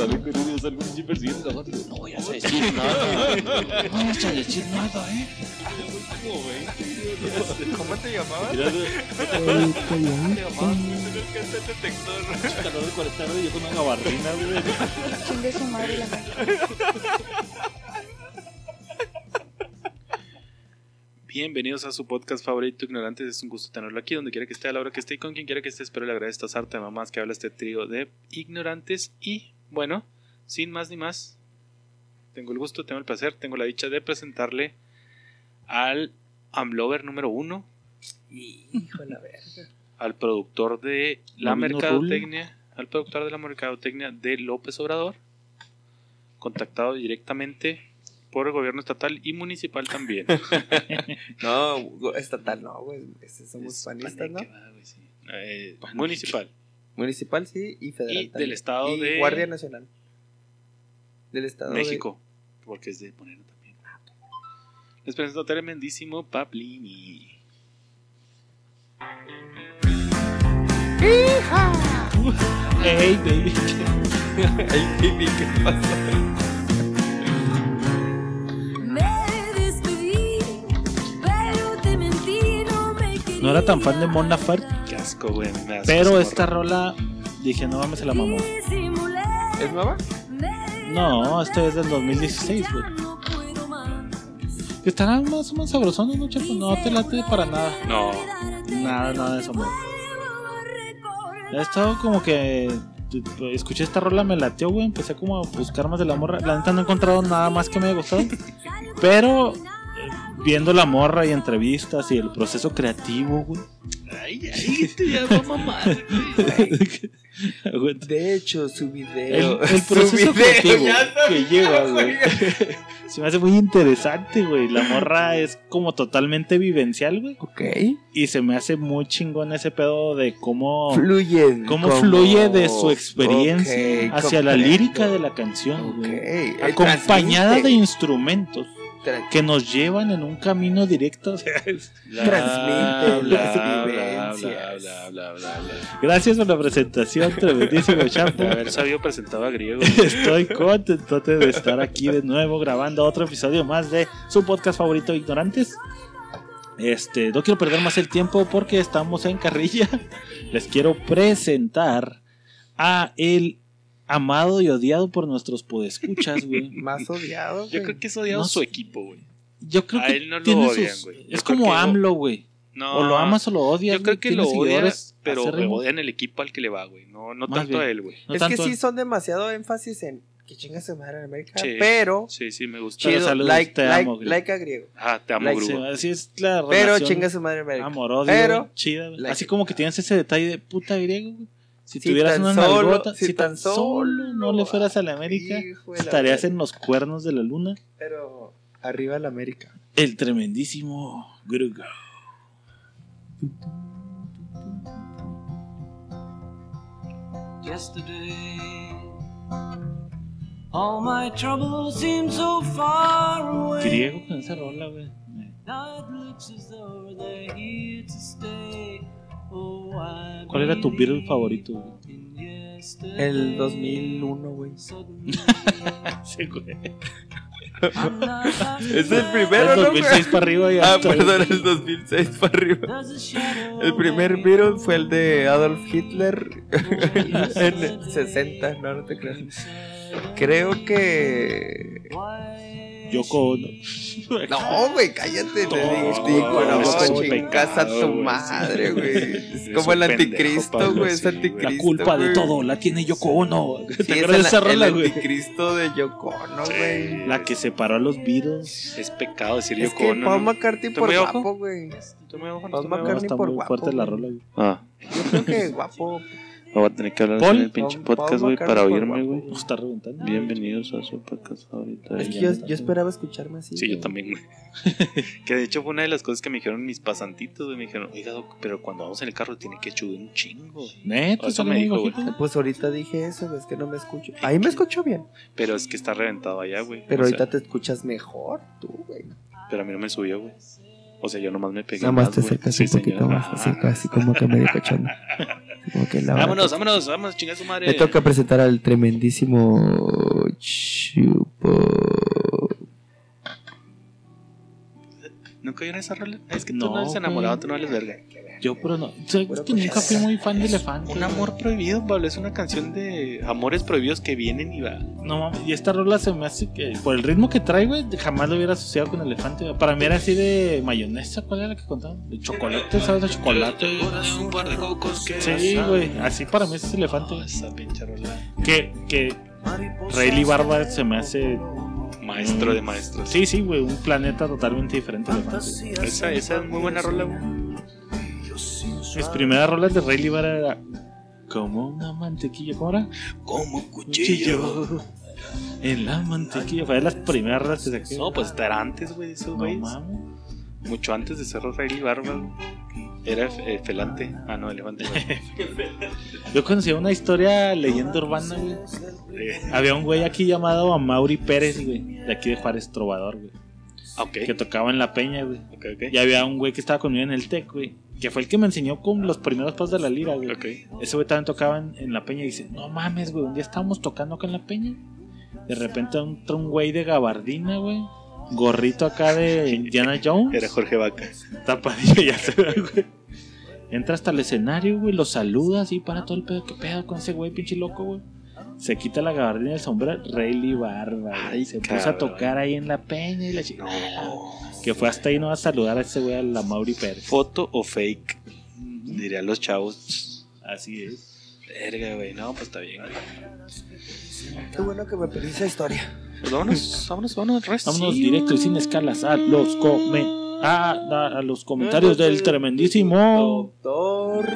sale con uno y sale un pinche persiguiendo la moto. No voy a decir nada. No vas a decir nada, eh. ¿Cómo te llamabas? Mira, El coyote. calor de 40 grados y yo con una gabardina, güey. Chingue su madre la. Bienvenidos a su podcast favorito, Ignorantes. Es un gusto tenerlo aquí, donde quiera que esté, a la hora que esté y con quien quiera que esté. Espero le agrade esta sarta de mamás que habla este trío de ignorantes. Y bueno, sin más ni más, tengo el gusto, tengo el placer, tengo la dicha de presentarle al Amlover número uno, Hijo de la verga. al productor de la ¿No vino mercadotecnia, al productor de la mercadotecnia de López Obrador, contactado directamente por el gobierno estatal y municipal también. No, estatal no, güey. Somos Es panistas, ¿no? va, sí. Eh, municipal. Municipal, sí, y federal. Y del estado Y de- Guardia Nacional. Del estado México, porque es de Moreno también. Les presento a tremendísimo Pablini. Ey, baby. de. Ay, baby, ¿qué pasó? No era tan fan de Mon Laferte, Qué asco, güey. me da asco pero esta rola dije, no mames, se la mamó. ¿Es nueva? No, este es del 2016, güey. puedo más. Estará más o menos sabrosón, ¿no, chapo? No te late para nada. No, Nada, nada de eso, amor. He estado como que. Escuché esta rola, me lateó, güey. Empecé como a buscar más de la morra. La neta no he encontrado nada más que me haya gustado. Pero. Viendo la morra y entrevistas y el proceso creativo, güey. Ay, ay, te llama mamá. Aguanta. De hecho, su video. el proceso video, creativo ya que lleva, güey. Se me hace muy interesante, güey. La morra es como totalmente vivencial, güey. Ok. Y se me hace muy chingón ese pedo de cómo, Fluye. cómo como- fluye de su experiencia Ok, hacia la lírica de la canción, güey. Acompañada de instrumentos que nos llevan en un camino directo. Transmite las vivencias. Bla, bla, bla, bla, bla. Gracias por la presentación, tremendísimo chapo. Haber sabido presentado a griego. Estoy contento de estar aquí de nuevo grabando otro episodio más de su podcast favorito Ignorantes. Este, no quiero perder más el tiempo porque estamos en carrilla. Les quiero presentar a el amado y odiado por nuestros podescuchas, güey. Más odiado. Yo creo que es odiado No su equipo, güey. Yo creo A que él no lo odian, sus- güey. Es como AMLO, güey. No, O lo amas o lo odias. Yo creo güey. que lo odia, seguidores pero odian el equipo al que le va, güey. No, no tanto a él, güey. No es que sí son demasiado énfasis en que chinga su madre en América. Sí. Pero. Sí, sí, me gusta. Chido, saludos, like, te like, amo, like a griego. Ah, te amo, Like. Sí, así es la Pero relación chinga su madre en América. amor odio Pero- chida, like- así como que tienes ese detalle de puta griego güey. Si, Si tuvieras una solo- nalgota si si tan tan solo solo, no le fueras a la América estarías en los cuernos de la luna Pero arriba la América. el tremendísimo Grugo yesterday. All my troubles seem so far away. griego con esa rola güey Now it looks as though they're here to stay. Oh, I ¿cuál era tu Beatle favorito güey? El 2001, güey. Sí, güey. Es el primero, El ¿no? 2006 para arriba y Ah, perdón, el 2006 para arriba. El primer Beatle fue el de Adolf Hitler en el 60, no, no te creas. Creo que. Yoko Ono No, güey, cállate, te No, digo, no, chingas a pecado, tu madre, güey. Es como el anticristo, güey, es anticristo. la culpa de todo la tiene Yoko Ono ¿te Sí, es el, anticristo de Yoko Ono, güey. la que separó a los Beatles Es pecado decir Es yo que con. Paul McCartney ¿Tú por guapo, güey. Paul. No, McCartney está por muy guapo, fuerte la rola güey. Ah, Yo creo que guapo. No voy a tener que hablar Paul. en el pinche Paul- podcast, güey, para oírme, güey. Nos está reventando Bienvenidos a su podcast favorito. Es que yo, esperaba escucharme así. Sí, yo también, güey. que de hecho fue una de las cosas que me dijeron mis pasantitos, güey. Me dijeron, oiga, doc, pero cuando vamos en el carro tiene que chudar un chingo. Neta, Eso me dijo, güey. Pues ahorita dije eso, güey, es que no me escucho. Ahí me escucho bien, Pero es que está reventado allá, güey. pero O sea, ahorita te escuchas mejor, tú, güey. Pero a mí no me subió, güey. O sea, yo nomás me pegué. Nada más te acercas Sí, un poquito señor. más, así, casi como que medio cachando. La Vámonos, vámonos, vámonos, chinga su madre. Me toca presentar al tremendísimo Chupo. ¿Nunca vieron esa rola? Es que tú No, no eres enamorado, güey. tú no eres verga. Yo, pero no. ¿Sabes que nunca fui muy fan de Elefante? Un amor prohibido, Pablo, es una canción de amores prohibidos que vienen y van. No mames, y esta rola se me hace que por el ritmo que trae, güey, jamás lo hubiera asociado con elefante. güey. Para mí era así de mayonesa, ¿cuál era la que contaban? De chocolate, ¿sabes? De chocolate. güey. un par de cocos que Sí, güey, así para mí es elefante. Esa pinche rola. Que, que Rayleigh Barba se me hace. Maestro de maestros. Sí, sí, güey, un planeta totalmente diferente. elefante. Esa, esa es muy buena rola, güey. Mis primeras rolas de Rayleigh Barba era como una mantequilla, ¿cómo era? Como un Cuchillo en la mantequilla. Fue de las primeras rolas que saqué. No, pues era antes, güey, eso, No güey. mames. Mucho antes de ser Rayleigh Barba, güey. Era eh, felante. Ah, no, elefante. Yo conocía una historia leyenda urbana, güey. Eh, Había un güey aquí llamado Amaury Pérez, güey, de aquí de Juárez Trovador, güey, ok. que tocaba en la peña, güey. Ok, ok. Y había un güey que estaba conmigo en el TEC, güey, que fue el que me enseñó con los primeros pasos de la lira, güey. Ese güey también tocaba en, en la peña y dice, no mames, güey, un día estábamos tocando acá en la peña. De repente entra un güey de gabardina, güey. Gorrito acá de Indiana Jones. Era Jorge Vaca. Tapadillo, ya se ve, güey. Entra hasta el escenario, güey, lo saluda así para todo el pedo. ¿Qué pedo con ese güey, pinche loco, güey? Se quita la gabardina y el sombrero, Rayleigh Barba. Ay, Se puso a tocar ahí en la peña y la chica. No. Que fue hasta ahí no a saludar a ese güey, a la Mauri Pérez. ¿Foto o fake? Dirían los chavos. Así es. Verga, güey. No, pues está bien, güey. Qué bueno que me perdí esa historia. Pues vámonos, vámonos, vámonos. Vámonos directo y sin escalas a los come a, a- a los comentarios del tremendísimo. Doctor.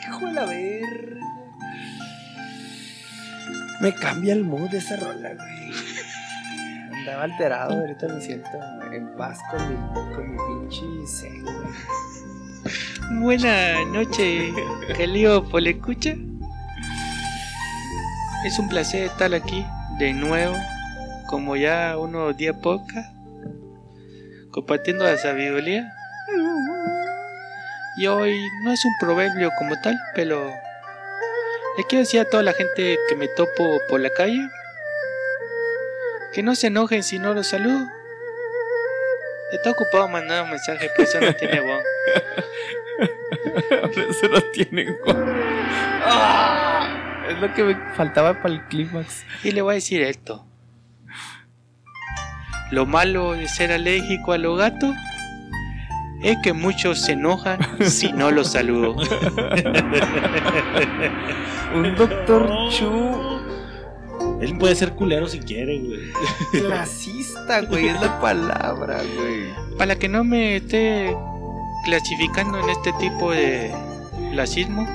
Hijo de la verga. Me cambia el mood de esa rola, güey. Andaba alterado, ahorita me siento en paz con mi, con mi pinche zen, güey. Buenas noches, Calío Escucha. Es un placer estar aquí de nuevo, como ya unos 10 podcasts, compartiendo la sabiduría. Y hoy no es un proverbio como tal, pero le quiero decir a toda la gente que me topo por la calle que no se enojen si no los saludo. Está ocupado mandando un mensaje, pues eso no tiene voz. Se lo tienen, güey. Ah, Es lo que me faltaba para el clímax. Y le voy a decir esto. Lo malo de ser alérgico a los gatos es que muchos se enojan si no los saludo. Un doctor Chu Él puede ser culero si quiere, güey. clasista, güey, es la palabra, güey. Para que no me esté clasificando en este tipo de clasismo.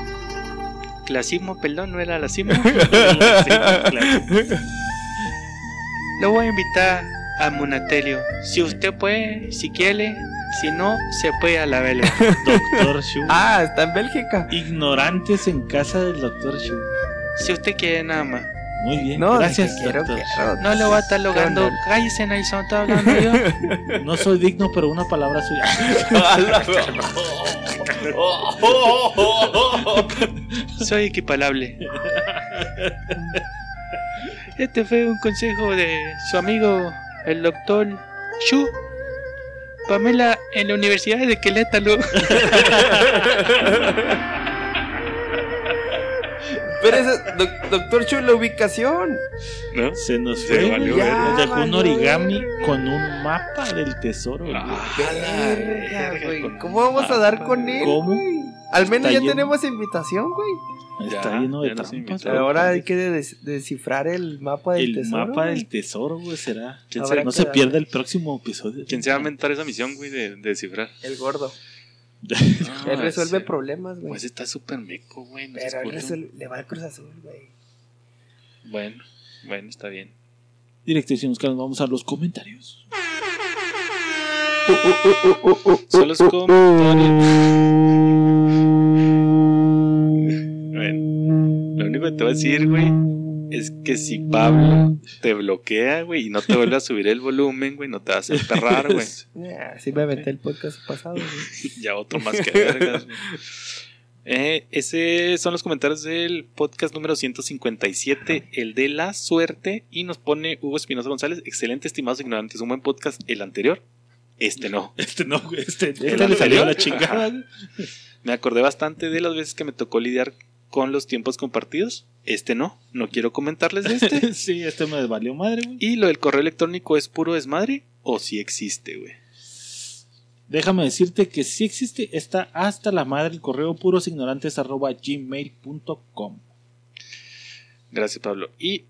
Clasismo, perdón, no era. Sí, claro. Lo voy a invitar al monasterio. Si usted puede, si quiere, si no, se puede a la vela. Doctor Shu. Ah, está en Bélgica. Ignorantes en casa del Doctor Shu. Si usted quiere nada más. Muy bien, No, gracias, quiero. No le voy a estar logrando. Cállese, Naison, estoy hablando yo. No soy digno, pero una palabra suya. Soy equiparable. Este fue un consejo de su amigo, el doctor Shu. Pamela en la Universidad de Querétaro. Pero doc- doctor Chu, la ubicación. ¿No? Se nos Se fue. valió verga. Nos dejó un origami con un mapa del tesoro. güey. Verga, güey. ¿Cómo vamos a dar con él? ¿Cómo? güey? Al menos Está ya lleno. tenemos invitación, güey. Está Ya, lleno de trampas. Pero ahora hay que des- descifrar el mapa del El tesoro. mapa güey. del tesoro, güey, será. ¿Quién Habrá no se pierda el próximo episodio. ¿Quién se va a inventar esa misión, güey, de, de descifrar? El gordo. Ah, él resuelve ese- problemas, güey. Pues está súper meco, güey. No Pero él resuelve- le va al Cruz Azul, güey. Bueno, bueno, está bien. Sin buscar, vamos a los comentarios. Son los comentarios. Bueno, lo único que te voy a decir, güey, es que si Pablo te bloquea, güey, y no te vuelve a subir el volumen, güey, no te vas a emperrar, güey. Nah, sí me aventé el podcast pasado, güey. Ya otro más que vergas, güey. Eh, ese son los comentarios del podcast número 157, el de la suerte. Y nos pone Hugo Espinosa González. Excelente, estimados ignorantes. Un buen podcast. El anterior. Este no. Este no, güey, este, este ¿El le salió a la chingada. güey. Me acordé bastante de las veces que me tocó lidiar con los tiempos compartidos. Este no. No quiero comentarles de este. sí, este me valió madre, güey. y lo del correo electrónico es puro desmadre. O si existe, güey. Déjame decirte que sí existe, está hasta la madre el correo purosignorantes arroba gmail.com. Gracias, Pablo. Y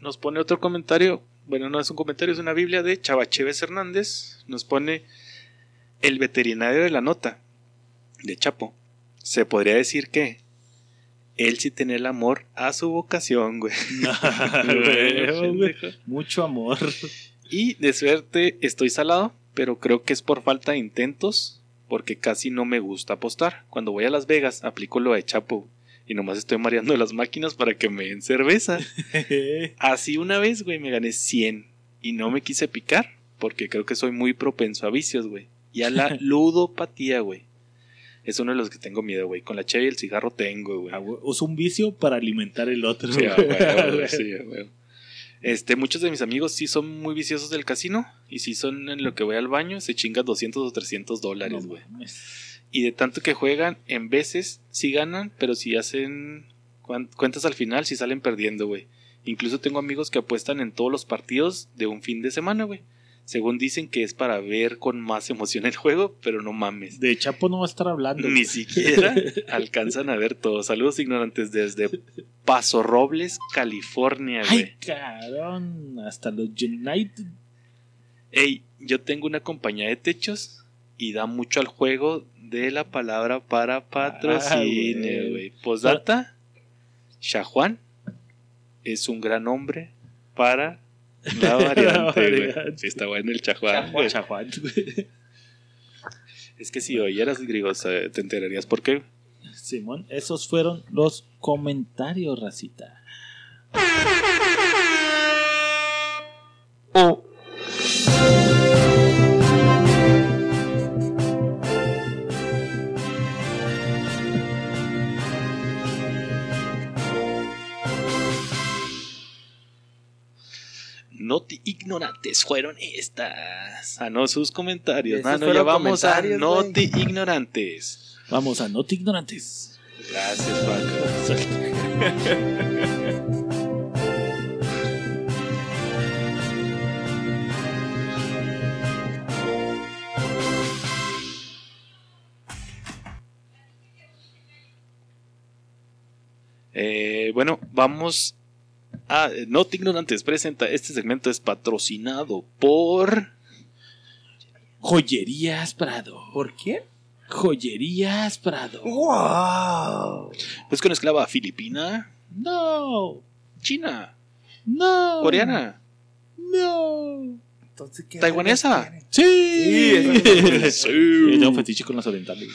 nos pone otro comentario. Bueno, no es un comentario, es una Biblia de Chavacheves Hernández. Nos pone el veterinario de la nota de Chapo. Se podría decir que él sí tenía el amor a su vocación, güey. Mucho amor. Y de suerte estoy salado, pero creo que es por falta de intentos, porque casi no me gusta apostar. Cuando voy a Las Vegas, aplico lo de Chapo y nomás estoy mareando las máquinas para que me den cerveza. Así una vez, güey, me gané 100 y no me quise picar porque creo que soy muy propenso a vicios, güey. Y a la ludopatía, güey. Es uno de los que tengo miedo, güey. Con la cheve y el cigarro tengo, güey. Ah, Uso un vicio para alimentar el otro. Sí, güey. sí. Este, muchos de mis amigos sí son muy viciosos del casino y si son en lo que voy al baño se chingan 200 o 300 No dólares, güey. y de tanto que juegan, en veces sí ganan, pero si hacen cuentas al final, sí salen perdiendo, güey. Incluso tengo amigos que apuestan en todos los partidos de un fin de semana, güey. Según dicen que es para ver con más emoción el juego, pero no mames. De Chapo no va a estar hablando. Ni siquiera alcanzan a ver todo. Saludos ignorantes desde Paso Robles, California, güey. Ay, cabrón. Hasta los United. Ey, yo tengo una compañía de techos y da mucho al juego de la palabra para patrocinio, Ah, güey. güey. Postdata, Shahuan es un gran hombre para la variante, güey. variante. Sí, está bueno el güey. Chajuan, güey. Es que si oyeras griegos, te enterarías por qué. Simón, esos fueron los comentarios, racita. Ignorantes fueron estas. Ah, no, sus comentarios. Esos Ah, no, ya vamos a Noti ignorantes. Vamos a Not Ignorantes. Gracias, Paco. Eh, bueno, vamos a Not Ignorantes presenta. Este segmento es patrocinado por. Joyerías Prado. ¿Por quién? Joyerías Prado. ¡Wow! Pues con esclava filipina, No. china, No. coreana, No. Entonces, ¿qué taiwanesa. Sí. Sí. Yo tengo fetiche con las orientales.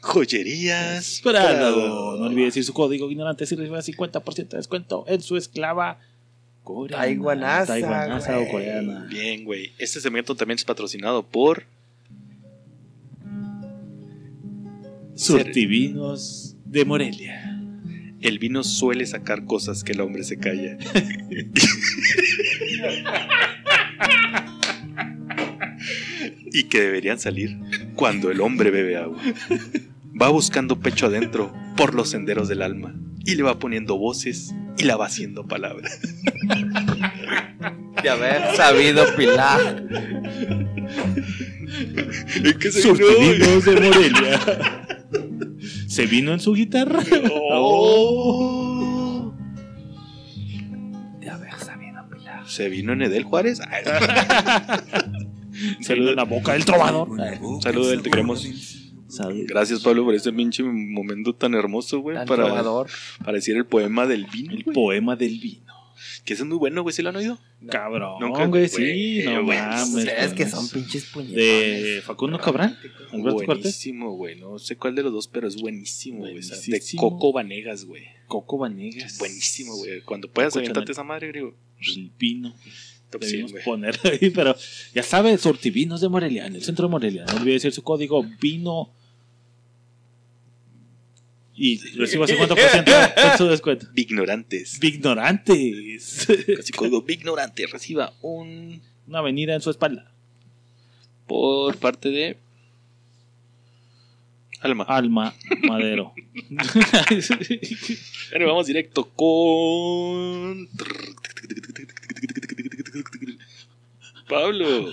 Joyerías Prado. No olvides decir su código ignorante si recibe 50% de descuento en su esclava coreana. Taiwanesa, Taiwanesa o coreana. Bien, güey. Este segmento también es patrocinado por Surtivinos de Morelia. El vino suele sacar cosas que el hombre se calla. y que deberían salir cuando el hombre bebe agua. Va buscando pecho adentro por los senderos del alma y le va poniendo voces y la va haciendo palabras. De haber sabido pilar. ¿Qué se Surtivinos de Morelia. Se vino en su guitarra. Oh. De haber sabido pilar. Se vino en Edel Juárez. Ay, En la boca del trovador. Un saludo del Te queremos. Salud. Gracias, Pablo, por este pinche momento tan hermoso, güey. Para, trovador. para decir el poema del vino. El poema del vino. Que ese es muy bueno, güey. ¿Sí lo han oído? Cabrón, Nunca- güey, sí, no güey, mames. Ustedes que pues. son pinches puñetones. De Facundo Cabral. Alberto Cortés. buenísimo, güey. No sé cuál de los dos, pero es buenísimo, güey. O sea, De. Coco Vanegas, güey. Coco Vanegas. Buenísimo, güey. Cuando puedas Chanel. esa madre, griego. El vino. Top Debimos 100, güey. ponerlo ahí, pero ya sabes, Surtivinos de Morelia, en el centro de Morelia. No olvides decir su código vino Y recibo 50% en su descuento. Ignorantes. Ignorantes. Casi código ignorante. Reciba un. Una avenida en su espalda. Por parte de. Alma. Alma Madero. Bueno, vamos directo con. Pablo.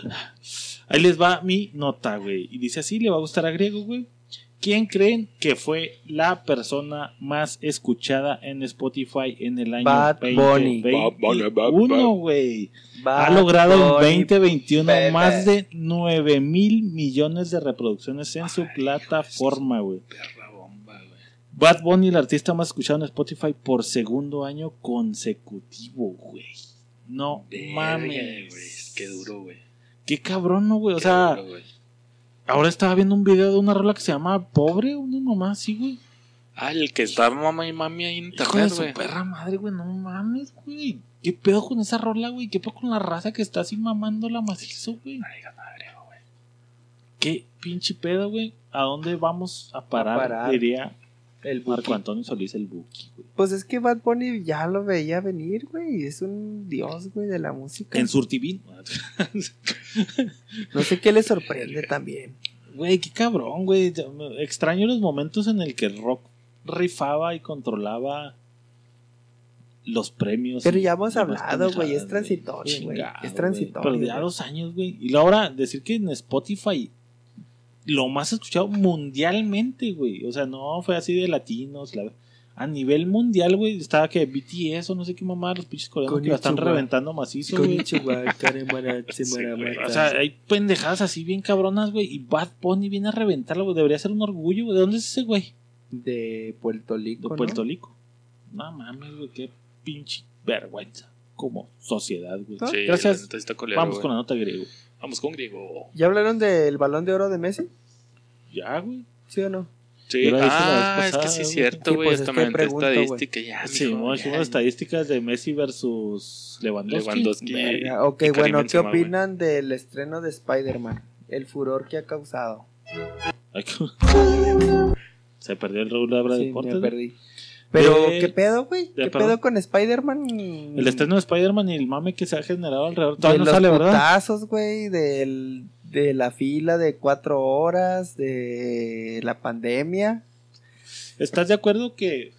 Ahí les va mi nota, güey. Y dice así, le va a gustar a Griego, güey. ¿Quién creen que fue la persona más escuchada en Spotify en el año Bad Bunny. 2021, güey? Ha logrado en Bunny, 2021 bebé. más de 9 mil millones de reproducciones en su plataforma, güey. Perra bomba, güey. Bad Bunny, el artista más escuchado en Spotify por segundo año consecutivo, güey. No Verga, mames. güey. Qué duro, güey. Qué cabrón, ¿no, güey? O Qué sea, duro, güey. ahora estaba viendo un video de una rola que se llama Pobre, una mamá así, güey. Ah, el que está mamá y mami ahí en internet, su güey. perra madre, güey, no mames, güey. ¿Qué pedo con esa rola, güey? ¿Qué pedo con la raza que está así mamando la macizo, güey? Ay, madre, güey. ¿Qué pinche pedo, güey? ¿A dónde vamos a parar? parar. Diría El Marco. Antonio Solís, el Buki, güey. Pues es que Bad Bunny ya lo veía venir, güey. Es un dios, güey, de la música. En Surtivín. No sé qué le sorprende también. Güey, qué cabrón, güey. Extraño los momentos en el que el rock rifaba y controlaba los premios. Pero ya hemos hablado, güey, es transitorio, güey. Es transitorio, Pero ya dos años, güey. Y ahora decir que en Spotify lo más escuchado mundialmente, güey. O sea, no fue así de latinos. la- A nivel mundial, güey, estaba que BTS o no sé qué mamá, los pinches coreanos que la están reventando macizo, güey. O sea, hay pendejadas así bien cabronas, güey. Y Bad Bunny viene a reventarlo, güey. Debería ser un orgullo, güey. ¿De dónde es ese güey? de Puerto De Rico, ¿no? Puerto Rico. No mames, güey. Qué pinche vergüenza. Como sociedad, güey. Gracias. Vamos güey. con la nota griego. Vamos con griego. ¿Ya hablaron del balón de oro de Messi? Ya, güey. ¿Sí o no? Sí, ah, vez es que pasada, sí es cierto, güey. pues, Hasta me estadística ya. Sí, dijimos ya. estadísticas de Messi versus Lewandowski. Lewandowski. Verga, Ok, bueno, ¿qué güey. opinan del estreno de Spider-Man? El furor que ha causado. Ay, qué- Se perdió el regular de Sí, deportes. me perdí. Pero, De- ¿qué pedo, güey? de- ¿Qué perdón. pedo con Spider-Man? El estreno de Spider-Man y el mame que se ha generado alrededor. de Todavía no los sale, ¿verdad? putazos, güey, del, de la fila de cuatro horas, de la pandemia. ¿Estás de acuerdo que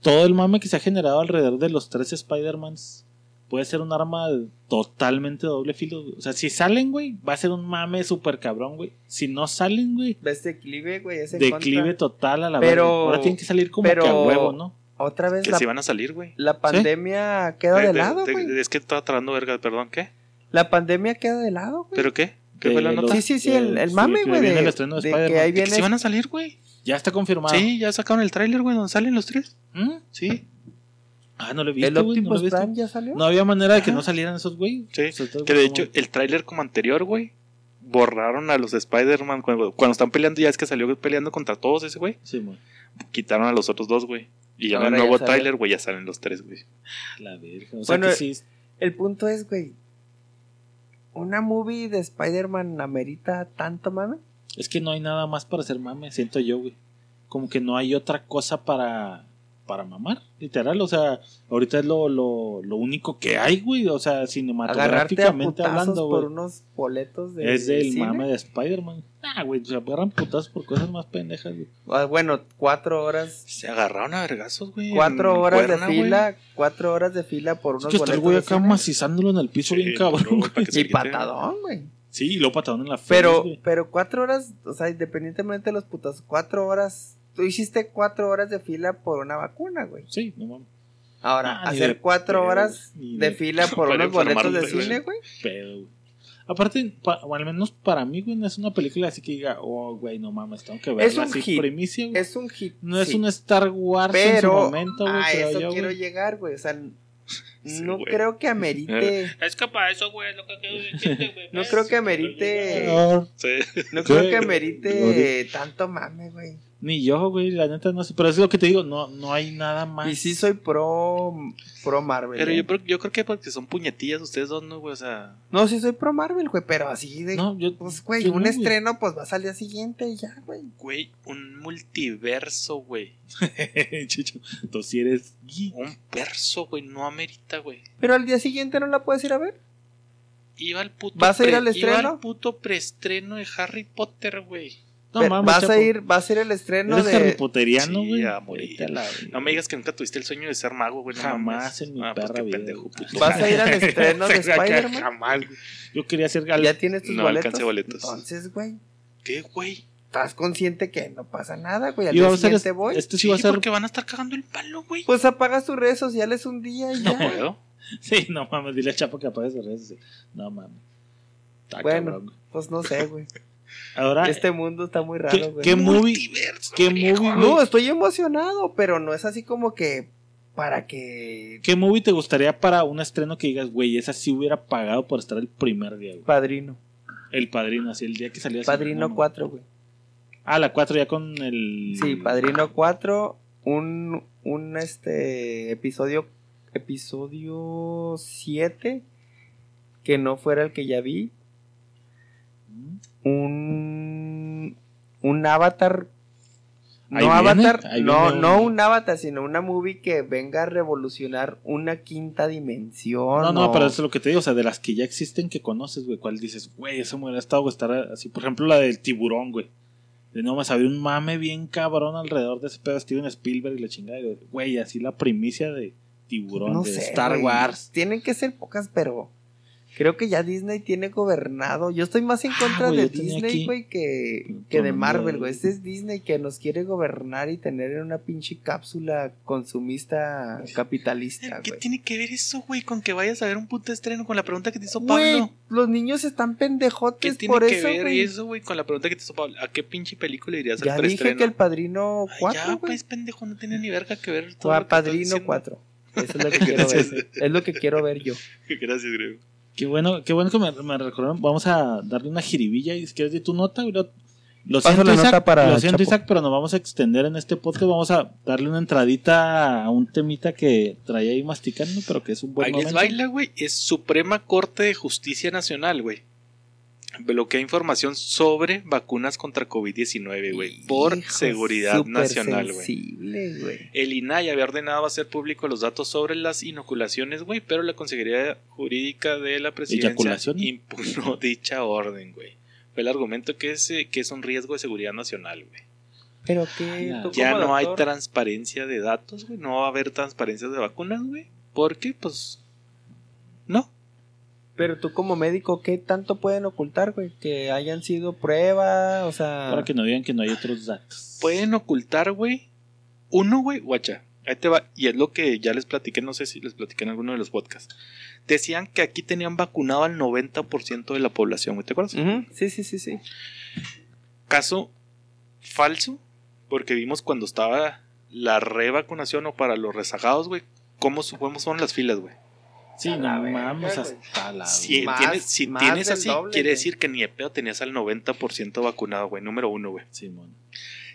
todo el mame que se ha generado alrededor de los tres Spider-Mans puede ser un arma totalmente doble filo? O sea, si salen, güey, va a ser un mame súper cabrón, güey. Si no salen, güey, Ves declive, güey, es en declive contra. total a la Pero- verga. Ahora tienen que salir como pero- que a huevo, ¿no? Otra vez Que la, si van a salir, güey. la pandemia queda Eh, de de- lado, güey. Es que estaba trabando verga, perdón, ¿qué? La pandemia queda de lado, güey. ¿Pero qué? ¿Qué fue la nota? Sí, sí, sí, el, el sí, mame, güey, de, el estreno de de Spider-Man. que ahí De que viene... sí van a salir, güey. Ya está confirmado. Sí, ya sacaron el tráiler, güey, donde salen los tres. ¿Mm? Sí. Ah, no lo he ¿El visto, güey. No, Optimus. Prime ya salió? No había manera de que no salieran esos güey. Sí, O sea, todo Que de como- hecho, el tráiler como anterior, güey, borraron a los Spider-Man cuando, cuando están peleando, ya es que salió peleando contra todos ese güey, Sí, güey. quitaron a los otros dos, güey. Y ya en el nuevo tráiler, güey, ya salen los tres, güey. La verga. O sea Bueno, que sí. El punto es, güey, ¿una movie de Spider-Man amerita tanto mame? Es que no hay nada más para hacer mame, siento yo, güey. Como que no hay otra cosa para, para mamar, literal. O sea, ahorita es lo, lo, lo único que hay, güey. O sea, Agarrarte a cinematográficamente hablando, por güey. unos boletos de Es del mame de Spider-Man. Ah, güey, se agarran putazos por cosas más pendejas, güey. Ah, Bueno, cuatro horas... Se agarraron a vergazos, güey. Cuatro horas Cuerna, de güey. fila, cuatro horas de fila por Es unos que está el boletos güey acá macizándolo en el piso Sí, bien cabrón, güey. Y patadón, güey. Sí, y luego patadón en la face, Pero, güey. pero cuatro horas, o sea, independientemente de los putas, cuatro horas, tú hiciste cuatro horas de fila por una vacuna, güey. Sí, no mames. Ahora, Ah, hacer de cuatro horas de de fila por unos boletos de cine, güey. Pedo, güey. Aparte, pa- o al menos para mí, güey, no es una película así que diga, oh, güey, no mames, tengo que verla Es un así hit. primicia, güey. Es un hit. No es un Star Wars en su momento, güey, a creo eso yo, quiero güey. llegar, güey. O sea, Sí, no güey. creo que amerite. Es que para eso, güey, lo que quiero decirte, güey. No creo que amerite. Ah. No creo que amerite tanto mame, güey. Ni yo, güey, la neta no sé. Pero es lo que te digo, no, no hay nada más. Y sí soy pro, pro Marvel. Pero ¿eh? yo, creo- yo creo que porque son puñetillas ustedes dos, ¿no, güey? O sea, No, sí soy pro Marvel, güey, pero así de... No, yo. Pues, güey, yo un no, güey. estreno pues va a salir al siguiente y ya, güey. güey, un multiverso, güey. Chicho, tú sí eres. geek. Un verso, güey, no amerita, güey. Pero al día siguiente no la puedes ir a ver. Iba al puto. ¿Vas a ir al Iba estreno? al puto preestreno de Harry Potter, güey. No Pero mames, vas a ir, va a ser el estreno Eres Harry de... Güey. No me digas que nunca tuviste el sueño de ser mago, güey. no Jamás mames. en mi Ah, pues perra pendejo, puto. ¿Vas a ir al estreno de Spider-Man? Jamás, güey. Yo quería ser gal- ¿Ya tienes tus No boletos? alcancé boletos. Entonces, güey, ¿Qué, güey? estás consciente que no pasa nada, güey. Al día siguiente voy. Este sí Sí, va a ser. porque van a estar cagando el palo, güey. Pues apagas tus redes sociales un día y no ya. puedo. Sí, no mames, dile a Chapo que apague sus redes. sociales. No mames. Está Bueno. cabrón. Pues no sé, güey. Ahora, Este mundo está muy ¿qué, raro, güey. qué movie? ¿Qué movie, No, estoy emocionado, pero no es así como que para que ¿Qué movie te gustaría para un estreno que digas, güey, esa sí hubiera pagado por estar el primer día, güey? Padrino. El padrino, así el día que salía. así, Padrino no, 4, güey. Ah, la 4 ya con el. Sí, Padrino 4, un, un este episodio episodio 7 que no fuera el que ya vi, Mm. Un un Avatar no viene, Avatar, no viene no un- un Avatar, sino una movie que venga a revolucionar una quinta dimensión. No, no, o- pero eso es lo que te digo, o sea, de las que ya existen que conoces, güey, ¿cuál dices, güey, eso me hubiera estado estar así? Por ejemplo, la del tiburón, güey. De no más, había un mame bien cabrón alrededor de ese pedo Steven Spielberg y la chingada, güey, así la primicia de tiburón, no de sé, Star. Wars. Tienen que ser pocas, pero creo que ya Disney tiene gobernado. Yo estoy más en Ah, contra de Disney, güey, que, que de el Marvel, güey. Este es Disney que nos quiere gobernar y tener en una pinche cápsula consumista capitalista, ¿Qué tiene que ver eso, güey, con que vayas a ver un puto estreno con la pregunta que te hizo Pablo? los niños están ¿Qué pendejotes tiene por que eso, ver eso, güey, con la pregunta que te hizo Pablo? ¿A qué pinche película irías Ya al dije preestreno? que el Padrino Ay, 4, ya, pues, pendejo, no tiene ni verga que ver. todo a estás Padrino diciendo. 4. Eso es lo que quiero ver. Es lo que quiero ver yo. Gracias, Grego. Qué bueno, qué bueno que me, me recordaron. Vamos a darle una jiribilla y si quieres de tu nota, güey, lo, lo Paso siento, la Isaac, nota para lo siento. Isaac, pero nos vamos a extender en este podcast. Vamos a darle una entradita a un temita que traía ahí masticando, pero que es un buen Ahí les momento. baila, güey. Es Suprema Corte de Justicia Nacional, güey. Bloquea información sobre vacunas contra COVID-19, güey. Por Hijo, seguridad nacional, güey. El INAI había ordenado hacer público los datos sobre las inoculaciones, güey, pero la Consejería Jurídica de la Presidencia impugnó dicha orden, güey. Fue el argumento que es, eh, que es un riesgo de seguridad nacional, güey. Pero que Ya tú Ya no hay transparencia de datos, güey. No va a haber transparencia de vacunas, güey. Porque, pues, no. Pero tú como médico, ¿qué tanto pueden ocultar, güey? Que hayan sido pruebas, o sea... Para que no digan que no hay otros datos. Pueden ocultar, güey. Uno, güey, guacha. Ahí te va. Y es lo que ya les platiqué, no sé si les platiqué en alguno de los podcasts. Decían que aquí tenían vacunado al 90% de la población, güey. ¿Te acuerdas? Sí, sí, sí, sí. Caso falso, porque vimos cuando estaba la revacunación o para los rezagados, güey. ¿Cómo, cómo son las filas, güey? Sí, no mames güey. hasta la Si Más- tienes, si más tienes así, doble, quiere güey. decir que ni de pedo tenías al 90% vacunado, güey. Número uno, güey. Simón.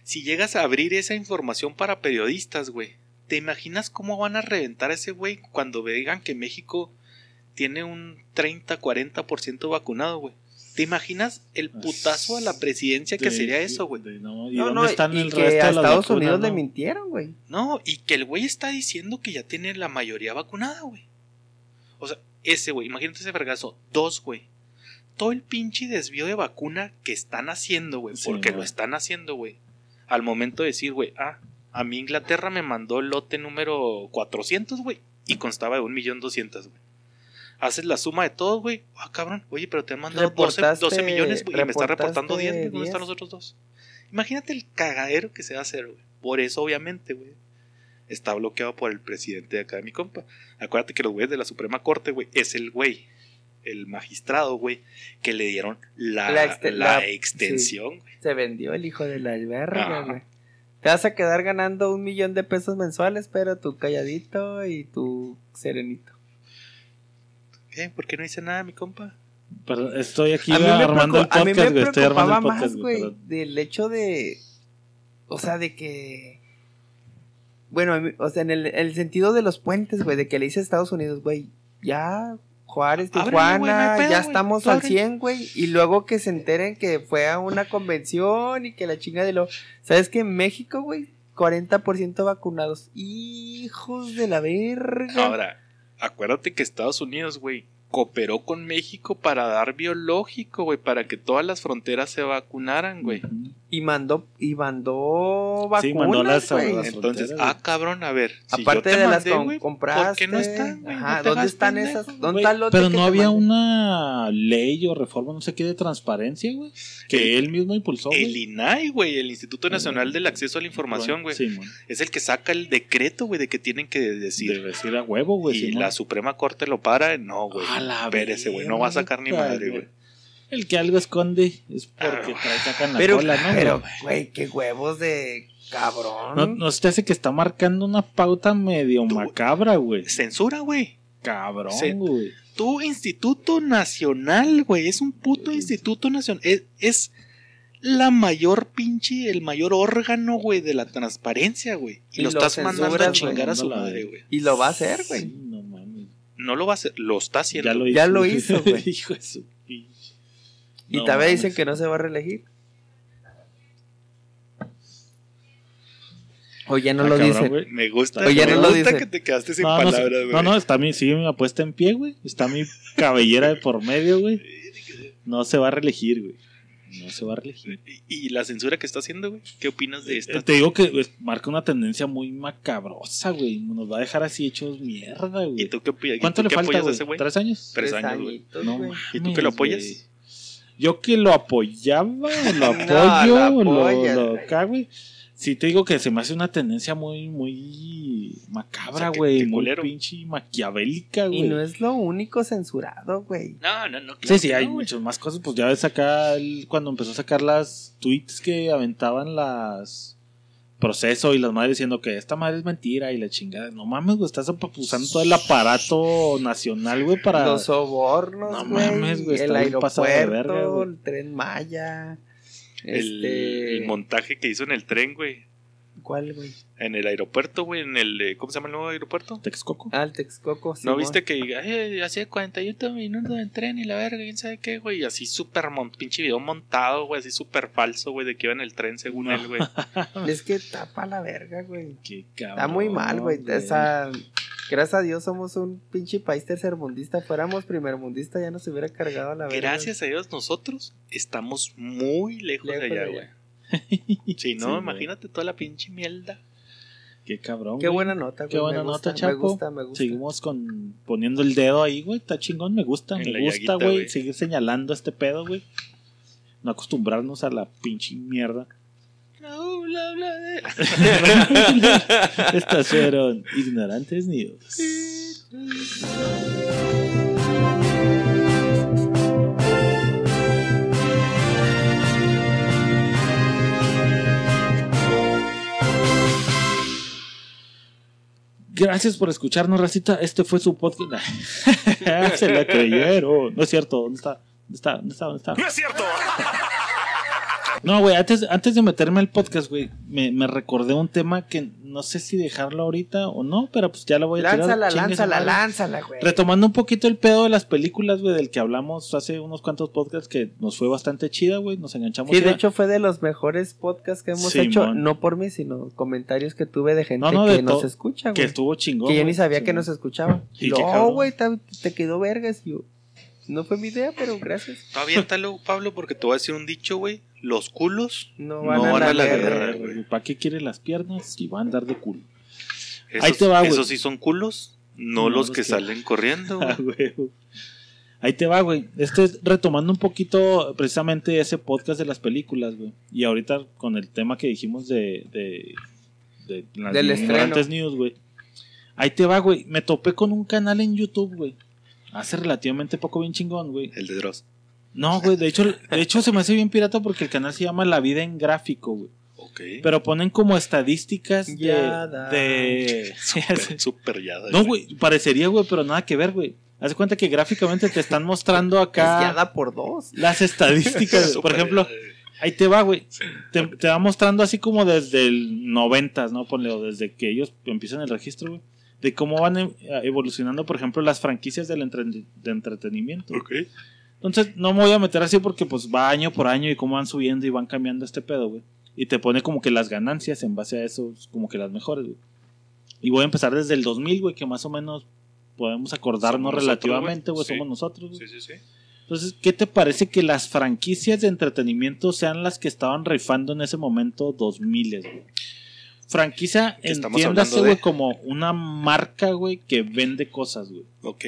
Si llegas a abrir esa información para periodistas, güey, ¿te imaginas cómo van a reventar a ese güey cuando digan que México tiene un 30-40% vacunado, güey? ¿Te imaginas el putazo a la presidencia que De- sería eso, güey? de- no, ¿Y No, dónde no, están y el que resto a de Estados vacunas, Unidos le no? mintieron, güey. No, y que el güey está diciendo que ya tiene la mayoría vacunada, güey. O sea, ese güey, imagínate ese vergazo. Dos, güey. Todo el pinche desvío de vacuna que están haciendo, güey. Sí, porque lo están haciendo, güey. Al momento de decir, güey, ah, a mí Inglaterra me mandó el lote número 400, güey. Y constaba de un millón doscientas, güey. Haces la suma de todos, güey. Ah, cabrón. Oye, pero te han mandado 12, 12 Reportaste- millones, güey. Y me está reportando reportaste 10, güey. ¿Dónde 10? están los otros dos? Imagínate el cagadero que se va a hacer, güey. Por eso, obviamente, güey. Está bloqueado por el presidente de acá de mi compa. Acuérdate que los güeyes de la Suprema Corte, güey, es el güey, el magistrado, güey, que le dieron la, La exte- la la- extensión. Se vendió el hijo de la verga, Ajá. güey. Te vas a quedar ganando un millón de pesos mensuales, pero tú calladito y tú serenito. ¿Qué? ¿Por qué no hice nada, mi compa? Pero estoy aquí armando el preocu- a mí me podcast, güey. Estoy armando preocupaba el podcast, más, güey. del hecho de... o sea, de que... Bueno, o sea, en el, el sentido de los puentes, güey, de que le dice a Estados Unidos, güey, ya Juárez, Tijuana, pedo, ya estamos al ábrele. 100, güey. Y luego que se enteren que fue a una convención y que la chinga de lo... ¿Sabes que en México, güey? 40% vacunados. Hijos de la verga. Ahora, acuérdate que Estados Unidos, güey, cooperó con México para dar biológico, güey, para que todas las fronteras se vacunaran, güey. Y mandó, y mandó vacunas, Sí, mandó las- güey. las- Entonces, ah, cabrón, a ver. si Aparte yo te de las que güey, compraste. ¿Por qué no están, güey? Ajá, No te ¿dónde están pendejo, esas? ¿Dónde Güey, está el pero no había mandé? una ley o reforma, no sé qué, de transparencia, güey. Que él mismo impulsó. El güey. INAI, güey, el Instituto Nacional del Acceso a la Información, güey, Sí, es el que saca el decreto, güey, de que tienen que De decir. decir a huevo, güey. y sí, la. Suprema Corte lo para, no, güey. A la Espérese, güey, no va a sacar ni madre, güey. El que algo esconde es porque Ah, trae sacan la Pero, cola, ¿no? pero, güey? qué huevos de cabrón. No, no se te hace que está marcando una pauta medio Tú- macabra, güey. Censura, güey. Cabrón, güey. Tu Instituto Nacional, güey, es un puto Instituto Nacional. Es, es la mayor pinche, el mayor órgano, güey, de la transparencia, güey. Y, Y lo lo estás mandando a chingar a su madre, güey. Y lo va a hacer, güey. Sí, no. No lo va a hacer, lo está haciendo. Ya lo hizo. Ya lo hizo, güey. Hijo de su pinche. Y No mames. dicen que no se va a reelegir. O ya no Ah, lo cabrón, dicen. güey. Me gusta, Oye, me no lo gusta dice. que te quedaste sin No, no, palabras, güey. no, no, está mi, sigue mi apuesta en pie, güey. Está mi cabellera de por medio, güey. No se va a reelegir, güey. No se va a reelegir. ¿Y, y la censura que está haciendo, güey? ¿Qué opinas de esta? Eh, Te digo que pues, marca una tendencia muy macabrosa, güey. Nos va a dejar así hechos mierda, ¿Y güey. tú qué opinas? ¿Y ¿Cuánto tú le qué falta, apoyas a ese güey? ¿Tres años? Tres años, güey. No. ¿Y tú que lo apoyas? Yo que lo apoyaba, lo apoyo, lo lo, apoyas, lo güey. acá, güey. Sí te digo que se me hace una tendencia muy, muy macabra, güey. muy pinche maquiavélica, güey. Y no es lo único censurado, güey. No, no, no. Sí, claro sí, que hay muchas más cosas. Pues ya ves acá el- cuando empezó a sacar las tweets que aventaban las proceso y las madres diciendo que esta madre es mentira y la chingada. No mames, güey, estás usando todo el aparato nacional, güey, para. Los sobornos, No mames, güey, El pasado de aeropuerto, verga, el tren Maya. El, este... el montaje que hizo en el tren, güey. ¿Cuál, güey? En el aeropuerto, güey. En el. ¿Cómo se llama el nuevo aeropuerto? Texcoco. Ah, el Texcoco. ¿No Simón. viste que "Ay, hace 48 minutos en tren y la verga, quién sabe qué, güey? Y así súper pinche video montado, güey, así súper falso, güey, de que iba en el tren según No. él, güey. Es que tapa la verga, güey. Qué cabrón. Está muy mal, güey. Esa... Gracias a Dios somos un pinche país tercermundista. Fuéramos primermundista ya nos hubiera cargado a la verga. Gracias a Dios nosotros estamos muy lejos, Lejos de allá, güey. Si no, Sí, imagínate toda la pinche mierda. Qué cabrón. Qué güey. buena nota, güey. Qué buena me nota, gusta, Chapo. Me gusta, me gusta. Seguimos con poniendo el dedo ahí, güey. Está chingón, me gusta, En me gusta, güey. Seguir señalando este pedo, güey. No acostumbrarnos a la pinche mierda. No, bla, bla, de- Estas fueron ignorantes news. Gracias por escucharnos, Racita. Este fue su podcast. Se la creyeron. No es cierto. ¿Dónde está? ¿Dónde está? ¿Dónde está? ¿Dónde está? ¡No es cierto! No, güey, antes, antes de meterme al podcast, güey, me, me recordé un tema que no sé si dejarlo ahorita o no, pero pues ya lo voy a tirar. Lánzala, su lánzala, madre. lánzala, güey. Retomando un poquito el pedo de las películas, güey, del que hablamos hace unos cuantos podcasts que nos fue bastante chida, güey, nos enganchamos. Sí, de hecho fue de los mejores podcasts que hemos Simón. hecho, no por mí, sino comentarios que tuve de gente No, no, de que nos escucha, que güey. estuvo chingón. Que yo ni sabía sí, que nos escuchaba. Y no, güey, te, te quedó vergas. Y yo, no fue mi idea, pero gracias. Aviéntalo, Pablo, porque te voy a decir un dicho, güey. Los culos No No van, a, van la a la guerra. guerra. ¿Para qué quiere las piernas? Y va a andar de culo. Esos, Ahí te va, güey. esos sí son culos, no, No los, los que, que- salen corriendo, güey. Ah, güey. Ahí te va, güey. Este es retomando un poquito precisamente ese podcast de las películas, güey. Y ahorita con el tema que dijimos de, de, de las Del ignorantes news, güey. Ahí te va, güey. Me topé con un canal en YouTube, güey. Hace relativamente poco bien chingón, güey. El de Dross. No, güey, de hecho, de hecho se me hace bien pirata porque el canal se llama La Vida en Gráfico, güey. Ok. Pero ponen como estadísticas de... Yada. de... Súper, súper ya. no, güey, parecería, güey, pero nada que ver, güey. Haz de cuenta que gráficamente te están mostrando Es acá guiada por dos. las estadísticas. Por ejemplo, güey. ahí te va, güey. Te, te va mostrando así como desde el 90, ¿no? Ponle, o desde que ellos empiezan el registro, güey. De cómo van eh, evolucionando, por ejemplo, las franquicias del entre- de entretenimiento. Ok. Entonces, no me voy a meter así porque pues va año por año y cómo van subiendo y van cambiando este pedo, güey. Y te pone como que las ganancias en base a eso, como que las mejores, güey. Y voy a empezar desde el 2000, güey, que más o menos podemos acordarnos Somos relativamente, güey. Sí. somos nosotros, güey. Sí, sí, sí. Entonces, ¿qué te parece que las franquicias de entretenimiento sean las que estaban rifando en ese momento 2000, güey? Franquicia, entiéndase, de- güey, como una marca, güey, que vende cosas, güey. Ok.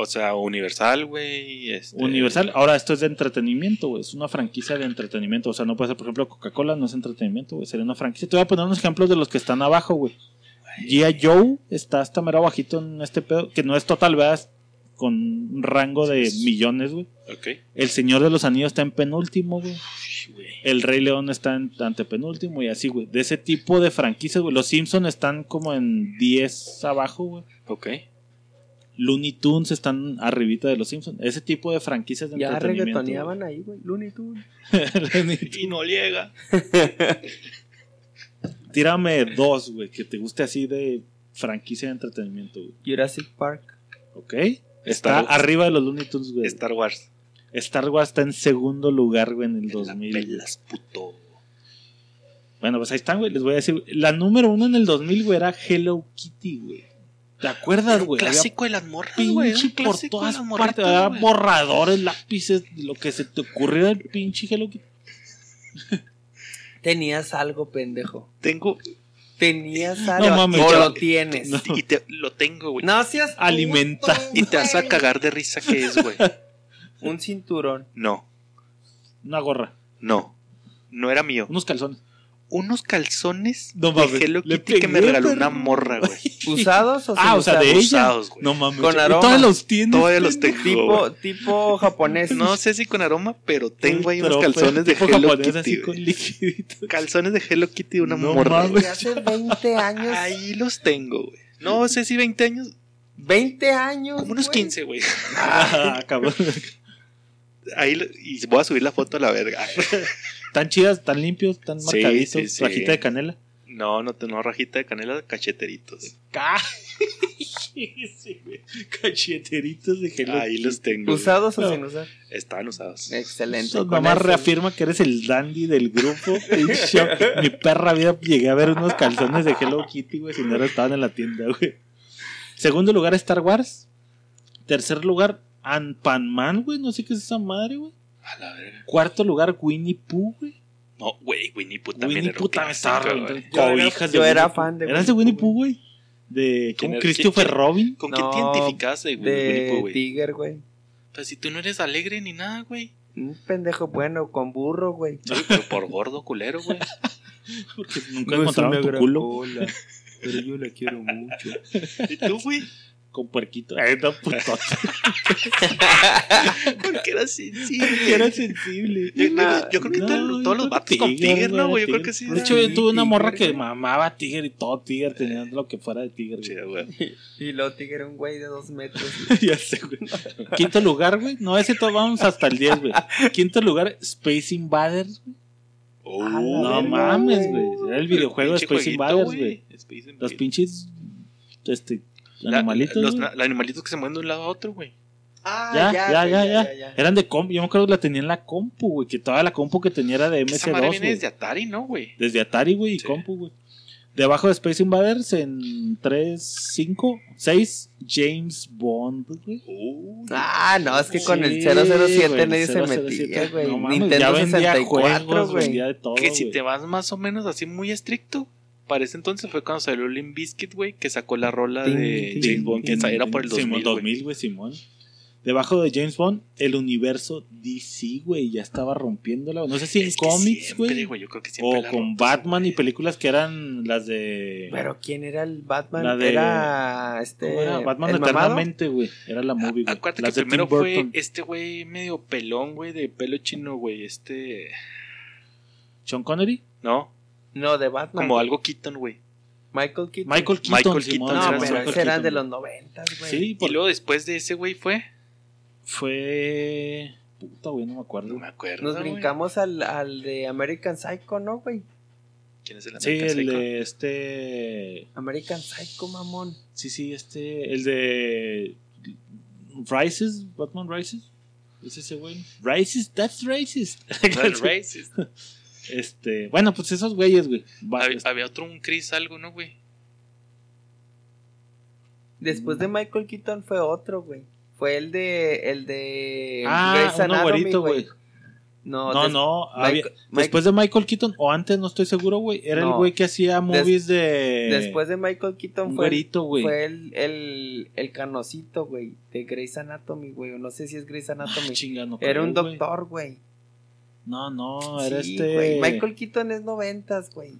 O sea, Universal, güey. este- Universal, ahora esto es de entretenimiento, güey. Es una franquicia de entretenimiento. O sea, no puede ser, por ejemplo, Coca-Cola no es entretenimiento, güey. Sería una franquicia. Te voy a poner unos ejemplos de los que están abajo, güey. G.I. Joe está hasta mero bajito en este pedo, que no es total, ¿verdad? Con un rango de millones, güey. Ok. El Señor de los Anillos está en penúltimo, güey. El Rey León está en antepenúltimo y así, güey. De ese tipo de franquicias, güey. Los Simpsons están como en 10 abajo, güey. Ok. Looney Tunes están arribita de los Simpsons. Ese tipo de franquicias de Ya entretenimiento. reggaetoneaban ahí, güey. Looney Tunes. Y no llega. Tírame dos, güey, que te guste así de franquicia de entretenimiento, güey. Jurassic Park. ¿Ok? Está Star- arriba de los Looney Tunes, güey. Star Wars. Star Wars está en segundo lugar, güey, en el La 2000. güey. pelas, puto. Bueno, pues ahí están, güey. Les voy a decir. La número uno en el 2000, güey, era Hello Kitty, güey. ¿Te acuerdas, güey? Clásico de las morras, güey. por todas de las partes. Había borradores, lápices, lo que se te ocurriera el pinche Hello Kitty. Tenías algo, pendejo. Tengo. Tenías algo. mames, o ya- lo tienes. No. Y te, lo tengo, güey. No seas puto, Alimenta. Y te vas a cagar de risa que es, güey. Un cinturón. No, Una gorra. no. No era mío. Unos calzones. Unos calzones No de mames, Hello le Kitty que me regaló una morra, güey. ¿Usados o Ah, o sea, de ella. Usados, güey. No mames. Con ¿y aroma. Todavía los tienes. Todavía los tengo, Tipo, güey. tipo japonés. No sé si con aroma, pero tengo ahí Pero, unos calzones de Hello japonés Kitty. así con. Calzones de Hello Kitty de una No morra. mames. güey. De hace 20 años. Ahí los tengo, güey. No sé si 20 años, 20 años. como unos güey. 15, güey. Ah, cabrón. Ahí y voy a subir la foto a la verga. Tan chidas, tan limpios, tan Sí, marcaditos. sí, sí. Rajita de canela. No, no, no rajita de canela, cacheteritos. Cacheteritos de Hello Ahí los tengo. güey. ¿Usados o No. sin usar? Estaban usados. Excelente. Eso. reafirma que eres el dandy del grupo. Mi perra vida llegué a ver unos calzones de Hello Kitty, güey, si no estaban en la tienda, güey. Segundo lugar, Star Wars. Tercer lugar, Ant-Man, güey. No sé qué es esa madre, güey. A la verga. Cuarto lugar, Winnie Pooh, güey. No, güey, Winnie Pooh también Winnie Pooh también estaba Yo era- yo de era Winnie Pooh. fan de ¿Eras de Winnie Pooh, güey? De ¿Quién como era? Christopher ¿Quién- Robin. ¿Con qué te No, identificaste, güey? Winnie Pooh, De güey? Tiger, güey. Pues si tú no eres alegre ni nada, güey. Un pendejo bueno, con burro, güey. Sí, pero por gordo culero, güey. Porque nunca encontraron tu culo pero yo la quiero mucho. ¿Y tú, güey? Con puerquito. Ay, no, puto. Porque era sensible. Era sensible. Yo, creo que No, todo- yo todos los vatos con Tiger, ¿no, güey? Yo creo que sí. De hecho, yo tuve una morra que mamaba a Tiger y todo Tiger tenía lo que fuera de Tiger. Sí, güey. Y luego Tiger era un güey de dos metros. ya sé, güey. Quinto lugar, güey. No, ese todo vamos hasta el 10, güey. Quinto lugar, Space Invaders. güey. Oh, No verga, mames, güey. Era el videojuego de pinche Space jueguito, Invaders, güey. Space Invaders. Los pinches este, La- animalitos. los, animalitos que se mueven de un lado a otro, güey. Ah, ya, ya, güey, ya, ya, Eran de compu. Yo me acuerdo que la tenía en la compu, güey. Que toda la compu que tenía era de Esa madre MS2. viene desde Atari, ¿no, güey? Desde Atari, güey, y compu, güey. Debajo de Space Invaders en 3, 5, 6, James Bond, güey. Uh, Ah, no, es que con el Sí, 007 güey, nadie se 007, metía, güey. No mames, Nintendo ya vendía 64, juegos, güey. que si te vas más o menos así muy estricto, para ese entonces fue cuando salió Limp Bizkit, güey, que sacó la rola de James Bond, que era por el Simón, 2000, güey. 2000, güey, Simón. Debajo de James Bond, el universo DC, güey, ya estaba rompiéndola. No sé si en Es cómics, güey. Yo creo que siempre O la con Batman y películas que eran las de. Pero ¿quién era el Batman? La de- Era este. Batman. Eternamente, güey. Era la movie, güey. Acuérdate Las que primero fue este güey medio pelón, güey, de pelo chino, güey. Este. Sean Connery. No, No, de Batman. como algo Keaton, güey. Michael Keaton. Michael Keaton. Michael Simón, Keaton, No, era pero ese eran Keaton, de los noventas, güey. Sí, Y luego después de ese güey fue. fue. Puta, güey, no me acuerdo. No me acuerdo. Nos güey. brincamos al, al de American Psycho, ¿no, güey? ¿Quién es el Sí, American el Psycho? de este. American Psycho, mamón. Sí, sí, este. El de. Rises, Batman Rises. Es ese güey. Rises, that's racist. That's racist. Este, bueno, pues esos güeyes, güey. Había, había otro, un Chris algo, ¿no, güey? Después de Michael Keaton fue otro, güey. Fue el de. El de. ah, uno Anatomy, güerito, güey. No, No, des- no. Michael- había- Mike- después de Michael Keaton, o antes, no estoy seguro, güey. Era el güey que hacía movies de. Después de Michael Keaton fue, el, güerito, güey. fue el, el, el canocito, güey, de Grey's Anatomy, güey. o No sé si es Grey's Ah, Anatomy. no Era un doctor, güey. No, no, era Sí, este. güey, Michael Keaton es noventas, güey.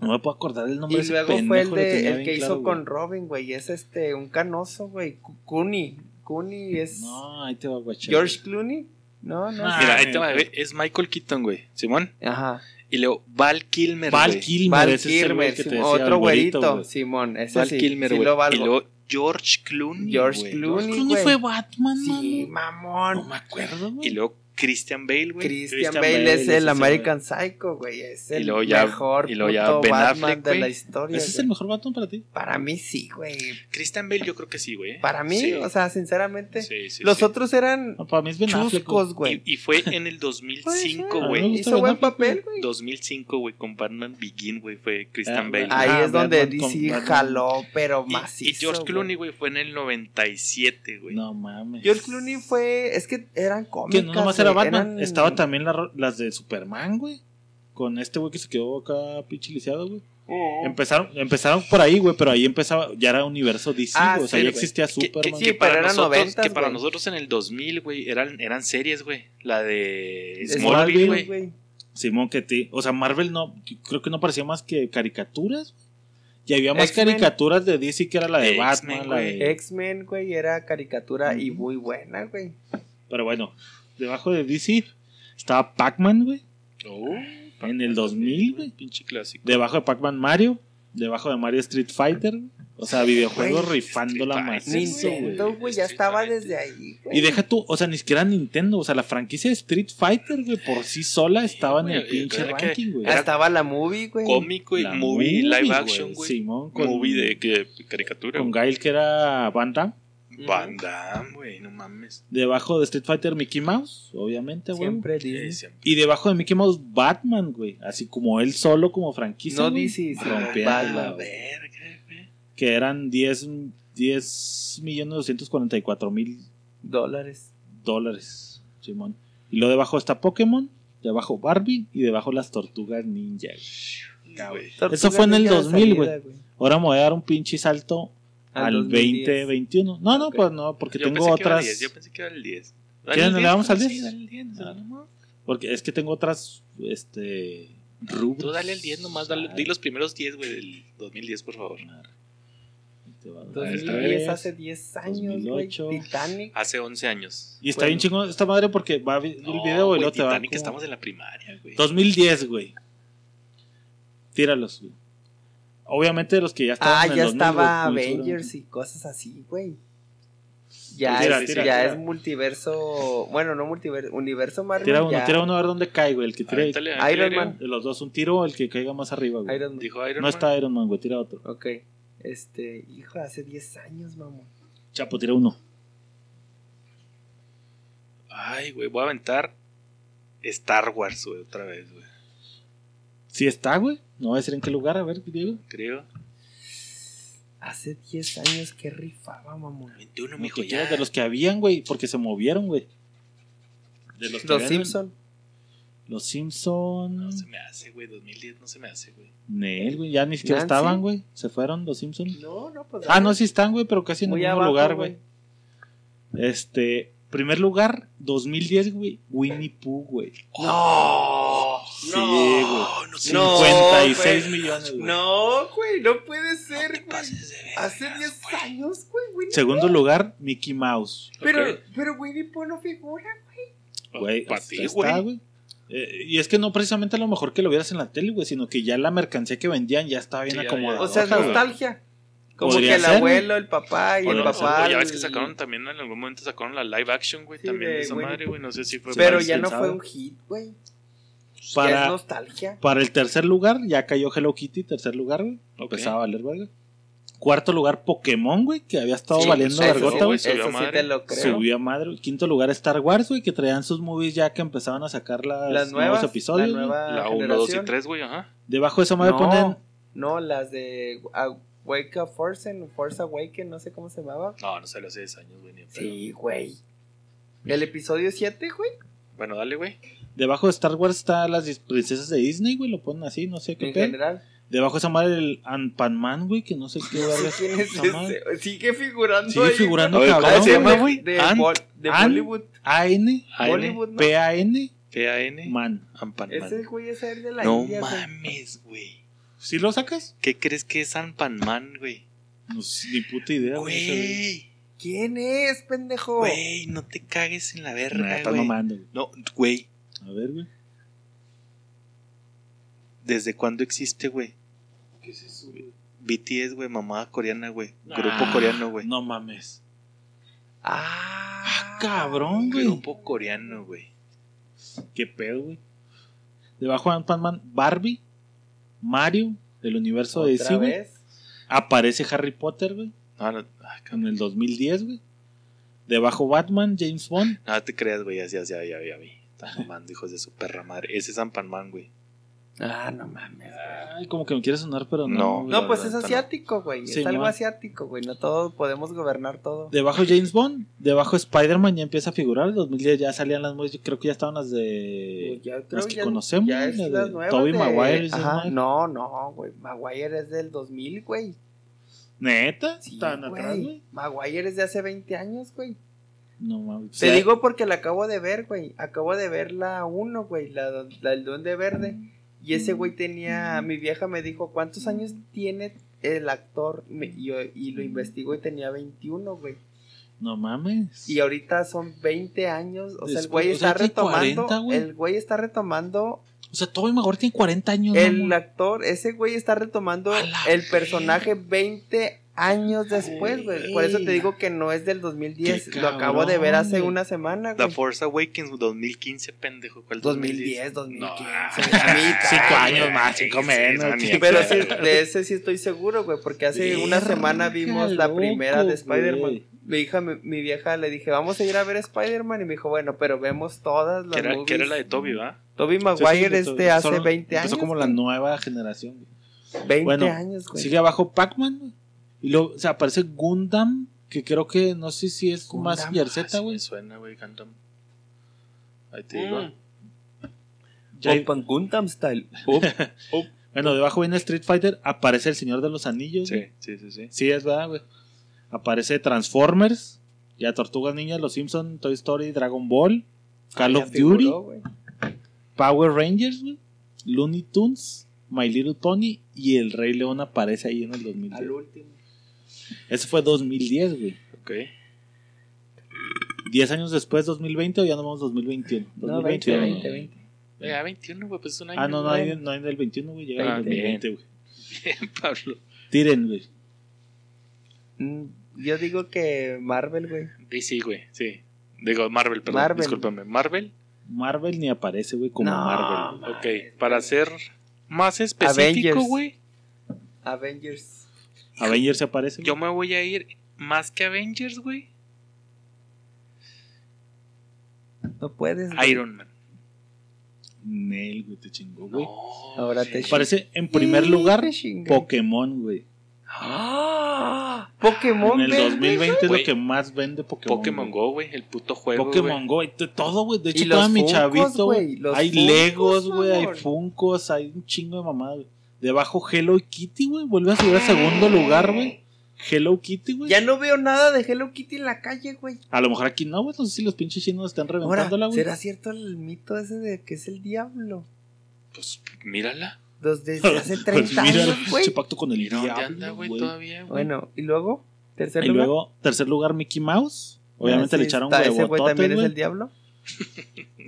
No me puedo acordar el nombre Y de ese luego fue el, de, el que claro, hizo güey. con Robin, güey. Es este, un canoso, güey. Cooney. Cooney es No, ahí te va a guachar. George Clooney. No, no. Ah, Mira, ahí güey, te va, güey. güey, es Michael Keaton, güey. Simón. Ajá. Y luego Val Kilmer, Val güey. Kilmer, Val ese es el güey Kilmer, que te Sim- decía, otro güerito, güey. Simón. Ese Val sí, Kilmer, sí güey. lo valgo. y luego George Clooney, George güey. Clooney. Clooney güey. fue Batman, Sí, mano. No mamón. me acuerdo, güey. Y luego Christian Bale, güey. Christian, Christian Bale, Bale, es el American Psycho, güey. Es el ya- mejor y luego ya puto Ben Batman Affleck, de la historia. ¿Ese es el mejor Batman para ti? Para mí sí, güey. Christian Bale yo creo que sí, güey. Para mí, Sí. o sea, sinceramente. Sí, sí, los sí. otros eran No, para mí es Ben Affleck, chuscos, güey. Y, y fue en el 2005, Puede güey. Hizo buen papel, güey. 2005, güey, con Batman Begin, güey, fue Christian Ah, Bale. ah, Ahí Ajá, es donde DC jaló, pero Y- macizo. y, George. Clooney, güey, fue en el 97, güey. No mames. George Clooney fue. Es que eran cómicas. Que no nomás era güey, Batman. eran- Estaba también la las de Superman, güey. Con este güey que se quedó acá pinche lisiado, güey. Oh. Empezaron, empezaron por ahí, güey, pero ahí empezaba, ya era universo DC, Ah, güey, o sea, sí, ya güey. existía Que- que- Superman. sí, que para pero nosotros, noventas, que para güey. nosotros en el 2000, güey, eran, eran series, güey. La de Smallville, Smallville, güey. Simón, que te, o sea, Marvel no, creo que no parecía más que caricaturas. Y había más caricaturas de DC que era la de Batman, la güey. de... X-Men, güey, era caricatura y muy buena, güey. Pero bueno, debajo de DC estaba Pac-Man, güey. Oh, En el 2000, güey. Pinche clásico. Debajo de Pac-Man Mario. Debajo de Mario Street Fighter. O sea, videojuegos rifando la Street macizo, güey. Nintendo, güey, ya Street estaba desde ahí, güey. Y deja tú, o sea, ni siquiera Nintendo, o sea, la franquicia de Street Fighter, güey, por sí sola estaba en el pinche ranking, güey. Estaba la movie, güey. Cómico y La movie, live action, güey. Simón, con, Movie de, que- caricatura. con. Gail que era Van Damme. Van Damme, güey, no mames. Debajo de Street Fighter Mickey Mouse, obviamente, güey. Siempre Sí, siempre. Y debajo de Mickey Mouse, Batman, güey. Así como él solo, como franquicia. No. Verga, güey. Que eran 10, 10 millones 244 mil Dólares. dólares, Simón. Y luego debajo está Pokémon, debajo Barbie y debajo las tortugas ninja. Güey. Eso fue en el Tortugas 2000, Ninja de güey. Ahora me voy a dar un pinche salto Al al 2010. 2021. No, no, Ok. pues no, porque Yo tengo otras. el 10, yo pensé que era el 10. ¿Quieren, le damos al Sí, 10? dale el 10. Ah. no. Porque es que tengo otras, este, rubros. Tú dale el 10 nomás, dale, Ah, di los primeros 10, güey, del 2010, por favor. te va a dar 2010, tres. hace 10 años, güey. 2008. Titanic. Hace 11 años. Y está Bueno. bien chingón esta madre porque va a ver el No, video y güey, luego te va Titanic, como- estamos en la primaria, güey. 2010, güey. Tíralos, güey. Obviamente los que ya estaban Ah, en el ya 2000, estaba Avengers y cosas así, güey. Ya, Tira, es, tira, ya tira. es multiverso. Bueno, no multiverso. Universo Marvel. Tira uno, ya. tira uno a ver dónde cae, güey. El que tire Iron Iron Man. de los dos, un tiro, el que caiga más arriba, güey. Iron Man. Dijo Iron no Man. está Iron Man, güey, tira otro. Ok. Este, hijo, hace 10 años, mamón. Chapo, tira uno. Ay, güey, voy a aventar Star Wars, güey, otra vez, güey. Sí está, güey. No voy a decir en qué lugar, a ver, Diego. Creo. Hace 10 años que rifaba, mamón. 21, No mijo, ya. de los que habían, güey, porque se movieron, güey. De los, que Los Simpson. Los Simpson. No se me hace, güey, 2010 no se me hace, güey. Nel, güey, ya ni siquiera Nancy. estaban, güey. Se fueron los Simpson. No, no, pues. Ah, no, sí están, güey, pero casi en el mismo abajo, lugar, güey. Este, primer lugar, 2010, güey, Winnie Pooh, güey. No, Sí, no, güey. no sé. No, 56 güey. millones, güey. No, güey, no puede ser, güey. De verga, Hace 10 güey. años, güey, Winnie Segundo Pooh. lugar, Mickey Mouse. Pero, Ok. pero Winnie Pooh no figura, güey. Güey, Pa' hasta ti, está, güey. güey. Eh, y es que no precisamente a lo mejor que lo vieras en la tele, güey, sino que ya la mercancía que vendían ya estaba bien Sí, acomodada. O sea, güey. nostalgia. Como que el ser, abuelo, el papá y O el no, papá. o ya ves que sacaron también en algún momento sacaron la live action, güey, Sí, también de esa Winnie madre, güey. No sé si fue Pero para- ya no pensado. fue un hit, güey. Ya Para, es nostalgia. para el tercer lugar, ya cayó Hello Kitty, tercer lugar, güey. Ok. Empezaba a valer, verga. Cuarto lugar, Pokémon, güey, que había estado Sí, valiendo vergota, sí, güey. subió sí madre. te lo creo. Subió a madre. Quinto lugar, Star Wars, güey, que traían sus movies ya que empezaban a sacar las Las nuevos nuevas. episodios. la güey. nueva La 1, 2 y generación. 3, güey, ajá. Debajo de esa madre no, ponen. no, las de uh, Wake Up Force, Force Awaken, no sé cómo se llamaba. No, no salió hace 10 años, güey, ni en. Sí, güey. El episodio 7, güey. Bueno, dale, güey. Debajo de Star Wars está las princesas de Disney, güey. Lo ponen así, no sé qué En general. Debajo de esa madre el Ant-Man, güey, que no sé qué No verga sé quién es ese. Sigue figurando Sigue ahí, figurando, cabrón. ¿cómo se llama, güey. De, Ant- Bol- de Bollywood. A-N, A-N, Bollywood, ¿no? P-A-N, P-A-N, man. Ese güey es el de la No India, güey. mames, güey. ¿Sí lo sacas? ¿Qué crees que es Ampanman, güey? No sé, ni puta idea, güey. Güey, ¿Quién es, pendejo? güey, no te cagues en la verga, güey. No, güey, A ver, güey. ¿desde cuándo existe, güey? ¿Qué es eso, güey? BTS, güey, mamá coreana, güey. Grupo Ah, coreano, güey. No mames. Ah, Ah, cabrón, güey. Grupo coreano, güey. Qué pedo, güey. Debajo de Ant-Man, Barbie, Mario, del universo de ¿Otra DC, güey. vez? Aparece Harry Potter, güey, No, no, ah, en el 2010, güey. Debajo Batman, James Bond. No te creas, güey, ya, ya, ya, ya, ya vi. Están mamando, hijos de su perra madre. Ese es Ampanman, güey. Ah, no mames. Ay, como que me quiere sonar, pero no. No. pues es asiático, güey. Sí, es algo man. asiático, güey. No todos podemos gobernar todo. Debajo James Bond, debajo Spider-Man ya empieza a figurar. En 2010 ya salían las movies, yo creo que ya estaban las de. Pues ya creo las que ya- conocemos, ya es la de las nuevas de- Maguire Ajá, no, no, güey. Maguire es del 2000, güey. ¿Neta? Sí, ¿Tan atrás, güey. güey? Maguire es de hace 20 años, güey. No mames. Te digo porque la acabo de ver, güey. Acabo de ver la 1, güey. La, la del Duende Verde. Y ese güey tenía. Mi vieja me dijo, ¿cuántos años tiene el actor? Me- y, yo- y lo investigó y tenía 21, güey. No mames. Y ahorita son 20 años. O sea, el güey o sea, está retomando. 40, güey. el güey está retomando. O sea, Tobey Maguire tiene 40 años. El actor, ese güey está retomando el personaje 20 años después, güey. Por eso te digo que no es del 2010. Qué Lo acabo de ver hace una semana, The güey. Force Awakens 2015, pendejo. ¿Cuál 2010, 2015. No, a mí, Cinco años más, cinco Sí, menos. chico. Pero sí, de ese sí estoy seguro, güey, porque hace una semana vimos la primera de Spider-Man. Mi hija, mi, mi vieja le dije, vamos a ir a ver Spider-Man. Y me dijo, bueno, pero vemos todas las Que era, que era la de Toby, ¿va? Tobey Sí, Maguire sí, es de hace solo 20 años. Empezó como la nueva generación. güey. 20 Bueno, años, güey. Sigue abajo Pac-Man. güey. Y luego se aparece Gundam. Que creo que no sé si es Gundam, más Ah, Z, sí güey. me suena, güey, Gundam. Ahí te digo. Mm. Open Gundam Style. Bueno, debajo viene Street Fighter. Aparece el Señor de los Anillos. Sí, sí, sí, sí. Sí, es verdad, güey. Aparece Transformers. Ya Tortugas Ninjas, Los Simpsons, Toy Story, Dragon Ball, Call Ah, of Duty, figuró. Power Rangers, güey, Looney Tunes, My Little Pony y El Rey León aparece ahí en el 2010. Al último. Ese fue 2010, güey. Ok. 10 años después, 2020 o ya no vamos 2021. No, 20, 2021. 20, 20. Eh, a 21, güey, pues es un año. Ah, no, no hay, no hay del 21, güey. Llega Ah, el 2020, güey. Bien, Pablo. Tiren, güey. Mm, Yo digo que Marvel, güey. DC, güey, sí. Digo, Marvel, perdón, Marvel. discúlpame. Marvel. Marvel ni aparece, güey, como No. Marvel. Ok, para ser más específico, güey, Avengers. Avengers se aparece. yo me voy a ir más que Avengers, güey. No puedes. güey. Iron Man. Nel, güey, te chingó, güey. No, Ahora te Aparece en primer lugar. Pokémon, güey. ¡Ah! Pokémon. En el vende, 2020 es lo que más vende Pokémon. Pokémon. Go, güey, el puto juego. Pokémon Go, todo, güey. De hecho, todo mi chavito, Hay Legos, güey. Hay. Funkos, hay un chingo de mamadas, güey. Debajo Hello Kitty, güey. Vuelve a subir a segundo lugar, güey. Hello Kitty, güey. Ya no veo nada de Hello Kitty en la calle, güey. A lo mejor aquí no, güey. No sé si los pinches chinos están reventándola, güey. ¿será cierto el mito ese de que es el diablo? Pues mírala. Desde hace 30 Pues mira, años, el güey. pinche pacto con el diablo, anda, güey, todavía, güey. Bueno, y luego, tercer Y lugar. luego, tercer lugar, Mickey Mouse. Obviamente Ah, le sí, echaron está, Ese güey también es el diablo.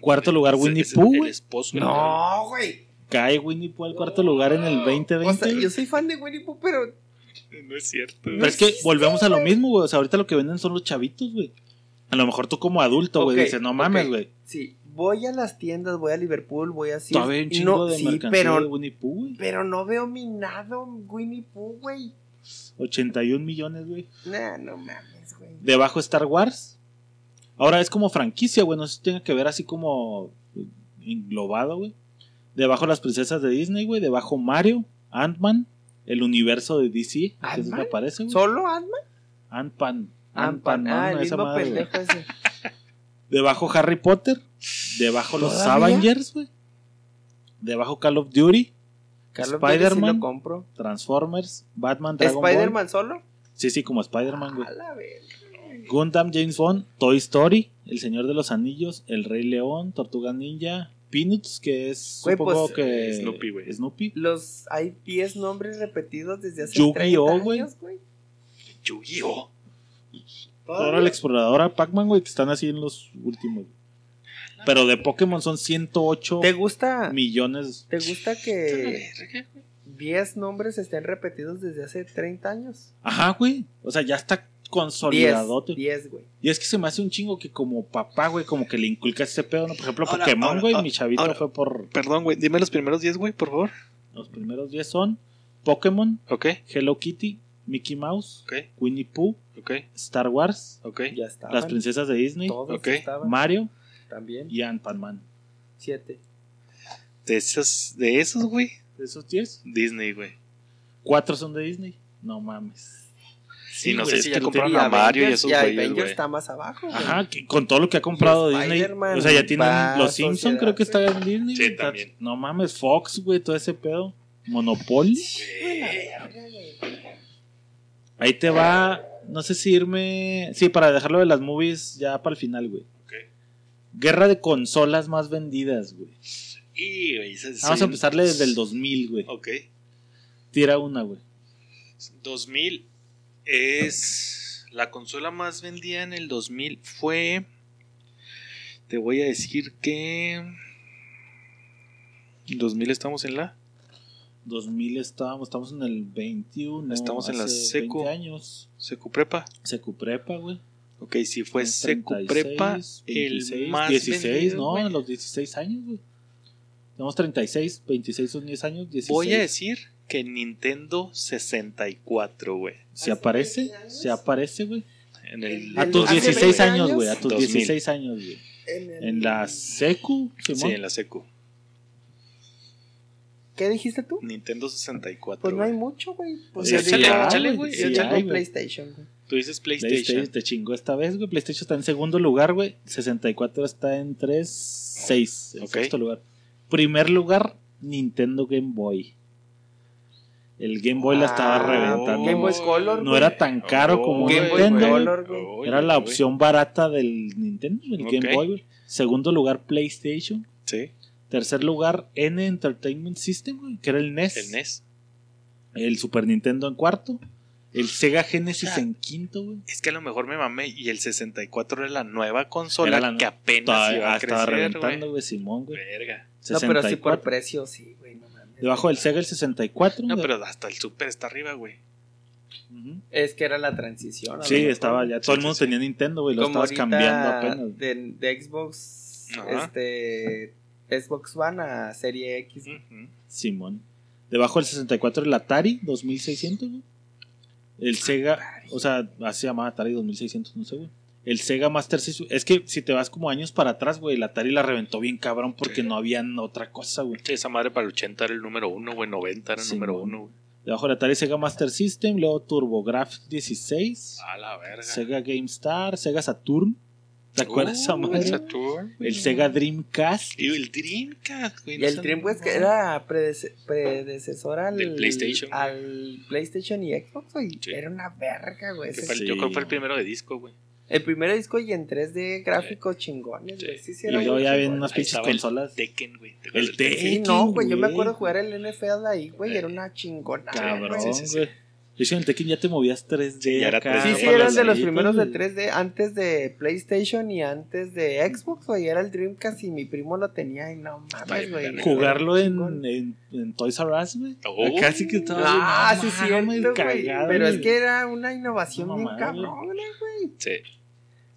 Cuarto lugar, Winnie Pooh, güey. No, güey. Cae Winnie Pooh al cuarto lugar en el 2020. O sea, yo soy fan de Winnie Pooh, pero No es cierto. Pero es que volvemos a lo mismo, güey. O sea, ahorita lo que venden son los chavitos, güey. A lo mejor tú como adulto, güey, Ok, dices, no mames, güey. Sí, voy a las tiendas, voy a Liverpool, voy a Sears, Todavía hay un chingo no, de sí, mercancía pero, de Winnie Pooh, güey. pero no veo minado Winnie Pooh, güey. 81 millones, güey. Nah, no mames, güey. Debajo Star Wars. Ahora es como franquicia, güey. No sé si tenga que ver así como englobado, güey. Debajo las princesas de Disney, güey. Debajo Mario, Ant-Man, el universo de DC. Entonces ¿Ant-Man? me parece, güey. ¿Solo Ant-Man? Ant-Man. Ant-Man, ah, el esa mismo madre, güey. pendejo ese. Debajo Harry Potter. Debajo los ¿Todavía? Avengers, güey. Debajo Call of Duty. Spider-Man. Compro. Transformers. Batman, Dragon Ball. ¿Spider-Man solo? Sí, sí, como Spider-Man, güey. A la verga. Gundam, James Bond, Toy Story, El Señor de los Anillos, El Rey León, Tortuga Ninja, Peanuts, que es Güey, supongo pues, que Snoopy, güey. Snoopy. Los, hay 10 nombres repetidos desde hace Yu-Gi-Oh, 30 güey. años, güey. Yu-Gi-Oh! Ahora la exploradora Pac-Man, güey, que están así en los últimos. Pero de Pokémon son 108 ¿Te gusta, millones. ¿Te gusta que Verga, güey. 10 nombres estén repetidos desde hace 30 años? Ajá, güey. O sea, ya está 10, consolidadote. 10, güey. Y es que se me hace un chingo que como papá, güey, como que le inculca ese pedo, ¿no? Por ejemplo, Ahora, Pokémon, güey, mi chavito ahora. fue por... Perdón, güey. Dime los primeros 10, güey, por favor. Los primeros 10 son Pokémon, Ok, Hello Kitty, Mickey Mouse, ok, Winnie Pooh, ok, Star Wars, ok. Ya está. Las princesas de Disney, estaban. Mario También. y Ant-Man. 7. De esos, de esos, güey. De esos 10, Disney, güey. 4 son de Disney. No mames. Sí, no sé si ya compraron a Mario y esos ya güeyes, Avengers está más abajo. Ajá, que con todo lo que ha comprado Y Disney. O sea, ya tienen los Simpsons, creo que está en Disney. Sí, también. No mames, Fox, güey, todo ese pedo. Monopoly. Ahí te va. No sé si irme. Sí, para dejarlo de las movies ya para el final, güey. Ok. Guerra de consolas más vendidas, güey. Y, güey, Vamos a empezarle desde el 2000, güey. Ok. Tira una, güey. 2000 es la consola más vendida en el 2000 fue te voy a decir que 2000 estamos en la 2000 estábamos, estamos en el 21. Estamos en la secu. 20 años. Secu Prepa. Secu Prepa, güey. Ok, si fue Secu 36, Prepa 26, el más 16, vendido, no, güey. a los 16 años, güey. Tenemos 36, 26 son 10 años, 16. Voy a decir que Nintendo 64, güey. Si aparece, se aparece, güey. En el A tus ¿Hace 16 20 años, güey. A tus 2000. 16 años, güey. En, el- En la secu, Sí, en la Secu. ¿Qué dijiste tú? Nintendo 64. Pues no hay mucho, güey. Pues Sí, échale, échale, güey, sí hay, güey. PlayStation, güey. Tú dices PlayStation PlayStation. te chingó esta vez, güey. PlayStation está en segundo lugar, güey. 64 está en 3, 6. En Ok. sexto lugar. Primer lugar, Nintendo Game Boy. El Game Boy la estaba Ah, reventando. Game Boy Color, No era tan caro como Game Boy Nintendo. güey. Color, Era la opción barata del Nintendo, el. Game Boy. Segundo lugar, PlayStation. Sí, Tercer lugar, N Entertainment System, güey, que era el NES. el NES. El Super Nintendo en cuarto. El Sega Genesis O sea, en quinto, güey. Es que a lo mejor me mamé y el 64 era la nueva consola la- que apenas Estaba, iba a estaba crecer, reventando, güey. Simón, güey. Verga. No, pero sí por 64. precio, sí, güey. No. Debajo del Sega el 64. No, pero hasta el Super está arriba, güey. Es que era la transición. Sí, mejor, estaba ya. Todo el mundo Sí, sí, sí. tenía Nintendo, güey. Lo Como estabas cambiando apenas. De, de Xbox, Ajá. este, Xbox One a Serie X. Ujú. Simón. Debajo del 64 el Atari 2600, güey. El Sega, o sea, así se llamaba Atari 2600, no sé, güey. El Sega Master System. Es que si te vas como años para atrás, güey, el Atari la reventó bien cabrón porque Sí. no había otra cosa, güey. Sí, esa madre para el 80 era el número uno, güey. 90 era el Sí, número uno, güey. Debajo del Atari Sega Master System, luego TurboGrafx 16, A la verga. Sega Game Star, Sega Saturn. ¿Te acuerdas esa Uh, madre? el Saturn. El Sega Dreamcast. Y el Dreamcast, güey. Y el Dreamcast que mamón. era predece- predecesor al Del PlayStation, güey. al PlayStation y Xbox, güey. Sí. Era una verga, güey. Que. Yo creo que fue el primero de disco, güey. El primer disco y en 3D gráficos chingones, Sí. güey. Sí, sí, Y era luego ya vienen unas pinches estaba el consolas. Tekken, güey. ¿Te El Tekken. Sí, no, güey. Yo me acuerdo jugar el NFL ahí, güey. Era una chingona. Cabrón, Sí, sí, sí. güey. De hecho, en el Tekken ya te movías 3D. Sí, ya era acá, 3D. Sí, sí, eran de los sí, primeros de güey. 3D antes de PlayStation y antes de Xbox, güey. Era el Dreamcast y mi primo lo tenía y no mames, güey. Jugarlo en, en, en Toys R Us, güey. Oh. Casi que estaba. Ah, sí, no güey. cagado, Pero es que era una innovación No bien cabrón, güey. Sí.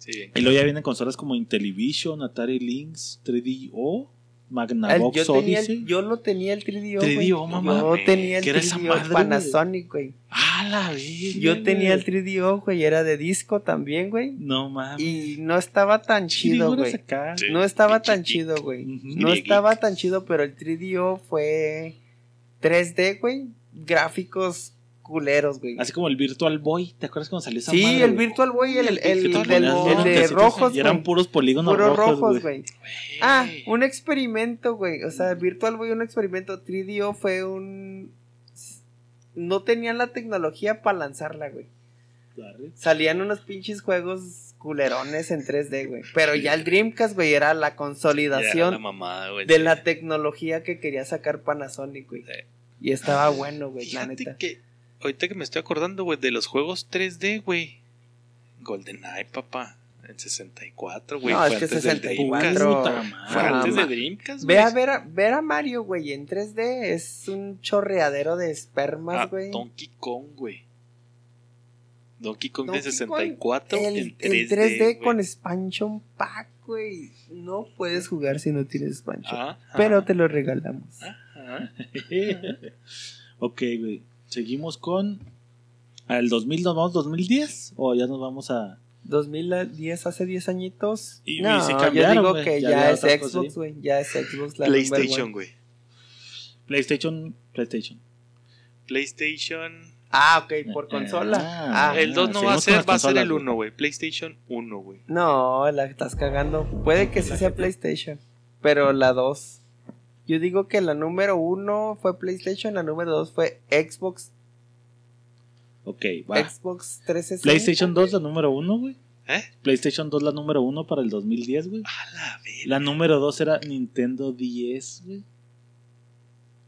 Sí. Y luego ya vienen consolas como Intellivision, Atari Lynx, 3DO, El- Magnavox yo, tenía Odyssey. el, yo lo tenía el 3DO, 3DO, güey. mamá. Yo tenía el ¿Qué era esa 3DO madre, güey? Panasonic, güey. Ah, la verga, Yo tenía el güey. 3DO, güey. Era de disco también, güey. No mames. Y no estaba tan chido, güey. Sí. No estaba tan chido, güey. No estaba tan chido, pero el 3DO fue 3D, güey. Gráficos culeros, güey. Así como el Virtual Boy. ¿Te acuerdas cuando salió esa Sí, madre, el güey? Virtual Boy, el, el, el, de rojos, Y eran puros polígonos Puros rojos, rojos, güey. güey. Ah, un experimento, güey. O sea, Virtual Boy, un experimento. 3DO fue un. No tenían la tecnología para lanzarla, güey. Salían unos pinches juegos culerones en 3D, güey. Pero ya el Dreamcast, güey, era la era consolidación la mamada, güey. de sí. la tecnología que quería sacar Panasonic, güey. Sí. Y estaba bueno, güey, la Fíjate neta. que ahorita que me estoy acordando, güey, de los juegos 3D, güey. GoldenEye, papá. En 64, güey. No, fue es que antes del 64. Dreamcast. Puta Fue antes de Dreamcast, Ve güey. a ver a, ver a Mario, güey, en 3D es un chorreadero de espermas, Ah, güey. Donkey Kong, güey. Donkey Kong Donkey de 64 El, en 3D. el 3D güey. con expansion pack, güey. No puedes jugar si no tienes expansion. Ajá. Pero te lo regalamos. Ajá. ok, güey. Seguimos con. ¿Al 2000 nos vamos 2010? ¿O ya nos vamos a.? 2010, hace 10 añitos. Y- y no, yo cambiaron, digo güey. que Ya ya, es Xbox, güey. Ya es Xbox la PlayStation, güey. PlayStation. PlayStation. PlayStation. Ah, ok, por consola. Ah, Ah, el 2 no va a ser, va a ser el güey. 1, güey. PlayStation 1, güey. No, la estás cagando. Puede que sí sea PlayStation, pero la 2. Yo digo que la número 1 fue PlayStation, la número 2 fue Xbox, Ok, va. Xbox 360. PlayStation 2, la número 1, güey. ¿Eh? PlayStation 2, la número 1 para el 2010, güey. A la verga. La número 2 era Nintendo 10, güey.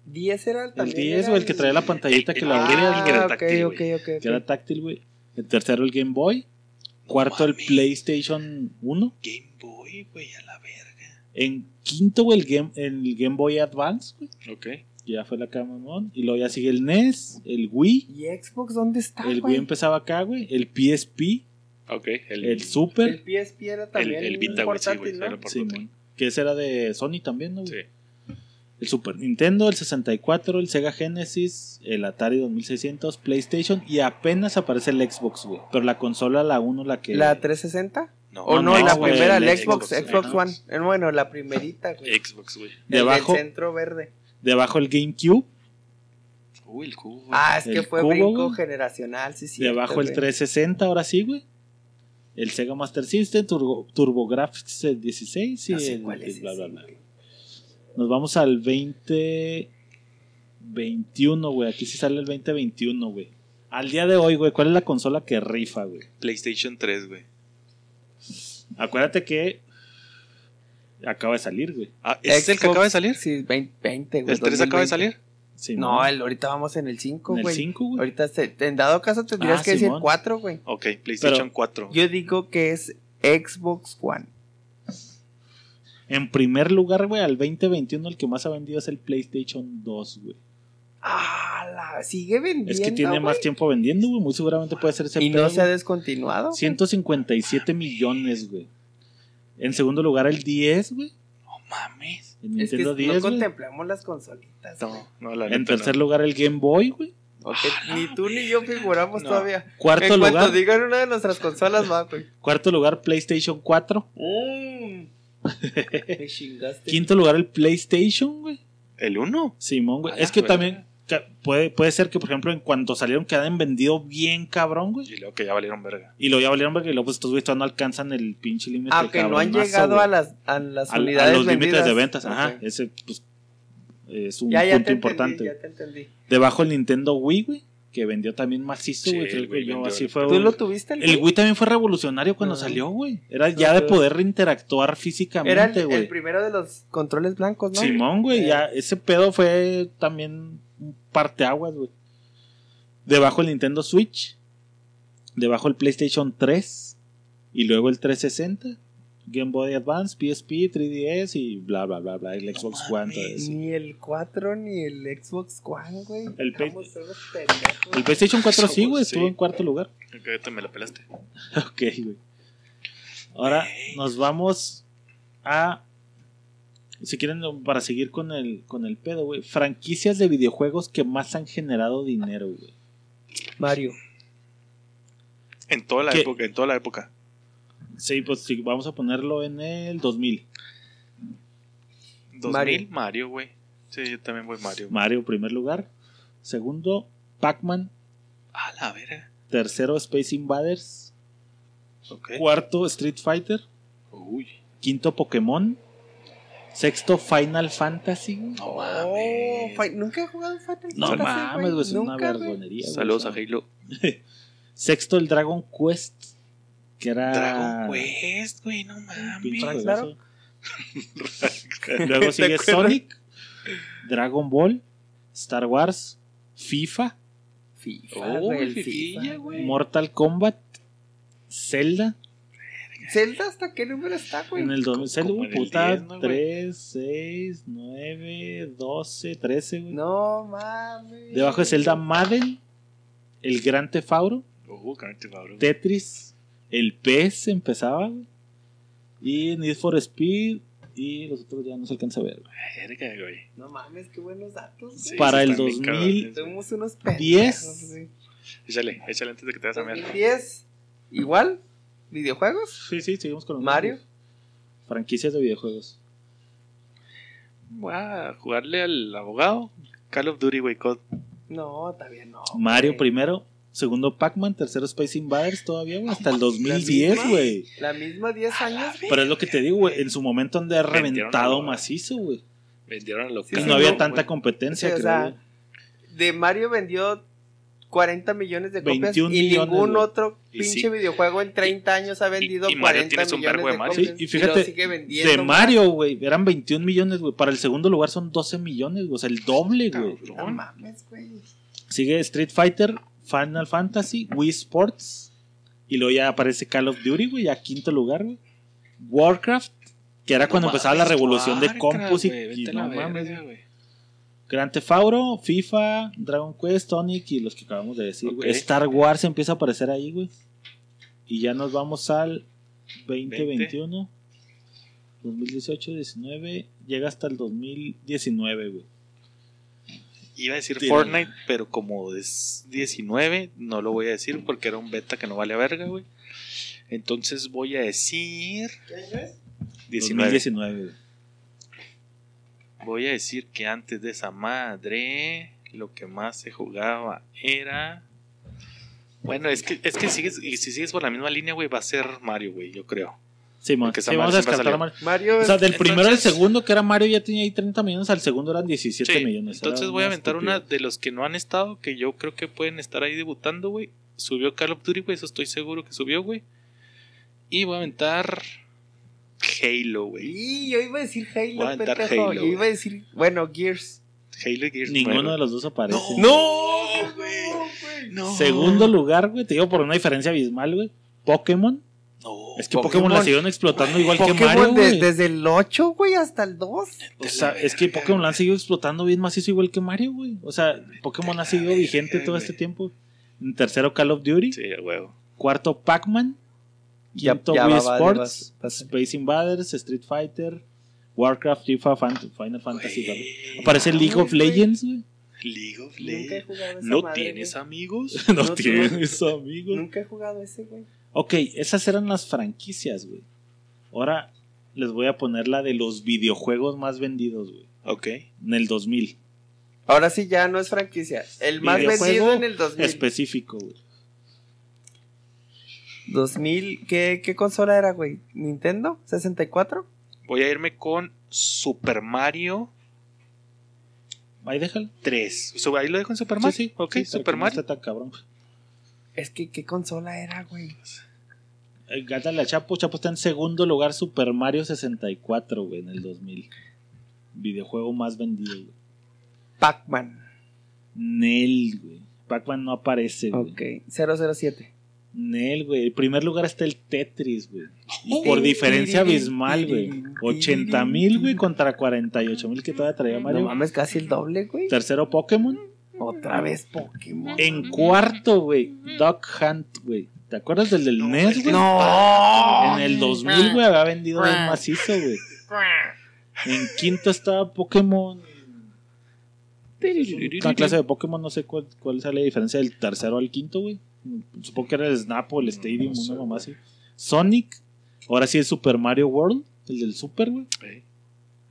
10 era El también 10, era güey, el que traía la pantallita el- que el- la era Ah, táctil, ok, güey. ok, ok, que era táctil, güey. El tercero, el Game Boy. No Cuarto, el mames. PlayStation 1. Game Boy, güey, a la verga. En quinto, güey, el Game, el Game Boy Advance, güey. Ok. Ya fue la cama, mamón. Y luego ya sigue el NES, el Wii. ¿Y Xbox dónde está, el Wii empezaba acá, güey. El PSP, Ok. El, el Super. El PSP era también el Vita, güey, sí, portátil, güey, ¿no? era Sí, que ese era de Sony también, ¿no? güey? Sí. El Super Nintendo, el 64, el Sega Genesis, el Atari 2600, PlayStation y apenas aparece el Xbox, güey. Pero la consola, la 1, la que... ¿La 360? No, O no, no, la primera, el el Xbox, Xbox. One. Eh, Bueno, la primerita, güey. Xbox, güey. El del Debajo, centro verde. debajo el GameCube, Uy, el cubo. Ah, es que El fue cubo, brinco generacional, sí, sí. debajo el 360, ahora sí, güey. El Sega Master System, Turbo, TurboGrafx 16 y No sé el, cuál es bla, bla, bla. Nos vamos al 2021, güey. Aquí sí sale el 2021, güey. Al día de hoy, güey, ¿cuál es la consola que rifa, güey? PlayStation 3, güey. Acuérdate que acaba de salir, güey. Ah, ¿ese es el que Xbox, acaba de salir? Sí, 20, 20, güey. ¿El 3 acaba de 2020. salir? Sí, No, el, ahorita vamos en el 5, en el güey. 5, güey. Ahorita, se- en dado caso, tendrías Ah, que decir Simón. 4, güey. Ok, PlayStation Pero- 4. Yo digo que es Xbox One. En primer lugar, güey, al 2021 el que más ha vendido es el PlayStation 2, güey. Ah, la sigue vendiendo. Es que tiene más tiempo vendiendo, güey. Muy seguramente puede ser ese Y pedo, no se ha descontinuado. güey. 157 millones, güey. En segundo lugar el 10, güey. No mames. El Es que Nintendo no 10, güey. contemplamos las consolitas. güey. No, no, la En tercer no. lugar el Game Boy, güey. Ok, Ni tú ni yo figuramos No. todavía. Cuarto en cuanto lugar, digan una de nuestras consolas, va, güey. cuarto lugar PlayStation 4. Mm. Me chingaste. Quinto lugar el PlayStation, güey. ¿El 1? Simón, güey. A Es que también puede, puede ser que, por ejemplo, en cuanto salieron quedaban vendido bien cabrón, güey. Y luego que ya valieron verga. Y luego ya valieron porque luego pues estos güeyes todavía no alcanzan el pinche límite. Aunque no han llegado güey. a las, a las a, a unidades los límites de ventas. Ajá, ese pues, es un Ya, ya punto te importante. entendí, ya te entendí. Debajo el Nintendo Wii, güey, que vendió también macizo, Sí, güey. Creo el Wii que yo así el- fue. ¿Tú lo tuviste? El Wii también fue revolucionario cuando No. salió, güey. Era ya de poder interactuar Era el, físicamente, el güey. primero de los controles blancos, ¿no? Simón, güey, Eh. ya ese pedo fue también parteaguas, güey. Debajo el Nintendo Switch. Debajo el PlayStation 3. Y luego el 360. Game Boy Advance, PSP, 3DS y bla bla bla bla. El Xbox One. todo eso. Ni el 4 ni el Xbox One, güey. El PlayStation 4 sí, güey, Sí. estuvo en cuarto lugar. Ok, ahorita me la pelaste. Ok, güey. Ahora nos vamos a. Si quieren, para seguir con el, con el pedo, güey. Franquicias de videojuegos que más han generado dinero, güey. Mario. En toda la ¿Qué? época, en toda la época. Sí, pues sí, vamos a ponerlo en el 2000. 2000, Mario. Mario, güey. Sí, yo también voy Mario. güey. Mario, primer lugar. Segundo, Pac-Man. A la verga. Tercero, Space Invaders. Cuarto, Street Fighter. Uy. Quinto, Pokémon. Sexto, Final Fantasy. No Oh, mames. Fi- nunca he jugado Final No Fantasy, mames, güey, es una Nunca, güey. vergonería. güey, Saludos a. Halo. Sexto, el Dragon Quest. Que era. Dragon Quest, güey, no un mames. pinche juegazo. claro. Luego ¿Te sigue acuerdas? Sonic, Dragon Ball, Star Wars, FIFA, FIFA, Oh, güey, el FIFA. güey. Mortal Kombat, Zelda. ¿Zelda hasta qué número está, güey? En el 2000, Zelda, como uh, en el puta, 10, ¿no, güey? 3, 6, 9, 12, 13, güey. No mames. Debajo de Zelda Madden, el Gran Tefauro, Uh, Grand Theft Auto. Tetris, el PES empezaba, güey. Y Need for Speed. Y los otros ya no se alcanza a ver. güey. Verga, güey. No mames, qué buenos datos. Sí, güey. Para el están bien 2000, cabrones. Somos unos Diez. pendejos. Échale, échale antes de que te vas a mear. 2010. Igual. ¿Videojuegos? Sí, sí, seguimos con los Mario. mismos. Franquicias de videojuegos. Voy a jugarle al abogado. Call of Duty, güey. COD. No, todavía no. Mario primero, segundo Pac-Man, tercero Space Invaders todavía, güey, hasta el 2010, misma? güey. La misma 10 años, güey. Pero es lo que te digo, güey, en su momento han de reventado macizo, güey. Vendieron a lo Y sí, no había tanta competencia, o creo sea. De Mario vendió 40 millones de copias 21 y millones, ningún güey. otro Y pinche sí. videojuego en 30 años ha vendido y Mario 40 tienes un millones de de Mario. copias. Sí, y fíjate, sigue vendiendo De. Mario, güey, eran 21 millones, güey. Para el segundo lugar son 12 millones, güey. O sea, el doble, güey. No mames, güey. Sigue Street Fighter, Final Fantasy, Wii Sports. Y luego ya aparece Call of Duty, güey, a quinto lugar, güey. Warcraft, que era cuando No empezaba la mames, revolución de Warcraft, compus y, güey, y no la mames, güey. Theft Auto, FIFA, Dragon Quest, Sonic y los que acabamos de decir. Star Wars empieza a aparecer ahí, güey. Y ya nos vamos al 2021, 2018, 19, llega hasta el 2019, güey. Iba a decir Tira. Fortnite, pero como es 19, no lo voy a decir porque era un beta que no vale verga, güey. Entonces voy a decir ¿Qué es? 19. 2019, güey. Voy a decir que antes de esa madre, lo que más se jugaba era. Bueno, es que, es que sigues, y si sigues por la misma línea, güey, va a ser Mario, güey, yo creo. Sí. Porque Sí, vamos a descartar a. Mario. Mario O sea, del Entonces- primero al segundo, que era Mario, ya tenía ahí 30 millones, al segundo eran 17 Sí, millones. Era Entonces voy a aventar una de los que no han estado, que yo creo que pueden estar ahí debutando, güey. Subió Call of Duty, güey, eso estoy seguro que subió, güey. Y voy a aventar Halo, güey. Y yo iba a decir Halo, pendejo. Halo, Yo iba a decir, bueno, Gears. Halo y Gears Ninguno de los dos aparece. No, güey. No. Segundo lugar, güey, te digo por una diferencia abismal, güey. Pokémon. No. Es que Pokémon, Pokémon. la siguieron explotando igual que Mario, de- güey. desde el 8, güey, hasta el 2. O sea, es que Pokémon la han seguido explotando bien macizo igual que Mario, güey. O sea, Pokémon ha sido vigente todo este tiempo. En tercero, Call of Duty. Sí, a huevo. Cuarto, Pac-Man. Ya- ya Wii va, va, Sports. Space Invaders, Street Fighter. Warcraft, FIFA, Final Fantasy. Güey. Aparece League of. Legends, güey. League of Legends. ¿No madre, tienes amigos? No, No, tienes amigos. Nunca he jugado ese, güey. Ok, esas eran las franquicias, güey. Ahora les voy a poner la de los videojuegos más vendidos, güey. Ok. En el 2000. Ahora sí ya no es franquicia. El más vendido en el 2000. Específico, güey. 2000, ¿qué, ¿qué consola era, güey? ¿Nintendo? ¿64? Voy a irme con Super Mario Ahí déjalo. 3. Su- Ahí lo dejo en Super Mario. Sí, sí. Ok, sí, Super no Mario. tan cabrón. Es que, ¿qué consola era, güey? Eh, Gátale a Chapo. Chapo está en segundo lugar Super Mario 64, güey, en el 2000. Videojuego más vendido, güey. Pac-Man. Nel, güey. Pac-Man no aparece, güey. Ok, 007. Nel, güey. En primer lugar está el Tetris, güey. Y por diferencia abismal, güey. 80 mil, güey, contra 48 mil que todavía traía No Mario. mames, casi el doble, güey. Tercero Pokémon. Otra vez Pokémon. En cuarto, güey, Duck Hunt, güey. ¿Te acuerdas del del NES, güey? No. En el 2000, güey, había vendido bien macizo, güey. En quinto estaba Pokémon. Una clase de Pokémon, no sé cuál, cuál es la diferencia del tercero al quinto, güey. Supongo que era el Snap o el Stadium, no sé, una mamá así. Sonic. Ahora sí es Super Mario World, el del Super, güey. Ey.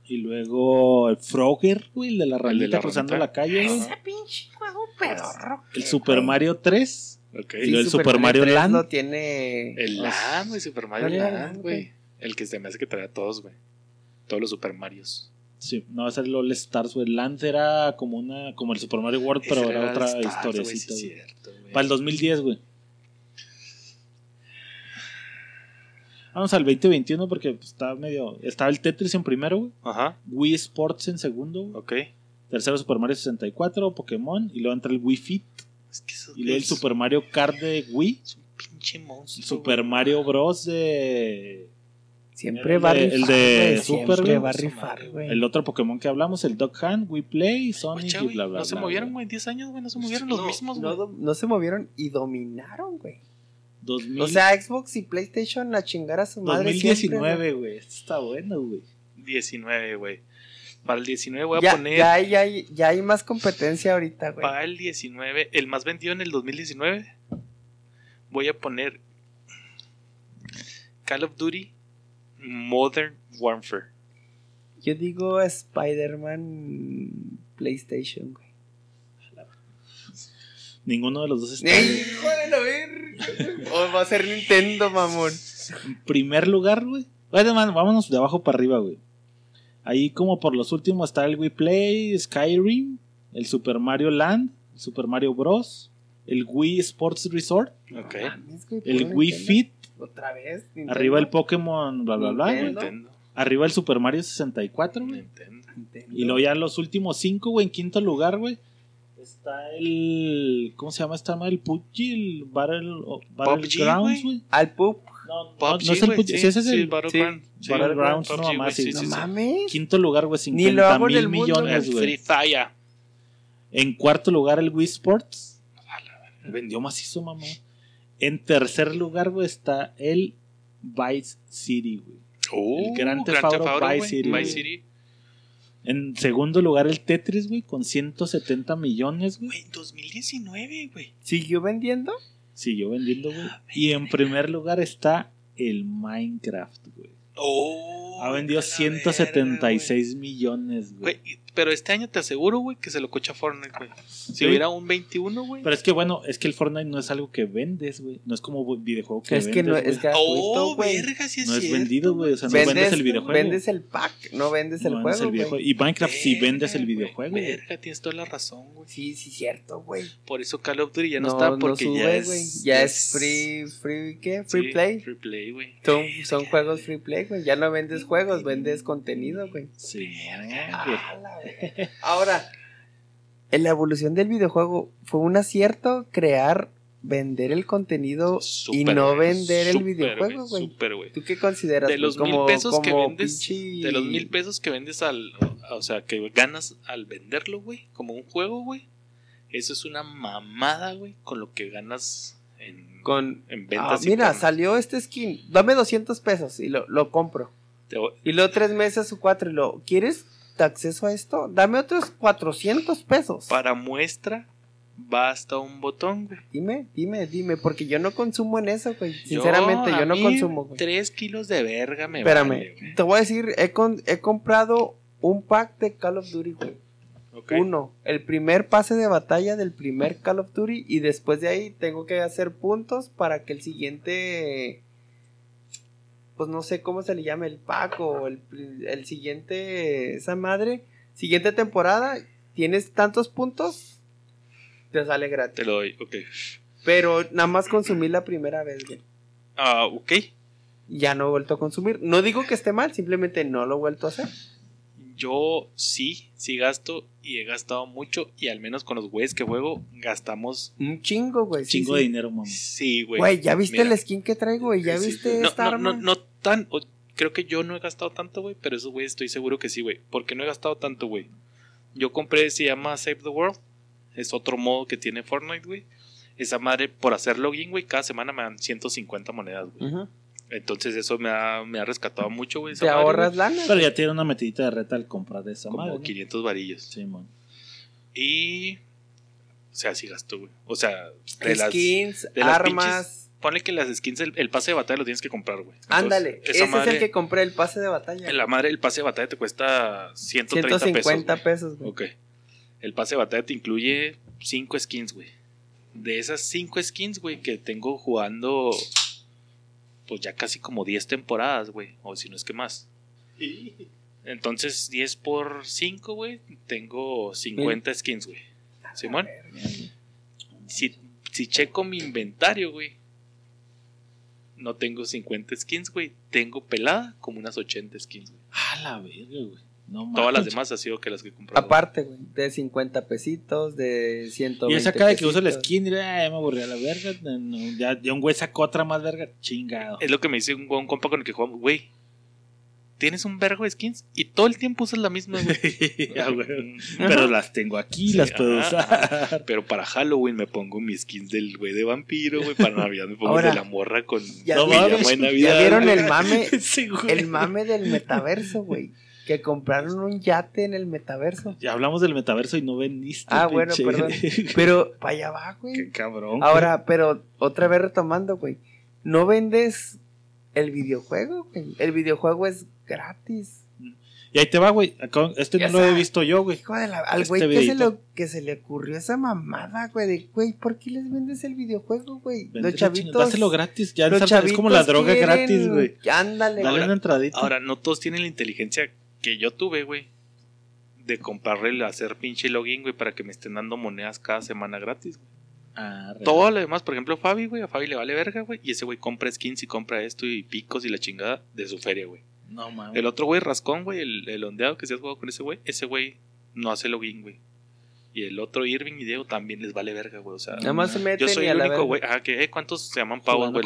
Y luego el Frogger, güey, el de la de ranita la cruzando ranita. la calle, güey. Ese pinche juego pedorro. El Super Mario 3. Ok. Y luego el Super Mario Land. Tiene. El Land, güey, Super Mario ¿Cuál era Land, Land, güey. El que se me hace que trae a todos, güey. Todos los Super Marios. Sí, no, ese era el All Stars, güey. Land era como una, como el Super Mario World, pero era otra Stars, historiecita, sí, güey. cierto. Para el 2010, güey. Vamos al 2021 porque pues, está medio. Estaba el Tetris en primero, güey. Ajá, Wii Sports en segundo, güey. ok. Tercero Super Mario 64, Pokémon. Y luego entra el Wii Fit. Es que eso Y luego el Super Mario Kart de Wii. Es un pinche monstruo. Super. Mario Bros. de. Siempre El va a de- rifar. el de güey, Super, Siempre güey. va a rifar, güey. El otro Pokémon que hablamos, el Dog Hand, Wii Play, Sonic Guacha, y bla, bla, No se bla, movieron, güey. güey. 10 años, güey. No se movieron los mismos, no, güey. no se movieron y dominaron, güey. 2000, O sea, Xbox y PlayStation a chingar a su madre. siempre, 2019, güey. Esto está bueno, güey. 19, güey. Para el 19 voy a Ya, poner. ya, hay- ya, hay- ya hay más competencia ahorita, güey. Para el 19, el más vendido en el 2019, voy a poner Call of Duty Modern Warfare. Yo digo Spider-Man PlayStation, güey. Ninguno de los dos está. ¡Ey, hijo de la verga! O va a ser Nintendo, mamón. En primer lugar, güey. Man, vámonos de abajo para arriba, güey. Ahí como por los últimos está el Wii Play, Skyrim, el Super Mario Land, el Super Mario Bros, el Wii Sports Resort, el Wii. Fit, Otra vez. Nintendo. arriba el Pokémon, bla, bla, bla, güey. Nintendo. Nintendo. Arriba el Super Mario 64, güey. Nintendo. Y luego ya los últimos cinco, güey, en quinto lugar, güey. Está el. ¿Cómo se llama esta madre? El PUBG, el Battle, o- Battlegrounds, güey. Al Pup. No, no, PUBG, no es el PUBG. sí, Sí, ese es sí, el. Sí, Battlegrounds, no, PUBG, sí, sí, No sí, sí. mames. Quinto lugar, güey, Ni lo 50 hago en mil el mundo, millones, güey. Free Fire. En cuarto lugar, el Wii Sports. Vendió macizo, mamá. En tercer lugar, güey, está el Vice City, güey. Oh, Grand Auto Theft Auto, Vice City, Vice. City. En segundo lugar, el Tetris, güey, con 170 millones, güey. Güey, 2019, güey. ¿Siguió vendiendo? Siguió vendiendo, güey. Y en primer lugar está el Minecraft, güey. Oh, Ha vendido a la 176 millones, verga, güey. güey. Güey, pero este año te aseguro, güey, que se lo cocha Fortnite, güey. Si Sí. hubiera un 21, güey. Pero es que, bueno, es que el Fortnite no es algo que vendes, güey. No es como videojuego que es vendes, que no es gratuito, Oh, güey. verga, sí es No es vendido, güey. O sea, no vendes, vendes, el videojuego. vendes el pack, no vendes el No vendes juego, videojuego. Y Minecraft sí vendes el Verga, videojuego, güey. güey. Verga, tienes toda la razón, güey. Sí, sí, cierto, güey. Por eso Call of Duty ya no, está porque sube, ya es. Ya es free, free, ¿qué? Free sí, play. Free play, güey. Son, son juegos free play, güey. Ya no vendes juegos, vendes contenido, güey. Sí, güey. Ah. Ahora, en la evolución del videojuego, ¿fue un acierto crear, vender el contenido y no vender el videojuego, güey? ¿Tú qué consideras? De los mil Como- pesos que como vendes, pinche- de los mil pesos que vendes al, o sea, que ganas al venderlo, güey, como un juego, güey. Eso es una mamada, güey, con lo que ganas en, Con, en Ah, ventas. mira, salió este skin. Dame 200 pesos y lo, lo compro. Te voy- Y luego tres meses o cuatro y lo, ¿quieres acceso a esto? Dame otros 400 pesos. Para muestra, basta un botón, güey. Dime, dime, dime, porque yo no consumo en eso, güey. Sinceramente, yo, a no mí, consumo, güey. Tres kilos de verga me Espérame, vale, güey. te voy a decir, he, con- he comprado un pack de Call of Duty, güey. Uno, el primer pase de batalla del primer Call of Duty y después de ahí tengo que hacer puntos para que el siguiente, pues no sé cómo se le llama, el pack o el, el siguiente, esa madre, siguiente temporada, tienes tantos puntos, te sale gratis. Te lo doy, ok. Pero nada más consumí la primera vez, güey. Ah, ok. Ya no he vuelto a consumir. No digo que esté mal, simplemente no lo he vuelto a hacer. Yo sí, sí gasto y he gastado mucho y al menos con los güeyes que juego gastamos Un chingo, güey. sí, Chingo sí. de dinero, mamá. sí, güey. Güey, ¿ya viste Mira. el skin que traigo, güey? ¿Ya Sí, viste No, esta no, arma? no, no tan. o- creo que yo no he gastado tanto, güey. Pero esos güeyes estoy seguro que sí, güey. Porque no he gastado tanto, güey. Yo compré, se llama Save the World. Es otro modo que tiene Fortnite, güey. Esa madre, por hacer login, güey, cada semana me dan 150 monedas, güey. Entonces eso me ha, me ha rescatado mucho, güey. Te madre, ahorras güey. lana. Pero ya tiene una metidita de reta al comprar de esa Como madre. ¿no? 500 varillos. Sí, mon. Y. O sea, sí gasto, güey. O sea, de las. Skins, de las armas. Ponle que las skins, el, el pase de batalla lo tienes que comprar, güey. Ándale, ese es el que compré, el pase de batalla. La madre, el pase de batalla te cuesta 130 150 pesos. pesos, güey. güey. Ok. El pase de batalla te incluye 5 skins, güey. De esas 5 skins, güey, que tengo jugando. Pues ya casi como 10 temporadas, güey. O si no es que más. Entonces, 10 por 5, güey. Tengo 50 skins, güey. Simón. Si, si checo mi inventario, güey. No tengo 50 skins, güey. Tengo pelada como unas 80 skins, güey. Ah, la verga, güey. No mames. Todas las demás ha sido que las que he comprado. Aparte, güey, de 50 pesitos, de 120 Y esa cada que usa pesitos. skin, dirá, "Ah, ya me aburrí a la verga. no, ya, ya un güey sacó otra más verga. Chingado. Es lo que me dice un, un compa con el que jugamos, güey. Tienes un vergo de skins y todo el tiempo usas la misma, güey. Ya, güey. Pero las tengo aquí, Sí, las puedo ajá, usar. Pero para Halloween me pongo mis skins del güey de vampiro, güey. Para Navidad me pongo Ahora, de la morra con ya No mames, de Navidad. ¿Ya vieron el mame? Sí. El mame del metaverso, güey. Que compraron un yate en el metaverso. Ya hablamos del metaverso y no vendiste. Ah, bueno, perdón. Pero para allá va, güey. Qué cabrón. Ahora, pero otra vez retomando, güey. No vendes el videojuego, güey. El videojuego es gratis. Y ahí te va, güey. Este Ya no lo he visto yo, güey. Hijo de la. Al Este güey que, se videíto. lo- que se le ocurrió esa mamada, güey. De, güey, ¿por qué les vendes el videojuego, güey? Los chavitos. Dáselo gratis. Ya los es como la droga quieren- gratis, güey. Ándale, Dale güey. una entradita. Ahora, no todos tienen la inteligencia que yo tuve, güey. De comprarle, hacer pinche login, güey, para que me estén dando monedas cada semana gratis, güey. Ah. Todo lo demás, por ejemplo, Fabi, güey, a Fabi le vale verga, güey. Y ese güey compra skins y compra esto y picos y la chingada de su feria, güey. No mames. El otro güey, Rascón, güey, el, el ondeado que se has jugado con ese güey, ese güey no hace login, güey. Y el otro Irving y Diego también les vale verga, güey. O sea, Nada más se meten yo soy el único güey. Ah, que, eh, ¿cuántos se llaman pavos, güey.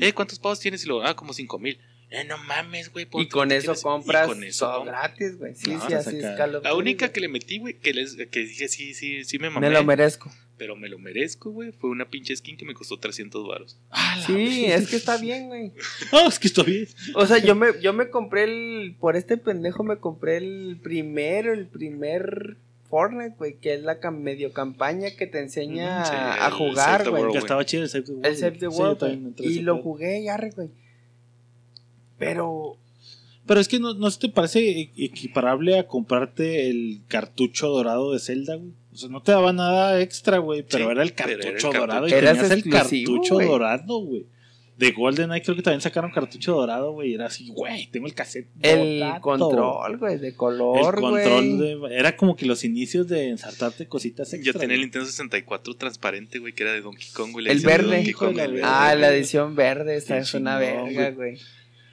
Eh, ¿cuántos pavos tienes? Y luego, ah, como cinco mil. Eh, no mames, güey. ¿por Y con eso tienes? Y compras con eso todo gratis, güey. Sí, No, sí, así es La única que le metí, güey, que, les, que dije, sí, sí, sí me mamé. Me lo merezco. Pero me lo merezco, güey. Fue una pinche skin que me costó 300 varos. Ah, Sí, es que está bien, güey. No, es que está bien. O sea, yo me, yo me compré el. Por este pendejo me compré el primero, el primer Fortnite, güey. Que es la cam- medio campaña que te enseña Sí, a jugar, güey. Que estaba chido el Save the World. El Save the World, Y lo jugué y arre, güey. Pero. Pero es que no, no se te parece e- equiparable a comprarte el cartucho dorado de Zelda, güey. O sea, no te daba nada extra, güey. Pero Sí, era el era el cartucho cartucho. dorado y Eras tenías el cartucho dorado, güey. De GoldenEye creo que también sacaron cartucho dorado, güey. y Era así, güey, tengo el cassette. El dorado. control, güey, de El color, control güey. de- era como que los inicios de ensartarte cositas extra. Yo tenía el. Nintendo 64 transparente, güey, que era de Donkey Kong, güey. El verde. Kong, el verde, Ah, la edición verde, esta es una verga, güey.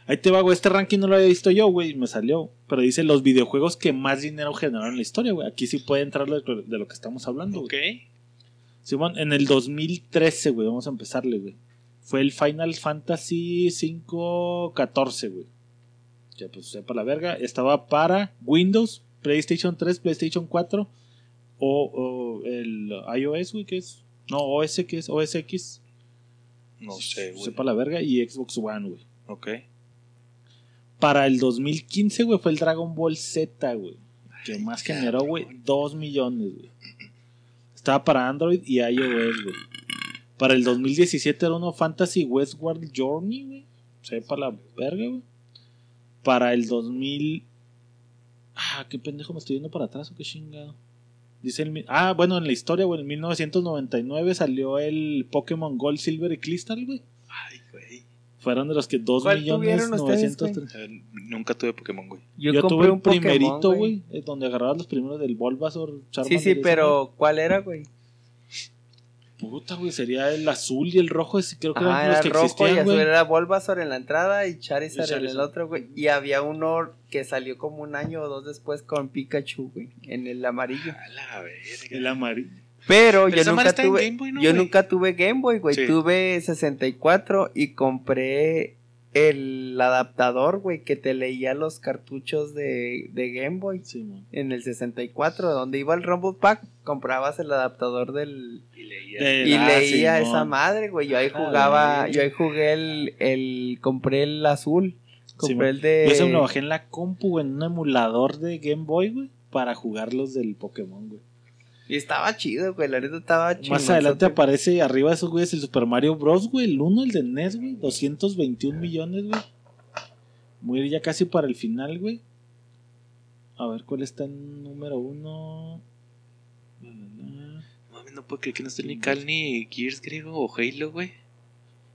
Ahí te va, güey. Este ranking no lo había visto yo, güey. y Me salió. Pero dice los videojuegos que más dinero generaron en la historia, güey. Aquí sí puede entrar lo de, de lo que estamos hablando, güey. Ok. Simón, en el 2013, güey, vamos a empezarle, güey. Fue el Final Fantasy 5-14, güey. Ya, pues sepa la verga. Estaba para Windows, PlayStation 3, PlayStation 4 o, o el iOS, güey, que es. No, OS, que es OS X. No sé, güey. Sepa la verga. Y Xbox One, güey. Ok. Para el 2015, güey, fue el Dragon Ball Z, güey. Que más generó, güey, 2 millones, güey. Estaba para Android y iOS, güey. Para el 2017 era uno Fantasy Westward Journey, güey. Sepa la verga, güey. Para el 2000... Ah, qué pendejo, me estoy yendo para atrás o qué chingado. Dice el... Ah, bueno, en la historia, güey, en 1999 salió el Pokémon Gold, Silver y Crystal, güey. Ay. Fueron de los que 2 ¿Cuál millones tuvieron ustedes, 930. Eh, Nunca tuve Pokémon, güey. Yo, tuve un un primerito, Pokémon, güey, eh, donde agarrabas los primeros del Bulbasaur, Sí, Charmander sí, esa pero ¿cuál era, güey? Puta, güey, sería el azul y el rojo, ese creo que Ajá, eran los era que rojo y existían, azul, güey. era Bulbasaur en la entrada y Charizard, Y en el otro, güey. Y había uno que salió como un año o dos después con Pikachu, güey, en el amarillo. A la verga. El amarillo. Pero, Pero yo nunca tuve, Game Boy, ¿no, yo güey? nunca tuve Game Boy, güey. Sí. Tuve 64 y compré el adaptador, güey, que te leía los cartuchos de, de Game Boy. Sí. En el 64, donde iba el Rumble Pack, comprabas el adaptador del... Y leía. De- Y Ah, leía Simón. esa madre, güey. Yo ahí Ah, jugaba, yo ahí jugué el, el, compré el azul. Compré el de... Yo ese me lo bajé en la compu, güey, en un emulador de Game Boy, güey, para jugar los del Pokémon, güey. Y estaba chido, güey. La neta estaba chido. Más adelante aparece arriba de esos güeyes el Super Mario Bros, güey, el 1, el de NES, güey, 221 millones, güey. Muy ya casi para el final, güey. A ver cuál está en número uno. La, la, la. Mames, no puedo creer que no esté ni Cal ni Gears griego o Halo, güey.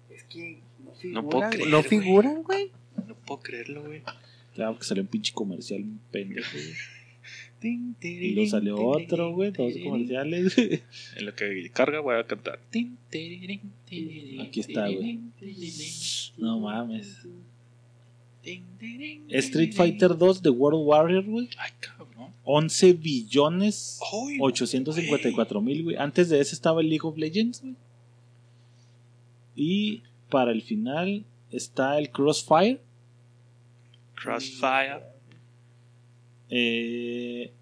Es que no No puedo figuran, creer, no güey. figuran, güey. No puedo creerlo, güey. Claro, porque salió un pinche comercial pendejo, güey. Y luego salió otro, güey, dos comerciales. En lo que carga voy a cantar. Aquí está, güey. no mames. Street. Fighter 2 de World Warrior, güey. Ay, cabrón. 11 billones Ay, 854 mil, güey. Antes de ese estaba el League of Legends, güey. Y para el final está el Crossfire. Crossfire. Eh,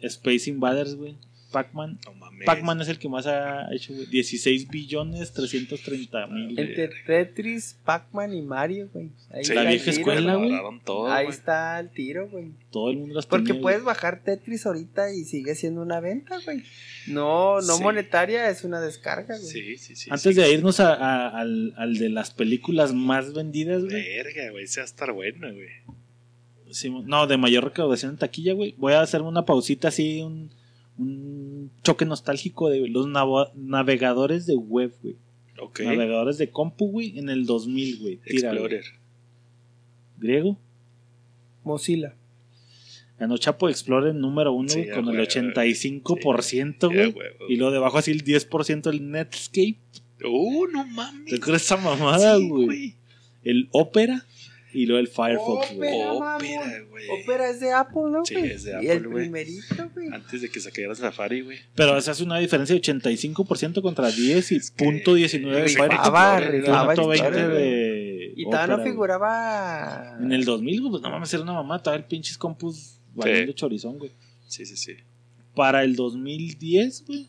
Space Invaders, güey. Pac-Man. No. Pac-Man es el que más ha hecho, güey. 16 billones 330 mil. Entre Tetris, Pac-Man y Mario, güey. Ahí Sí, está la vieja tiro, escuela, güey. Ahí güey. está el tiro, güey. Todo el mundo las Porque tenía, puedes güey. bajar Tetris ahorita y sigue siendo una venta, güey. No, no Sí. monetaria, es una descarga, güey. Sí, sí, sí. Antes sí. de irnos a- a- al, al de las películas más vendidas, güey. Verga, güey. Ese va a estar bueno, güey. Sí, no, de mayor recaudación en taquilla, güey. Voy a hacer una pausita así, un, un choque nostálgico de los navegadores de web, güey. Ok. Navegadores de compu, güey, en el 2000, güey. Tira. Explorer. Griego. Mozilla. Ganó Chapo Explorer número uno, Sí, con el huevo, 85%, Sí, güey. huevo. y luego debajo así el 10% el Netscape. Uh, no mames. ¿Te crees esa mamada, Sí, güey? el Opera y luego el Firefox, güey. Opera, güey. Opera es de Apple, ¿no, Sí, güey? es de Y Apple, el güey. primerito, güey. Antes de que sacara Safari, güey. Pero esa es una diferencia de 85% contra 10 y Es punto .19 de Firefox. rifaba punto historia, 20 güey. de Y todavía no güey. figuraba. En el 2000, güey, pues no mames, era una mamá. Todavía el pinches compus valiendo chorizón, güey. Sí, sí, sí. Para el 2010, güey.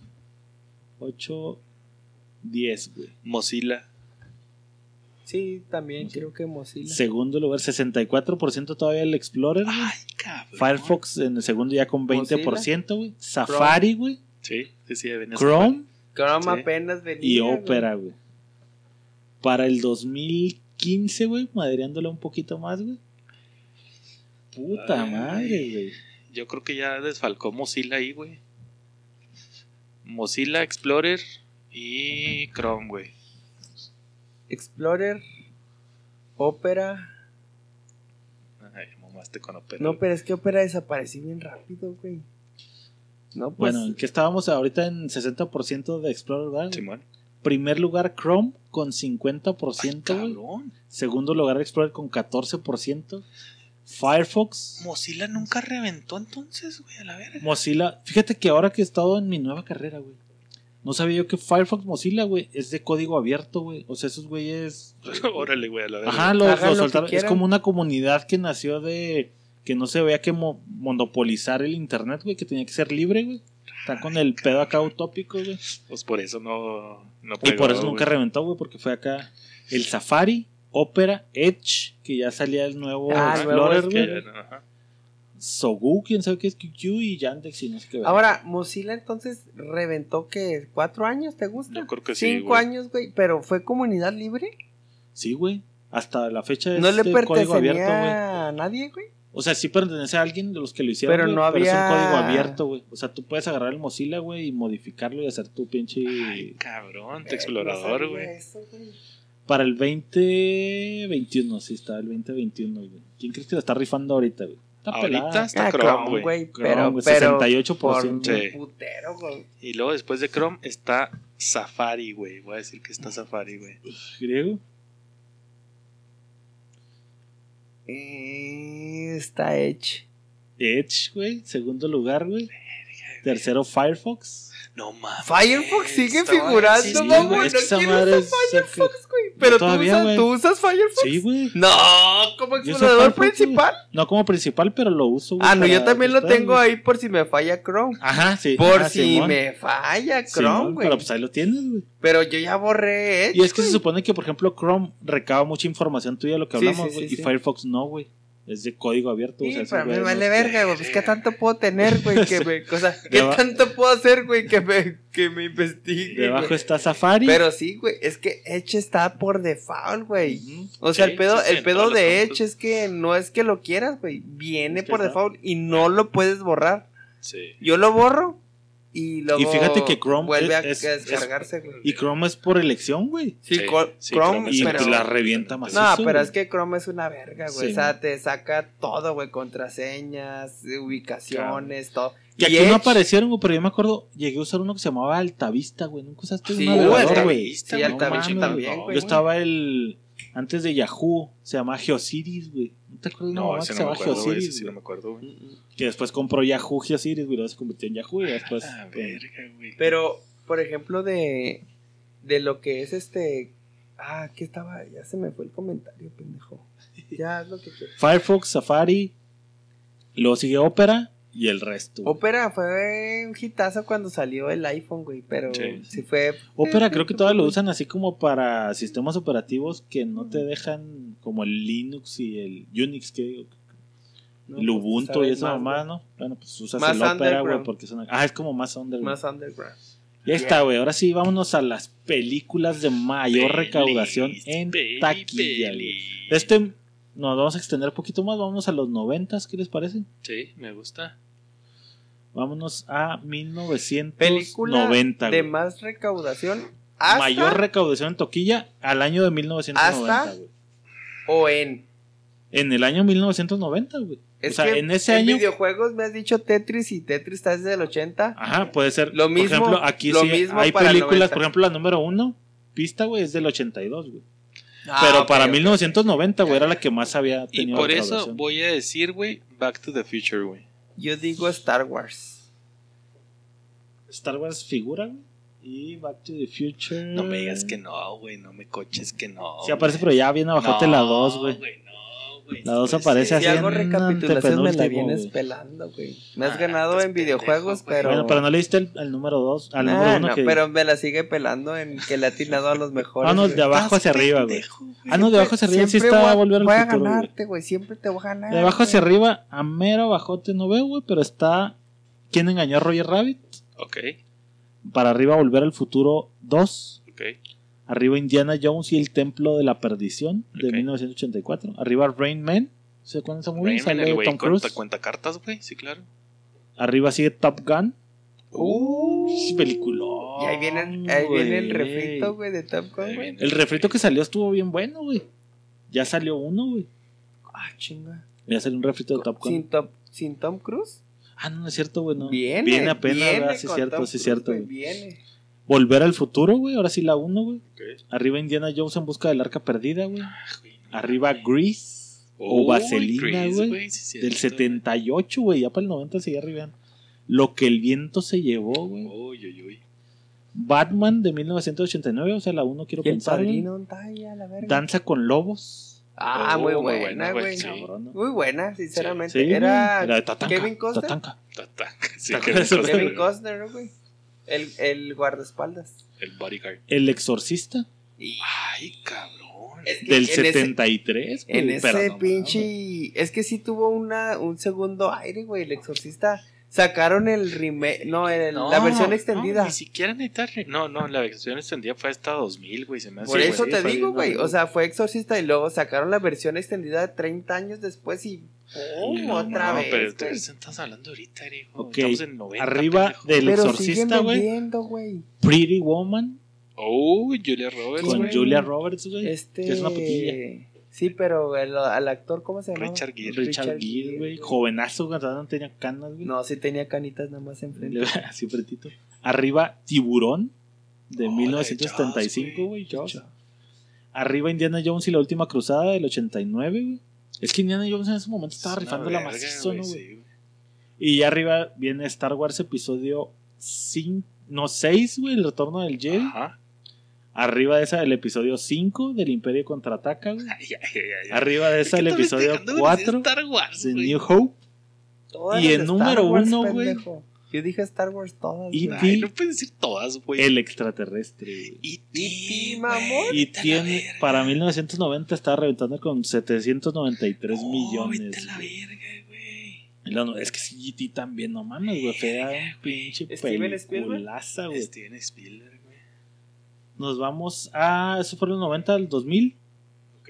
8, 10, güey. Mozilla. Sí, también creo que Mozilla. Segundo lugar, 64% todavía el Explorer. Ay, cabrón. Firefox en el segundo ya con 20%, güey. Safari, güey. Sí, sí, sí, venía Chrome Chrome Sí. apenas venía. y. Opera, güey. Para el 2015, güey, madreándole un poquito más, güey. Puta Ay. madre, güey. Yo creo que ya desfalcó Mozilla ahí, güey. Mozilla, Explorer y Chrome, güey. Explorer, Opera. Ay, mamaste con Opera. No, pero es que Opera desapareció bien rápido, güey. No, pues. Bueno, ¿en qué estábamos ahorita en 60% de Explorer, ¿verdad? güey? Simón. Primer lugar Chrome con Ay, 50%, güey. cabrón. Segundo lugar Explorer con 14%. Firefox, Mozilla nunca reventó entonces, güey, a la verga. Mozilla. Fíjate que ahora que he estado en mi nueva carrera, güey. No sabía yo que Firefox Mozilla, güey, es de código abierto, güey. O sea, esos güeyes. Órale, güey, a la verga. Ajá, lo, soltaron. Es como una comunidad que nació de. Que no se veía que mo- monopolizar el internet, güey, que tenía que ser libre, güey. Está con el pedo acá utópico, güey. Pues por eso no, no Y por eso nunca reventó, güey, porque fue acá el Safari, Opera, Edge, que ya salía el nuevo Ah, Explorer, Que güey. no, ajá. Sogu, quién sabe qué es QQ y Yandex y no sé qué. ver. Ahora, Mozilla entonces reventó que cuatro años, ¿te gusta? Yo creo que sí, Cinco güey. años, güey. Pero fue comunidad libre. Sí, güey. Hasta la fecha es No le de código pertenecía abierto, güey. a nadie, güey. O sea, sí pertenece a alguien de los que lo hicieron, Pero güey, no pero es un había- código abierto, güey. O sea, tú puedes agarrar el Mozilla, güey, y modificarlo y hacer tu pinche... Ay, cabrón, tu Eh, explorador, no güey. eso, güey. Para el 2021, sí está el 2021, güey. ¿Quién crees que lo está rifando ahorita, güey? Está Ahorita pelada. está Ah, Chrome, Chrome, güey. Pero, güey, pero 68%. por Sí. putero, güey. Y luego después de Chrome está Safari, güey. Voy a decir que está Safari, güey. Griego. Eh, está Edge. Edge, güey. Segundo lugar, güey. Tercero, Firefox. No mames. Firefox sigue figurando, sí, mamón. güey, es que no esa madre es- Firefox, güey. Pero tú, todavía, usas, güey. ¿tú usas Firefox? Sí, güey. No, como explorador principal. No como principal, pero lo uso. güey, Ah, no, yo también lo tengo güey. ahí por si me falla Chrome. Ajá, sí. Por ajá, si Simón. me falla Chrome, güey. Pero pues ahí lo tienes, güey. Pero yo ya borré Edge. Y es que se supone que, por ejemplo, Chrome recaba mucha información tuya de lo que hablamos, sí, güey. sí, y sí. Firefox no, güey. Es de código abierto. o Sí, sea, esos pero me güeyes vale no- verga, güey. Pues, ¿qué tanto puedo tener, güey? Que me, o sea, ¿qué Deba- tanto puedo hacer, güey? Que me, que me investigue. Debajo güey? está Safari. Pero sí, güey. Es que Edge está por default, güey. O sea, Sí, el pedo, sí, el pedo de. Edge es que no es que lo quieras, güey. Viene Es que por está. default y no lo puedes borrar. Sí. Yo lo borro y luego Y fíjate que Chrome vuelve a es- a es- descargarse, güey. Y Chrome es por elección, güey. Sí, Sí, sí, Chrome, Chrome Y es pero... la revienta más. No, pero es que Chrome es una verga, güey. Sí. O sea, te saca todo, güey. Contraseñas, ubicaciones, todo. Y aquí Edge- no aparecieron, güey, pero yo me acuerdo, llegué a usar uno que se llamaba Altavista, güey. Nunca usaste un Sí, navegador, Altavista, güey. sí, Altavista mames, también, no. güey. Yo estaba el. Antes de Yahoo, se llamaba Geocities, güey. ¿No te acuerdas No, ese no me acuerdo, güey. Ese sí no me acuerdo, güey. Que después compró Yahoo Geocities, güey, luego se convirtió en Yahoo y después. Ah, pues, verga, güey. Pero, por ejemplo, de, de lo que es este. Ah, ¿qué estaba? Ya se me fue el comentario, pendejo. Ya es lo que quiero. Firefox, Safari, luego sigue Opera y el resto. güey. Opera fue un hitazo cuando salió el iPhone, güey. Pero Sí. sí, fue. Opera creo que todavía lo usan así como para sistemas operativos que no te dejan como el Linux y el Unix, que digo, No, el pues, Ubuntu y esa mamá, ¿no? Bueno, pues usas Más el Opera, güey, porque es una... Ah, es como más underground. Más underground. Ya está, güey. Ahora sí, vámonos a las películas de mayor Pelis, recaudación en peli, taquilla, güey. Este nos vamos a extender un poquito más. Vámonos a los noventas, ¿qué les parece? Sí, me gusta. Vámonos a 1990, Película de güey. más recaudación. Hasta Mayor recaudación en toquilla al año de 1990, ¿Hasta? güey. o en. En el año 1990, güey. Es o sea, que en ese año. videojuegos me has dicho Tetris y Tetris está desde el 80. Ajá, puede ser. Lo mismo- Por ejemplo, aquí lo sí mismo hay películas, 90. por ejemplo, la número uno, pista, güey, es del 82, güey. Ah, Pero para ok. 1990, güey, era la que más había Y tenido por eso voy a decir, güey, Back to the Future, güey. Yo digo Star Wars. Star Wars figura. Y Back to the Future. No me digas que no, güey. No me coches que no. Sí aparece, pero ya viene abajote la 2, güey. Güey. La dos puede aparece ser. así Si hago recapitulación me la vienes pelando, güey. Me has Ah, ganado en videojuegos, pero... Bueno, pero no le diste el, número 2, al Nah, número 1 no, que... pero me la sigue pelando en que le ha atinado a los mejores. Ah, no, de abajo hacia arriba, güey. Ah, no, de abajo hacia arriba sí está voy a- Volver al Voy a Futuro, ganarte, güey. Siempre te voy a ganar. De abajo hacia arriba, a mero abajote no veo, güey, pero está... ¿Quién engañó a Roger Rabbit? Ok, Para arriba, Volver al Futuro 2. ok. Arriba, Indiana Jones y el Templo de la Perdición, de Ok. 1984. Arriba, Rain Man. ¿Se acuerdan de esa movie? Rayman, Sale el güey Tom Cruise. cuenta, cuenta cartas, güey. Sí, claro. Arriba sigue Top Gun. Uh, Peliculón. y ahí viene, ahí viene el güey. refrito, güey, de Top Gun, güey. El refrito que salió estuvo bien bueno, güey. Ya salió uno, güey. Ah, chinga. Ya salió un refrito de Top Gun. ¿Sin, Top, ¿Sin Tom Cruise? Ah, no, no es cierto, güey. No. Viene. Viene apenas, viene ¿verdad? Sí, es con cierto, Tom sí, es Cruise, cierto. güey. Viene. Volver al futuro, güey. Ahora sí la uno, güey. Ok. Arriba Indiana Jones en busca del arca perdida, güey. Ah. Arriba Grease. o Vaselina, güey. sí, Del cierto, 78, güey. Ya para el 90 seguía arriba. Lo que el viento se llevó, güey. Uy, uy, uy. Batman de 1989, o sea, la uno quiero Y el pensar. güey. padrino, ¿dónde está ya, la verga? Danza con lobos. Ah, Oh, muy buena, güey. Muy buena, sinceramente. Sí. Era Era de Tatanka. Kevin Costner. Tatanka. Tatanka, sí, ¿Te Kevin Costner, güey. Costner, ¿no, güey. El, el guardaespaldas. El bodyguard. El exorcista Y Ay, cabrón. es que del en ese- 73. En güey, pero ese no pinche. Es que sí tuvo una, un segundo aire, güey. El exorcista. Sacaron el remake. No, el- la versión extendida. No, ni siquiera re- No, no, la versión extendida fue hasta 2000, güey. Se me hace. Por eso güey, te digo, güey. ¿no? O sea, fue exorcista y luego sacaron la versión extendida 30 años después y. ¡pum! No, otra no, vez. pero estás hablando ahorita, hijo. Ok, Estamos en 90. arriba pendejo. del- El Pero exorcista, siguen güey. vendiendo, güey. Pretty Woman Oh, Julia Roberts, con. Julia Roberts, güey. Este. que es una putilla. Sí, pero el, al actor, ¿cómo se llama? Richard Gere. Richard Richard Gere, güey. Jovenazo, cuando no tenía canas, güey. No, sí tenía canitas nada más enfrente. Así pretito. Arriba, Tiburón, de Oh, la de 1975, Jaws, güey. Arriba, Indiana Jones y la última cruzada, del 89, güey. Es que Indiana Jones en ese momento estaba Es rifando la macizo, ¿no, güey, sí, güey. Y ya arriba viene Star Wars episodio 5, no 6, güey, el retorno del Jedi. Ajá. Arriba de esa, el episodio 5 del Imperio contraataca, güey. Ay, ay, ay, ay. Arriba de esa, el ¿Qué estás episodio festejando, güey? 4 Star Wars, de. New Hope. Todas Y de número Star Wars, uno, güey. Yo dije Star Wars todas. Y güey. Ay, no puedes decir todas, güey. El extraterrestre, E.T., güey. mamón. Y tiene, para 1990 estaba reventando con 793 Oh, millones. vete la verga, güey. Y es que sí, GT también, no mames, güey. Fea un pinche Steven Spielberg. peliculaza, güey. Steven Spielberg, güey. Nos vamos a. Eso fue los 90 al 2000. Ok.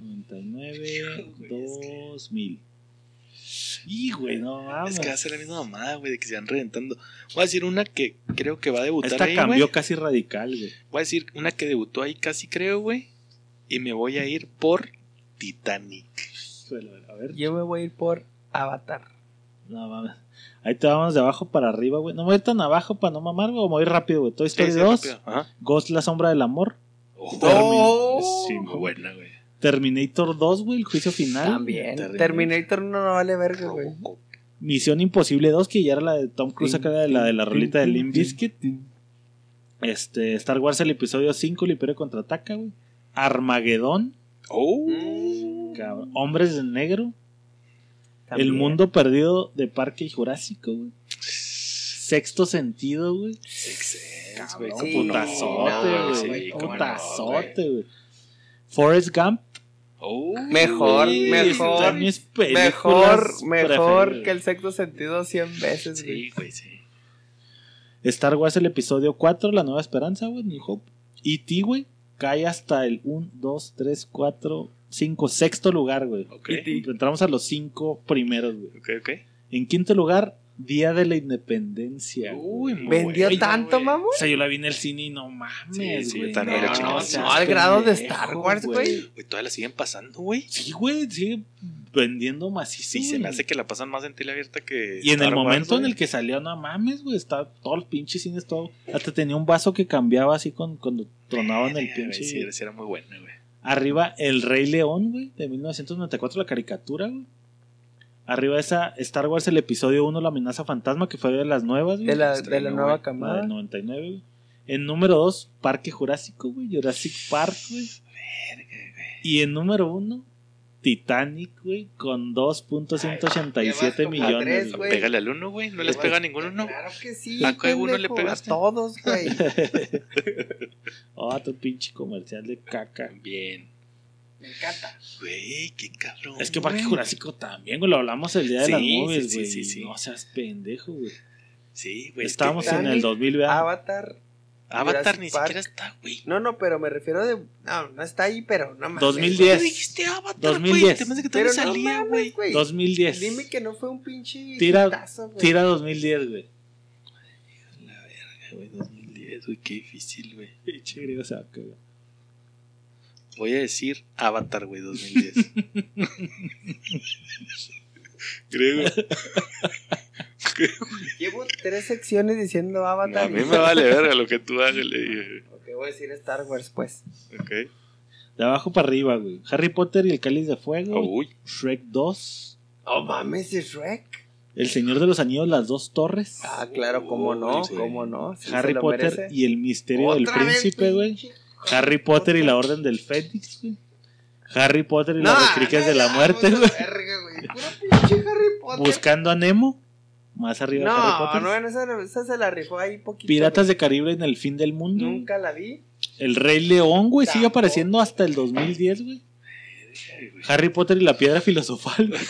99, Hijo, güey, es que- 2000. Y, güey, no mames. Es que va a ser la misma mamada, güey, de que se van reventando. Voy a decir una que creo que va a debutar Esta ahí, cambió casi radical, güey. Voy a decir una que debutó ahí casi, creo, güey. Y me voy a ir por Titanic. Híjole, A ver. Yo me voy a ir por Avatar. No mames. Ahí te vamos de abajo para arriba, güey. No me voy tan abajo para no mamar, güey. Me voy rápido, güey. Toy Sí, Story sí, 2, rápido. Ajá. Ghost, la sombra del amor. Oh, Oh, Sí, muy buena, güey. Terminator 2, güey. El juicio final. También. Terminator. Terminator no, no vale verga, güey. Misión Imposible 2, que ya era la de Tom Cruise, acá era la de la rolita de Limp Bizkit. Este, Star Wars, el episodio 5, el Imperio contraataca, güey. Armagedón, Oh. Mm, cabrón. Hombres de Negro. también. El Mundo Perdido de Parque Jurásico, güey. Sexto Sentido, güey. Putazote, güey. putazote, güey. Forrest Gump. Oh. Mejor, mejor, Mejor, mejor que el sexto sentido 100 veces, güey. Sí, güey, sí. Star Wars, el episodio 4, La Nueva Esperanza, güey. New Hope. E.T., güey. Cae hasta el 1, 2, 3, 4, 5, sexto lugar, güey. Ok. Entramos a los 5 primeros, güey. Ok, ok. En quinto lugar, Día de la Independencia. Uy, muy ¿Vendió tanto, güey. mamón? O sea, yo la vi en el cine y no mames, Sí, sí, güey. también era chingada. seas No, al grado de Star Wars, güey. Güey, todavía la siguen pasando, güey. Sí, güey, sigue vendiendo macizo. Sí, se me hace que la pasan más en tele abierta que. Y en el Wars, momento en el que salió, no mames, güey, está todo el pinche cine, todo. Hasta tenía un vaso que cambiaba así con, cuando tronaban el Verga, pinche. sí era muy bueno, güey. Arriba, El Rey León, güey, de 1994, la caricatura, güey. Arriba esa Star Wars, el episodio 1, La amenaza fantasma, que fue de las nuevas, güey. De la, de la nueva güey. La camada. del 99, güey. En número 2, Parque Jurásico, güey, Jurassic Park, güey. Y en número 1, Titanic, güey, con 2.187 Llevas como millones. tres, güey. güey. Pégale al uno, güey. No les Güey, pega a ninguno, ¿no? Claro que sí. ¿A qué uno le pegaste? A todos, güey. Otro pinche comercial de caca. Bien. Me encanta. Güey, qué cabrón. Es que Parque. Jurásico también, güey. Lo hablamos el día de Sí, las movies, sí, güey. sí, sí. No seas pendejo, güey. Sí, güey. es Estábamos que- en el Titanic, 2000, ¿verdad? Avatar. Avatar Jurassic ni Park. siquiera está, güey. No, no, pero me refiero de. No, no está ahí, pero no mames. 2010. ¿Qué dijiste Avatar, 2010. güey? Te que Pero todavía no salía, güey. güey. 2010. Dime que no fue un pinche. Tira- güey. Tira 2010, güey. La verga, güey. 2010, güey. Qué difícil, güey. Pinche griego se va a cagar. Voy a decir Avatar, güey, 2010. Griego. Llevo tres secciones diciendo A Avatar. mí me vale verga lo que tú hagas, le dije. Ok, voy a decir Star Wars, pues. Ok. De abajo para arriba, güey. Harry Potter y el Cáliz de Fuego. Uy. Shrek 2. Oh, mames, es Shrek. El Señor de los Anillos, las dos torres. Ah, claro, cómo no, sí. cómo no. Sí Harry Potter merece. y el Misterio del Príncipe, güey. Harry Potter y la Orden del Fénix, güey. Harry Potter y No, las Reliquias no, de la Muerte, güey. verga, güey. Puro pinche Harry Potter. Buscando a Nemo. Más arriba de Harry No, Potter. no, esa, esa se la rifó ahí poquito. Piratas de Caribe en el fin del mundo. Nunca la vi. El Rey León, güey, sigue apareciendo hasta el 2010, güey. Harry Potter y la Piedra Filosofal. güey.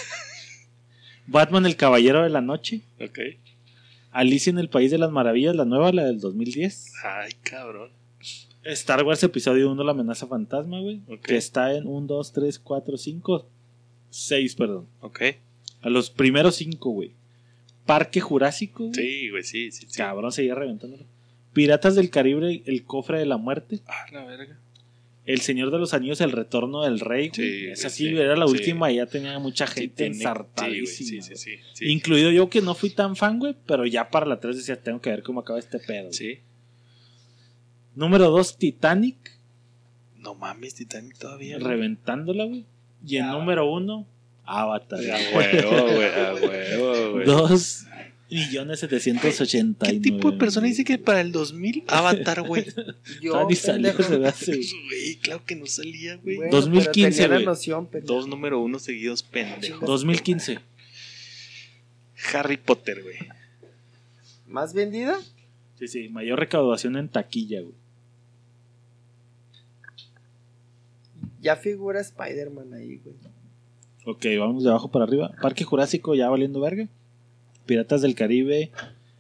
Batman, el Caballero de la Noche. Ok. Alicia en el País de las Maravillas, la nueva, la del 2010. Ay, cabrón. Star Wars Episodio 1, La Amenaza Fantasma, güey. Ok. Que está en 1, 2, 3, 4, 5, 6, perdón. Ok. A los primeros 5, güey. Parque Jurásico. güey. Sí, güey, sí, sí. sí. Cabrón, seguía reventándolo. Piratas del Caribe, El Cofre de la Muerte. Ah, la verga. El Señor de los Anillos, El Retorno del Rey. Sí, Esa sí, era la sí. última y ya tenía mucha gente ensartadísima. Sí, sí. Incluido yo que no fui tan fan, güey, pero ya para la 3 decía, tengo que ver cómo acaba este pedo. Sí. Número 2, Titanic, No mames, Titanic todavía. reventándola, güey. Y en número 1, Avatar. A huevo, güey, a huevo, güey. 2 millones 789. ¿Qué tipo de persona dice que para el 2000 Avatar, güey? Yo, ni salió, se hace, güey. Claro que no salía, güey. Bueno, 2015, pero tenía la güey. noción, pendejo. Dos número uno seguidos, pendejo. 2015. Harry Potter, güey. ¿Más vendida? Sí, sí, mayor recaudación en taquilla, güey. Ya figura Spider-Man ahí, güey. Ok, vamos de abajo para arriba. Parque Jurásico ya valiendo verga. Piratas del Caribe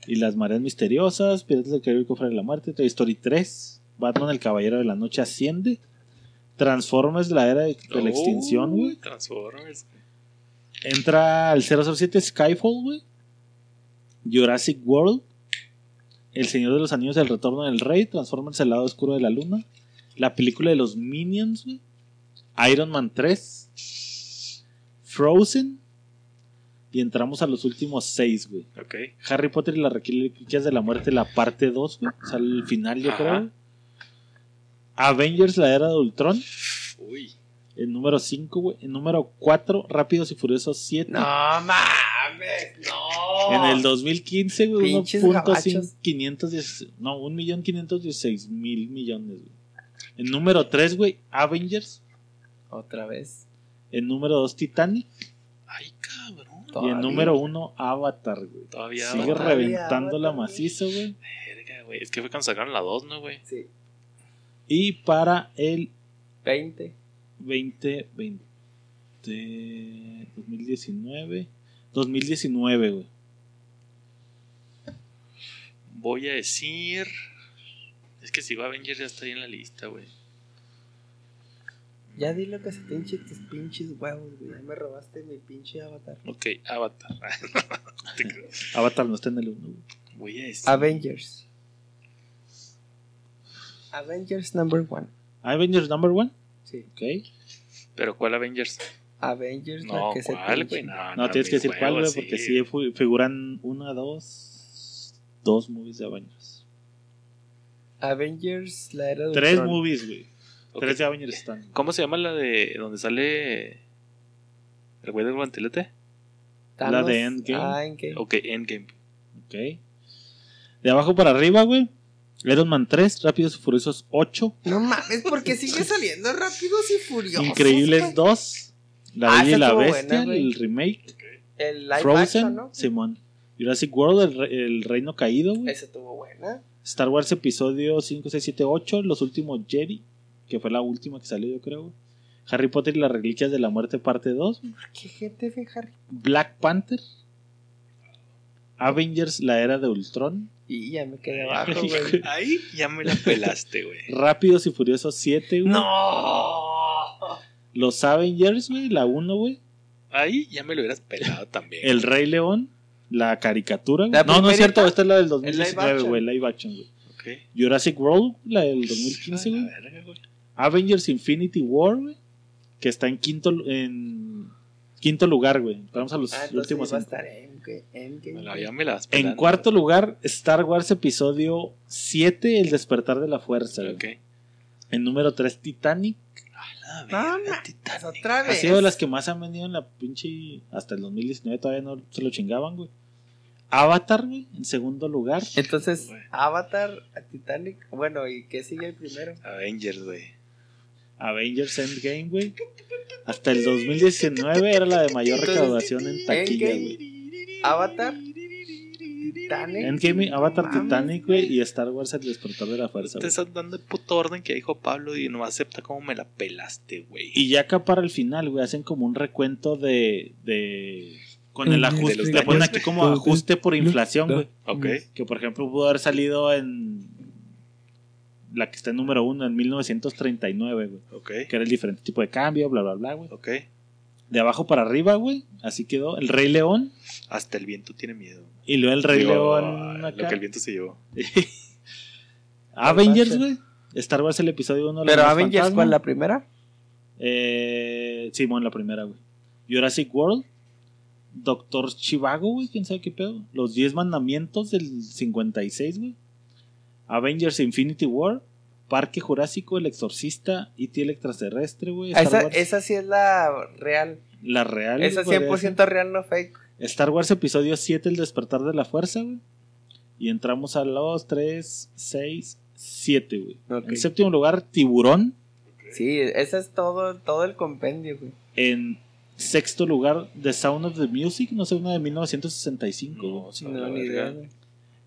y las mareas misteriosas. Piratas del Caribe y el Cofre de la Muerte. Toy Story 3. Batman el Caballero de la Noche asciende. Transformers la era de, de la extinción, güey. Transformers. Entra al 007 Skyfall, güey. Jurassic World. El Señor de los Anillos, El Retorno del Rey. Transformers el lado oscuro de la luna. La película de los Minions, güey. Iron Man 3. Frozen. Y entramos a los últimos seis, güey. Ok. Harry Potter y las Reliquias de la Muerte, la parte 2, güey. O sea, el final, yo Ajá. creo. Avengers, la era de Ultron. Uy. El número 5, güey. El número 4, Rápidos y Furiosos 7. No mames, no. En el 2015, güey, Pinches 1.516 gabachos. 516 no, 1.516 mil millones, güey. El número 3, güey, Avengers. Otra vez. El número 2, Titanic. Ay, cabrón. Y el Todavía. número 1, Avatar, güey. Todavía. Sigue Avatar. reventando la Avatar, macizo, güey. Verga, güey. Es que fue cuando sacaron la 2, ¿no, güey? Sí. Y para el 20. 2020, 2019, 2019, güey. Voy a decir. Es que si va Avengers ya está ahí en la lista, güey. Ya di lo que se te hinche tus pinches huevos, güey. Ya me robaste mi pinche avatar. Ok, Avatar. Te creo. Avatar no está en el 1, güey. Voy a decir. Avengers. Avengers number one. Avengers number 1, Sí. ok. ¿Pero cuál Avengers? Avengers No, la que se te ¿cuál, güey? No, No, tienes que decir cuál, güey, porque sí figuran una, dos, dos movies de Avengers. Avengers la era de Tres Ultron. movies, güey. Tres de Avengers están. ¿Cómo se llama la de donde sale el güey del guantelete? Thanos. La de Endgame. Ah, Endgame. Ok, Endgame. Ok. De abajo para arriba, güey. Iron Man 3, Rápidos y Furiosos 8, No mames, porque sigue saliendo rápidos y furiosos. Increíbles güey? 2, La Ah, Bella y la Bestia, buena, el remake, El live Frozen, action, ¿no? Simón, Jurassic World, el, el Reino Caído, güey. Esa estuvo buena. Star Wars Episodio 5, 6, 7, 8, Los Últimos Jedi, que fue la última que salió, yo creo. Harry Potter y las Reliquias de la Muerte, parte 2. güey. ¿Por qué gente ve Harry? Black Panther. Avengers, la era de Ultron. Y ya me quedé abajo, güey. Ahí ya me la pelaste, güey. Rápidos y Furiosos 7, güey. ¡No! Los Avengers, güey, la 1, güey. Ahí ya me lo hubieras pelado también. El Rey León, la caricatura. güey. ¿La No, no es cierto, esta es la del live 2019, action. güey, live action, güey. Jurassic World, la del 2015, A güey. Avengers Infinity War, güey. Que está en quinto, en quinto lugar, güey. Vamos a los Ah, últimos En cuarto lugar, Star Wars Episodio 7, El Despertar de la Fuerza. güey. Ok. En número 3, Titanic. La verga, Titanic. Otra Ha vez. sido de las que más han vendido en la pinche. Hasta el 2019 todavía no se lo chingaban, güey. Avatar, güey, en segundo lugar. Entonces. Avatar, a Titanic. Bueno, ¿y qué sigue el primero? Avengers, güey. Avengers Endgame, güey. Hasta el 2019 era la de mayor Entonces, recaudación en taquilla, güey. Avatar, Titanic. Endgame, Avatar, Titanic, güey, y Star Wars El Despertar de la Fuerza, Te güey. estás dando el puto orden que dijo Pablo y no acepta cómo me la pelaste, güey. Y ya acá para el final, güey, hacen como un recuento de. de con el ajuste. Le ponen aquí como ajuste por inflación, güey. Ok. Que por ejemplo pudo haber salido en. La que está en número uno, en 1939, güey. Ok. Que era el diferente tipo de cambio, bla, bla, bla, güey. Ok. De abajo para arriba, güey. Así quedó. El Rey León. Hasta el viento tiene miedo. Y luego el Rey Digo, León Lo acá. que el viento se llevó. Avengers, güey. Star Wars el episodio 1. Pero Avengers, ¿cuál? ¿La primera? Eh, Simón, la primera, güey. Jurassic World. Doctor Chivago, güey. ¿Quién sabe qué pedo? Los 10 mandamientos del 56, güey. Avengers Infinity War. Parque Jurásico, El Exorcista, E.T. el Extraterrestre, güey. Esa, esa sí es la real. La real. Esa güey, 100% real, no fake. Star Wars Episodio 7, El Despertar de la Fuerza, güey. Y entramos a los 3, 6, 7, güey. En séptimo lugar, Tiburón. Sí, ese es todo, todo el compendio, güey. En sexto lugar, The Sound of the Music, no sé, una de 1965. güey. No, ni idea.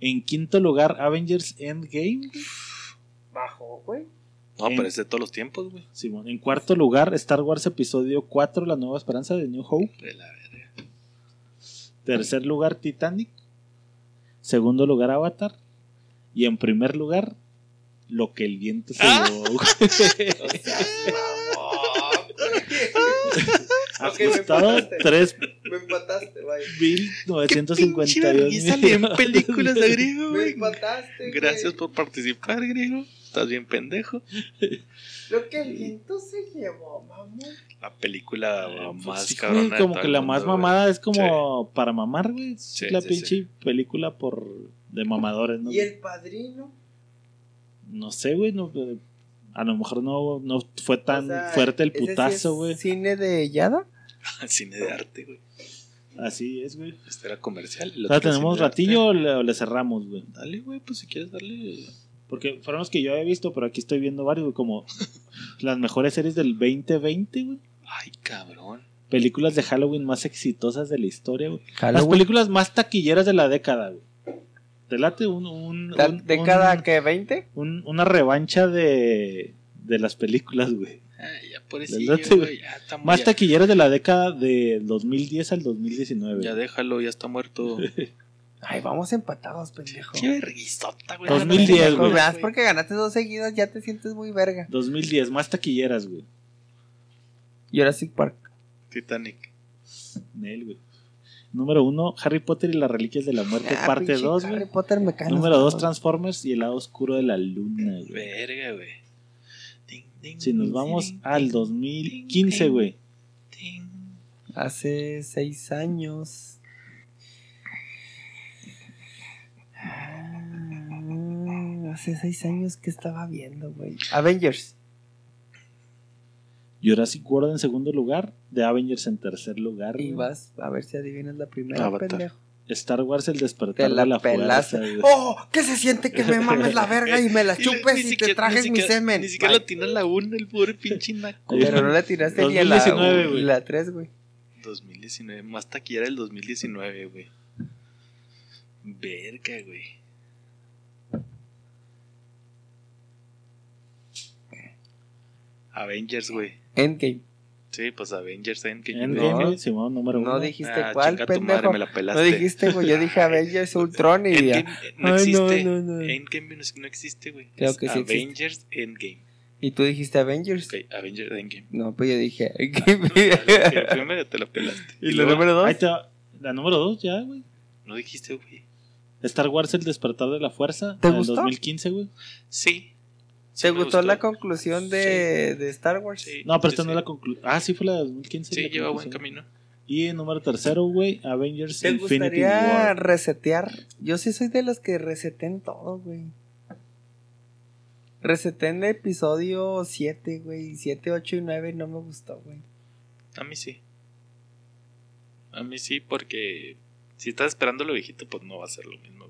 En quinto lugar, Avengers Endgame. Bajo, güey. No, En- pero es de todos los tiempos, güey. Simón. En cuarto lugar, Star Wars Episodio 4, La Nueva Esperanza de New Hope. De la verga. Tercer lugar, Titanic. Segundo lugar, Avatar. Y en primer lugar, Lo que el viento se Ah. llevó. güey. Ok, me Ajustado, empataste. 3 Me empataste, güey. Pinche 1952 vergüenza leer películas de griego, Me güey. empataste, güey. Gracias por participar, griego. Estás bien pendejo. Lo que el viento se llevó, mamón. La película Pues más sí, cabrona. güey, de como que la mundo, más mamada es como para mamar, güey. Es Sí, la sí, pinche sí. película por de mamadores, ¿no? Y el padrino. No sé, güey, no, eh, a lo mejor no, no fue tan O sea, fuerte el ¿ese sí putazo, güey. ¿Cine de Yada? Cine de arte, güey. Así es, güey. Este era comercial. O sea, tenemos ratillo o le, o le cerramos, güey. Dale, güey, pues si quieres darle. Porque fueron los que yo había visto, pero aquí estoy viendo varios, güey, como las mejores series del 2020, güey. Ay, cabrón. Películas de Halloween más exitosas de la historia, güey. Las películas más taquilleras de la década, güey. ¿Te late un, un, ¿De, un- de un- cada que 20? un- una revancha de, de las películas, güey? Ay, ya. Ya está Más ya- taquilleras de la década de 2010 al 2019. Ya déjalo, ya está muerto. Ay, vamos empatados, pendejo. Qué verguisota, güey. 2010, Pendejo, güey. veas, porque ganaste dos seguidas, ya te sientes muy verga. 2010, más taquilleras, güey. Jurassic Park. Titanic. Nel, güey. Número uno, Harry Potter y las Reliquias de la Muerte, Ah, parte pinche 2, Harry güey. Potter me cae Número 2, huevos. Transformers y el lado oscuro de la luna, güey. Verga, güey. Si nos vamos ding, al ding, 2015, güey. Hace seis años. Ah, Hace seis años que estaba viendo, güey. Avengers. Jurassic World en segundo lugar, The Avengers en tercer lugar, Y güey. vas a ver si adivinas la primera, Avatar. pendejo. Star Wars el despertar la, de la pelaste. fuerza. ¡Oh! ¿Qué se siente que me mames la verga y me la Y chupes ni y te siquiera- trajes ni mi siquiera- semen? Ni siquiera lo tiene la 1, el pobre pinche naco. Pero no le tiraste ni a la, 2019, la 3, güey. 2019, más taquillera el 2019, güey. Verga, güey. Avengers, güey. Endgame. Sí, pues Avengers Endgame. Endgame, No. Simón, número No uno. dijiste Ah, cuál, madre, pendejo. me la No dijiste, güey. Yo dije Avengers Ultron y ya. Endgame no Ay, existe. no, no, no. Endgame no, no existe, güey. Creo Es que sí existe. Avengers Endgame. Y tú dijiste Avengers. Ok, Avengers Endgame. No, pues yo dije. El primero te la pelaste. ¿Y la luego, número dos? Ahí te va. La número 2 ya, güey. No dijiste, güey. Star Wars el despertar de la fuerza. ¿Te en el gustó? 2015, güey. Sí. ¿Te gustó la conclusión de, de Star Wars? Sí. No, pero sí, esta no es la conclusión. Ah, sí fue la de 2015. Sí, lleva buen camino. Y en número tercero, güey, Avengers ¿Te Infinity gustaría War. resetear? Yo sí soy de los que reseten todo, güey. Reseté en el episodio 7, güey. 7, 8 y 9 no me gustó, güey. A mí sí. A mí sí, porque si estás esperando lo viejito, pues no va a ser lo mismo.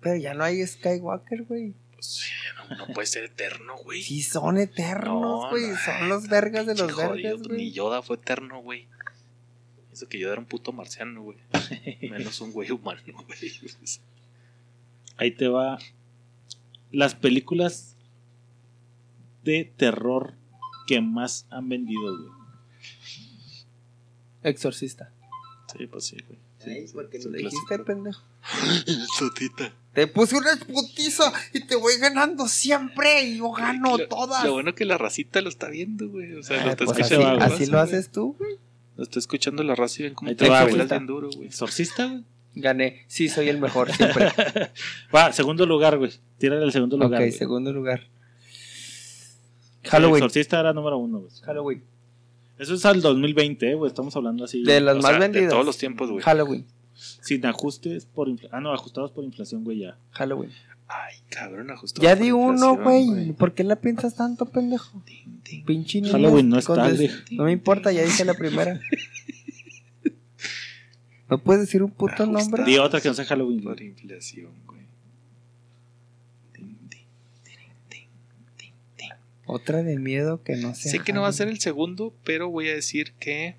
Pero ya no hay Skywalker, güey. Pues sí, no, no puede ser eterno, güey. Sí son eternos, No, güey. no. Son los vergas de los jodido, vergas, Ni güey. Yoda fue eterno, güey. Eso que Yoda era un puto marciano, güey. Menos un güey humano, güey. Ahí te va. Las películas de terror que más han vendido, güey. Exorcista. Sí, pues sí, güey. Ay, porque le dijiste, pendejo. Sotita. Te puse una putiza y te voy ganando siempre y yo gano Lo- todas. Lo bueno que la racita lo está viendo, güey. O sea, Ah, lo está pues así, escuchando. así lo haces tú, güey. Lo está escuchando la raza y ven cómo Ahí te güey. bien duro, güey. Exorcista, güey. Gané. Sí, soy el mejor siempre. Va, segundo lugar, güey. Tírale el segundo lugar. ok, segundo lugar. Halloween. El exorcista era número uno, güey. Halloween. Eso es al 2020, eh, güey. Estamos hablando así. De las más sea, de vendidas. todos los tiempos, güey. Halloween. Sin ajustes por inflación. Ah, no, ajustados por inflación, güey, ya. Halloween. Ay, cabrón, ajustado. Ya por di uno, güey. ¿Por qué la piensas tanto, pendejo? Ding, ding. Pinche niño Halloween no es tarde. des- No me importa, ya dije la primera. ¿No puedes decir un puto nombre? Di otra que no sea Halloween, Por inflación, güey. Ding, ding. Otra de miedo que no sea. Sé que no va a ser el segundo, pero voy a decir que.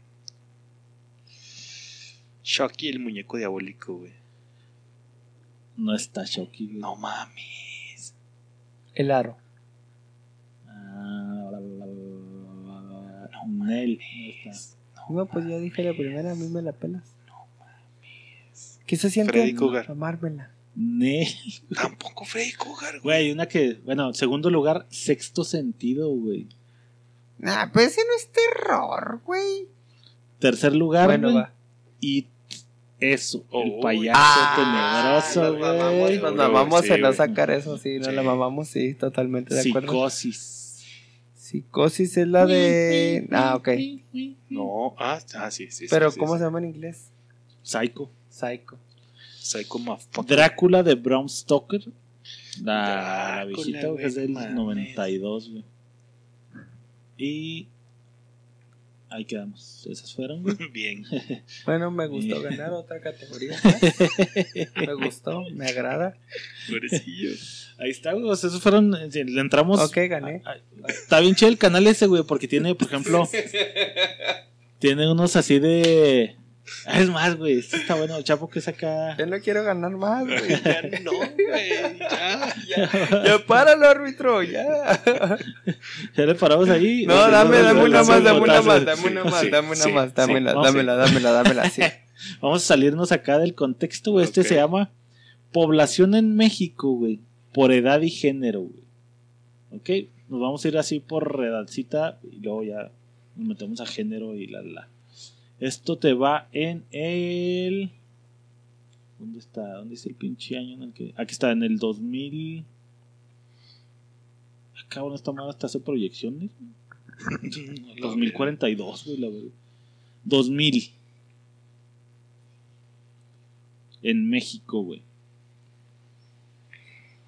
Chucky, el muñeco diabólico, güey. No está Shocky, güey. No mames. El aro. Ah, bla, bla, bla, bla, bla. Nel. no está. No, pues ya dije la primera, a mí me la pelas. ¿Qué se siente? Freddy Cougar. Amármela. Nel. Tampoco Freddy Cougar, güey. Güey, una que. Bueno, segundo lugar, sexto sentido, güey. Nah, pues ese no es terror, güey. Tercer lugar, Bueno, güey. va. Y eso, el Uy. payaso Ah, tenebroso, nos mamamos, güey. nos mamamos sí, en no sacar eso, sí, no Sí. la mamamos, sí, totalmente de acuerdo. Psicosis. Psicosis es la de. Ah, ok. No, ah, ah, sí, sí. Pero, sí, ¿cómo sí. se llama en inglés? Psycho. Psycho. Psycho motherfucker. Drácula de Bram Stoker. La, viejita, es del mames. 92, güey. Y. Ahí quedamos. Esas fueron, güey. Bien. Bueno, me gustó ganar otra categoría. me gustó, me agrada. Pobrecillo. Ahí está, güey. o sea, esos fueron. eh, Le entramos. Ok, gané. Está bien chido el canal ese, güey, porque tiene, por ejemplo. tiene unos así de. Es más, güey. Este está bueno. El chapo que saca. Yo no quiero ganar más, güey. Ya no, güey. Ya. Ya, ya páralo, árbitro, ya. Ya le paramos ahí. No, dame, dame una más, dame una más, dame una más, dame una más, dámela, dámela, dámela, dámela, sí. Vamos a salirnos acá del contexto, güey. Este se llama Población en México, güey. Por edad y género, güey. Ok, nos vamos a ir así por edadcita y luego ya nos metemos a género y la la. Esto te va en el. ¿Dónde está? ¿Dónde dice el pinche año en el que.? Aquí está, en el 2000. Ah, Cabrón, esta madre hasta hace proyecciones. 2042, güey, la verdad. 2000. En México, güey.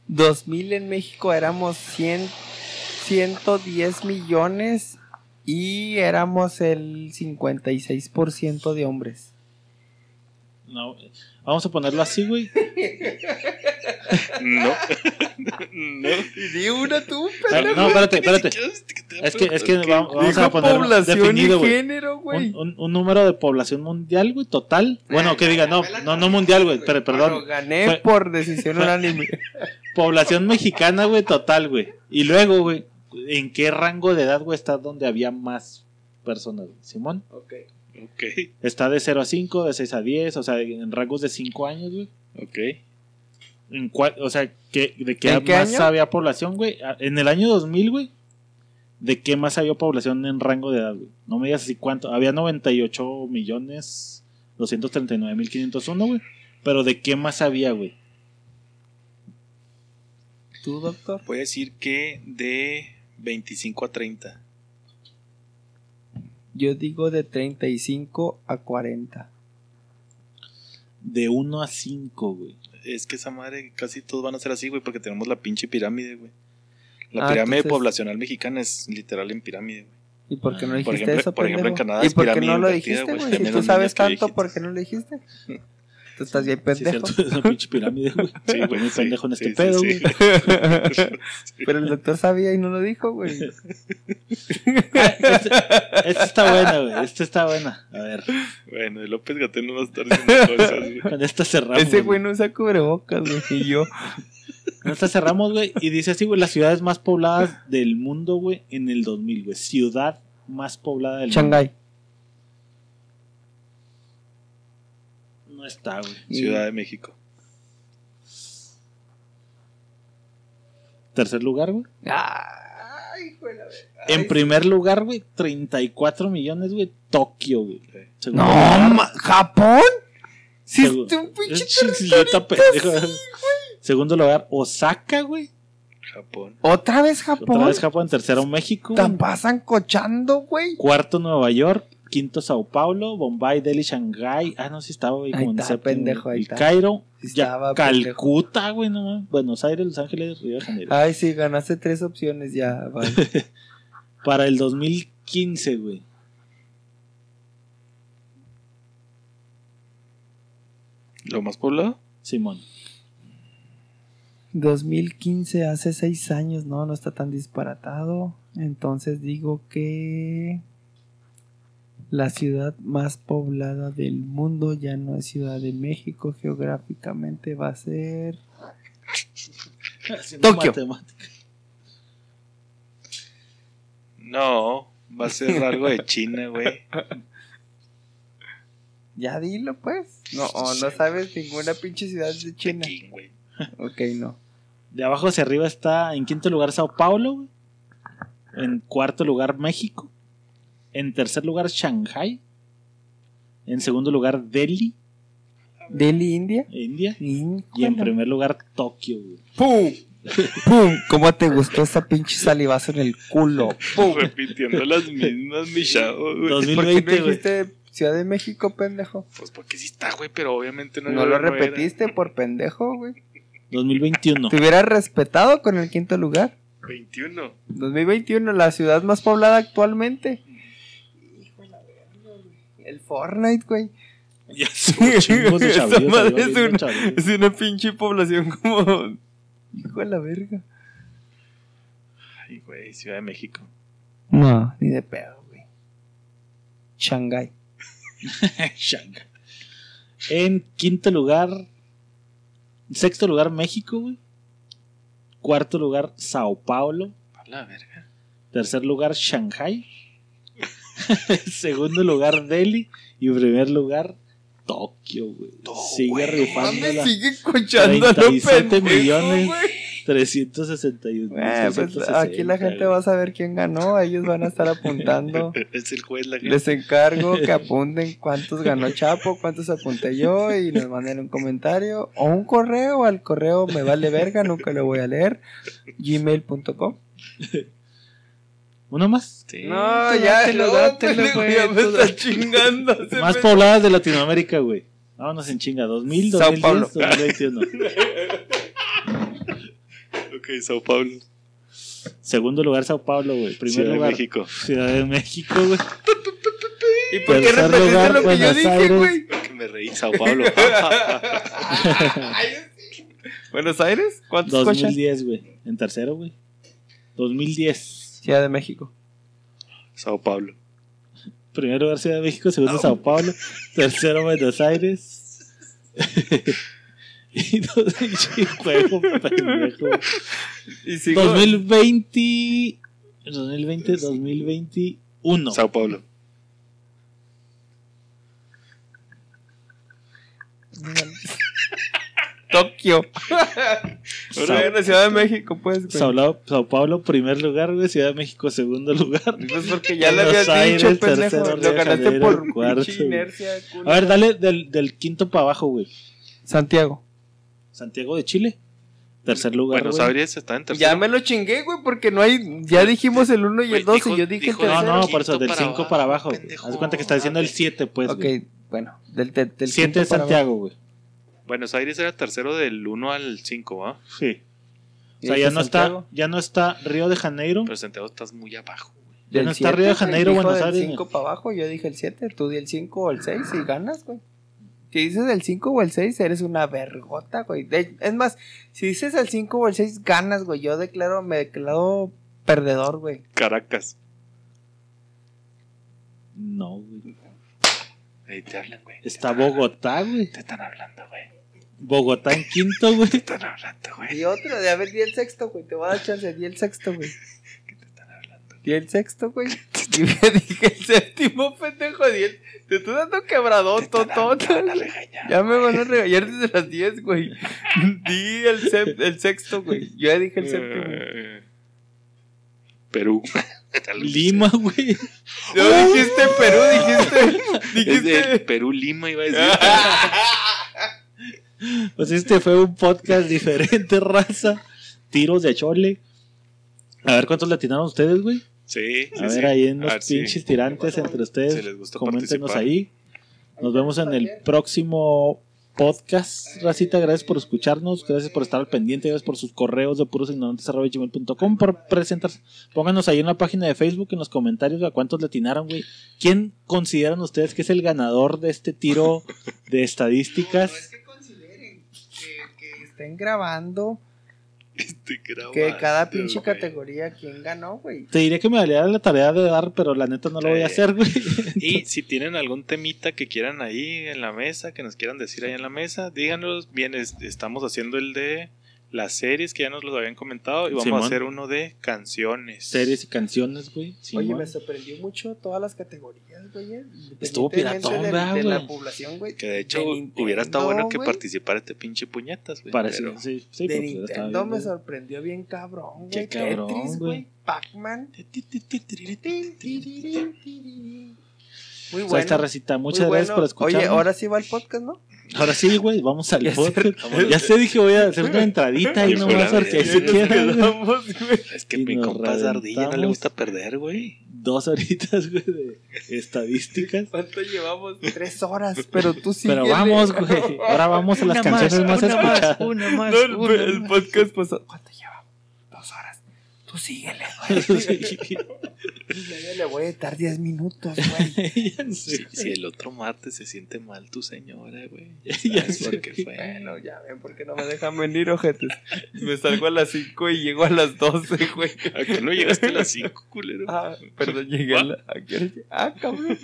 2000 en México éramos 100, 110 millones y éramos el 56% de hombres. No, vamos a ponerlo así, güey. No. no. Di una tú, Ah, No, espérate, espérate. Es que, es que va- vamos a poner población definido, y güey. género, güey. Un, un- un número de población mundial, güey, total. Bueno, que diga, no, no, no mundial, güey, pero Pero perdón. gané Fue- por decisión unánime. Población mexicana, güey, total, güey. Y luego, güey, ¿en qué rango de edad, güey, está donde había más personas, güey? Simón. Ok. Ok. Está de 0 a 5, de 6 a 10, o sea, en rangos de 5 años, güey. Ok. ¿En cuál, o sea, ¿qué, ¿de qué, ¿En qué más año? había población, güey? Ah, En el año 2000, güey. ¿De qué más había población en rango de edad, güey? No me digas así cuánto. Había 98 millones 239 mil 501, güey. Pero ¿de qué más había, güey? ¿Tú, doctor? A decir que de 25 a 30. Yo digo de 35 a 40. De 1 a 5, güey. Es que esa madre casi todos van a ser así, güey, porque tenemos la pinche pirámide, güey. La Ah, pirámide entonces- poblacional mexicana es literal en pirámide, güey. ¿Y por qué no dijiste por ejemplo- eso, por ejemplo, en? Canadá ¿Y por qué no lo dijiste, güey. Si tú sabes tanto. ¿por qué no lo dijiste? Tú estás bien Sí, pendejo. cierto, es una pinche pirámide, güey. Sí, Güey, muy sí, pendejo en este sí, sí, pedo, sí. güey. Pero el doctor sabía y no lo dijo, güey. Esta está buena, güey. Esta está buena. A ver, Bueno, el López Gatel no va a estar diciendo cosas, güey. con esta cerramos. Ese güey no usa cubrebocas, güey. Y yo. Con esta cerramos, güey. Y dice así, güey, las ciudades más pobladas del mundo, güey, en el 2000, güey. Ciudad más poblada del Shanghái. mundo. Está, güey. Ciudad de México. Tercer lugar, güey. Ay. En primer lugar, güey, 34 millones, güey. Tokio, güey. No, lugar, ma- ¿Japón? Si Segu- es un pinche Es chingota, pendejo. Segundo lugar, Osaka, güey. Japón. ¿Otra vez Japón? Otra vez Japón. Tercero México. güey. Tan pasan cochando, güey. Cuarto Nueva York. Quinto Sao Paulo. Bombay, Delhi, Shanghai. Ah, no, sí estaba, güey. Ahí Como en está, séptimo. pendejo, ahí El está. Cairo. Sí ya, estaba, pendejo. Calcuta, güey, no. Buenos Aires, Los Ángeles, Río de Janeiro. Ay, sí, ganaste tres opciones ya. vale. Para el 2015, güey. ¿Lo más poblado? Simón. 2015, hace seis años, no, no está tan disparatado. Entonces digo que la ciudad más poblada del mundo ya no es Ciudad de México, geográficamente va a ser... Tokio. matemática. No, va a ser algo de China, güey. Ya dilo pues. No, no sabes ninguna pinche ciudad de China. Pekín, güey. Ok, no. De abajo hacia arriba está en quinto lugar Sao Paulo, güey. En cuarto lugar México. En tercer lugar Shanghai. En segundo lugar Delhi, Delhi, India. India. Y en primer lugar Tokio, güey. ¡Pum! ¡Pum! ¿Cómo te gustó esa pinche salivazo en el culo? ¡Pum! Repitiendo las mismas, mi chavo, güey. ¿Por qué 2020, no güey. dijiste Ciudad de México, pendejo? Pues porque sí está, güey, pero obviamente no No lo era. repetiste por pendejo, güey. 2021. Te hubieras respetado con el quinto lugar. 21. 2021, la ciudad más poblada actualmente. Hijo de la verga, güey. El Fortnite, güey. Ya de Esa madre una, es una pinche población como. Hijo de la verga. Ay, güey, Ciudad de México. No, ni de pedo, güey. Shanghai. Shanghai. En quinto lugar, sexto lugar México, güey. Cuarto lugar Sao Paulo. A la verga. Tercer lugar Shanghai. Segundo lugar Delhi. Y primer lugar Tokio, güey. Sigue. Mames, sigue escuchando a lo 37 pendejo, millones. güey. 361. Eh, pues, aquí la gente va a saber quién ganó. Ellos van a estar apuntando. Es el juez la gente. Les encargo que apunten cuántos ganó Chapo, cuántos apunté yo y nos manden un comentario o un correo al correo me vale verga, nunca lo voy a leer. gmail.com. ¿Uno más? Sí. No, ya, dátelo, no, dátelo, pendejo, güey, ya me está chingando. Más pobladas de Latinoamérica, güey. Vámonos en chinga. 2000, Sao 2010, Paulo. 2021. Ok, Sao Paulo. Segundo lugar Sao Paulo, güey. Primer Ciudad de lugar México. Ciudad de México, güey. ¿Y por qué Tercer repetiste lugar, lo que yo Buenos dije, Aires. güey? Que me reí, Sao Paulo. ¿Buenos Aires? ¿Cuántos coches? 2010, güey. En tercero, güey. 2010. Ciudad de México. Sao Paulo. Primer lugar Ciudad de México, segundo Sao Paulo, tercero Buenos Aires. y dos juego pendejo. Y sigo. 2020 2020 2021. Sao Paulo. Tokio. Sao, Bueno, Ciudad de México, pues, güey. Sao, Paulo, primer lugar, güey. Ciudad de México, segundo lugar. Pues porque ya le habías dicho, Aires, pendejo. tercero, Lo ganaste por cuarto, pinche inercia. culo. A ver, dale del, del quinto para abajo, güey. Santiago. Santiago de Chile. Tercer lugar, Buenos. Aires está en tercero. Ya me lo chingué, güey, porque no hay. Ya dijimos el 1 y el 2 dijo- y yo dije dijo- el No, tercero. no, Quinto por eso, del para 5 para abajo. Haz de cuenta que está diciendo el 7, pues. ok, güey. bueno, del, del, del 7 quinto de para Santiago, güey. Buenos Aires era tercero del 1 al 5, ¿va? Sí. O ¿Y sea, ya no está, ya no está Río de Janeiro. Pero Santiago estás muy abajo, güey. Ya Del no está Río de siete, Janeiro, dijo Buenos del Aires. 5 para abajo, yo dije el 7, tú di el 5 o el 6 y ganas, güey. Si dices el 5 o el 6, eres una vergota, güey. De- es más, si dices el 5 o el 6, ganas, güey. Yo declaro, me declaro perdedor, güey. Caracas. No, güey. Ahí te hablan, güey. Está Bogotá, güey. Te están hablando, güey. Bogotá en quinto, güey. Te están hablando, güey. Y otro, de a ver, di el sexto, güey. Te voy a dar chance, di el sexto, güey. ¿Qué te están hablando? Di el sexto, güey. Yo ya dije el séptimo, pendejo. Di el... Te estoy dando quebradón, regañar. Ya me van a regañar desde las 10, güey. Di el, sep- el sexto, güey. Yo ya dije el séptimo. Eh, Perú. Lima, güey. No dijiste Perú, dijiste. Es de Dijiste. Perú Lima iba a decir. Pues este fue un podcast diferente, raza. tiros de chole. A ver cuántos le atinaron ustedes, güey. Sí, sí, A sí. ver ahí en A los ver, sí. pinches tirantes entre ustedes. Si les gusta Coméntenos participar. ahí. Nos vemos en el próximo podcast. Racita, gracias por escucharnos. Gracias por estar al pendiente. Gracias por sus correos de purosignorantes.com por presentarse. Pónganos ahí en la página de Facebook, en los comentarios, a cuántos le atinaron, güey. ¿Quién consideran ustedes que es el ganador de este tiro de No, es estadísticas? que consideren que, que estén grabando Estoy grabando, que cada pinche güey. categoría quién ganó, güey. Te diré que me daría la tarea de dar, pero la neta no lo voy a Sí. hacer, güey. Y si tienen algún temita que quieran ahí en la mesa, que nos quieran decir ahí en la mesa, díganos. Bien, es- estamos haciendo el de las series que ya nos los habían comentado y vamos Simón. a hacer uno de canciones. Series y canciones, güey. Oye, me sorprendió mucho todas las categorías, güey. Estuvo independientemente piratón, de, ¿verdad, de la población, güey. Que de hecho Nintendo, hubiera estado bueno que participara este pinche puñetas, güey. Parece, pero- sí, sí, De Nintendo bien, me sorprendió bien cabrón, Qué güey. cabrón, Tetris, güey. Pac-Man. Muy Pues ahí está, bueno. recita. Muchas gracias bueno. por escucharnos. Oye, ahora sí va el podcast, ¿no? Ahora sí, güey, vamos al podcast. Ya sé, dije, voy a hacer una entradita Y nomás fuera porque quedamos, güey. Es que mi compa es ardilla, no le gusta perder, güey. Dos horitas, güey, de estadísticas. ¿Cuánto llevamos? Tres horas, pero tú sí. Pero vamos, güey. Ahora vamos a las canciones más, escuchadas. una más, No, el, el podcast pasó. ¿Cuánto llevamos? Tú síguele, güey. Sí. Le voy a dar diez minutos, güey. Si, el otro martes se siente mal tu señora, güey. Ya es porque fue. Bueno, ya ven por qué no me dejan venir, ojetes. Me salgo a las 5 y llego a las 12, güey. ¿A qué no llegaste a las 5, culero? Ah, perdón, llegué a la. Ah, cabrón.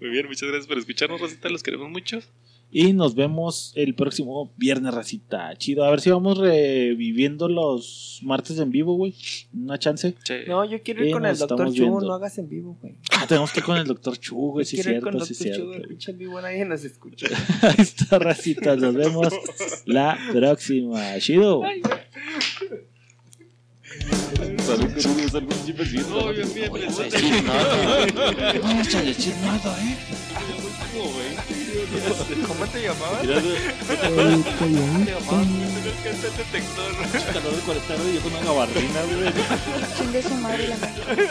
Muy bien, muchas gracias por escucharnos, Rosita. Los queremos mucho. Y nos vemos el próximo viernes, racita. Chido. A ver si vamos reviviendo los martes en vivo, güey. Una chance. No, yo quiero ir Y con el doctor Chu, viendo. no hagas en vivo, güey. Ah, tenemos que ir con el doctor Chu, güey. Sí, quiero ir con cierto, el sí, doctor Chu, cierto. pinche en vivo nadie nos escucha. Ahí está, racita. Nos vemos la próxima. Chido. No, bien, bien, bien. No, échale decir nada, eh. ¿Cómo te llamabas? El colante. Calor de 40 y yo con una gabardina, güey. Chingue su madre la madre.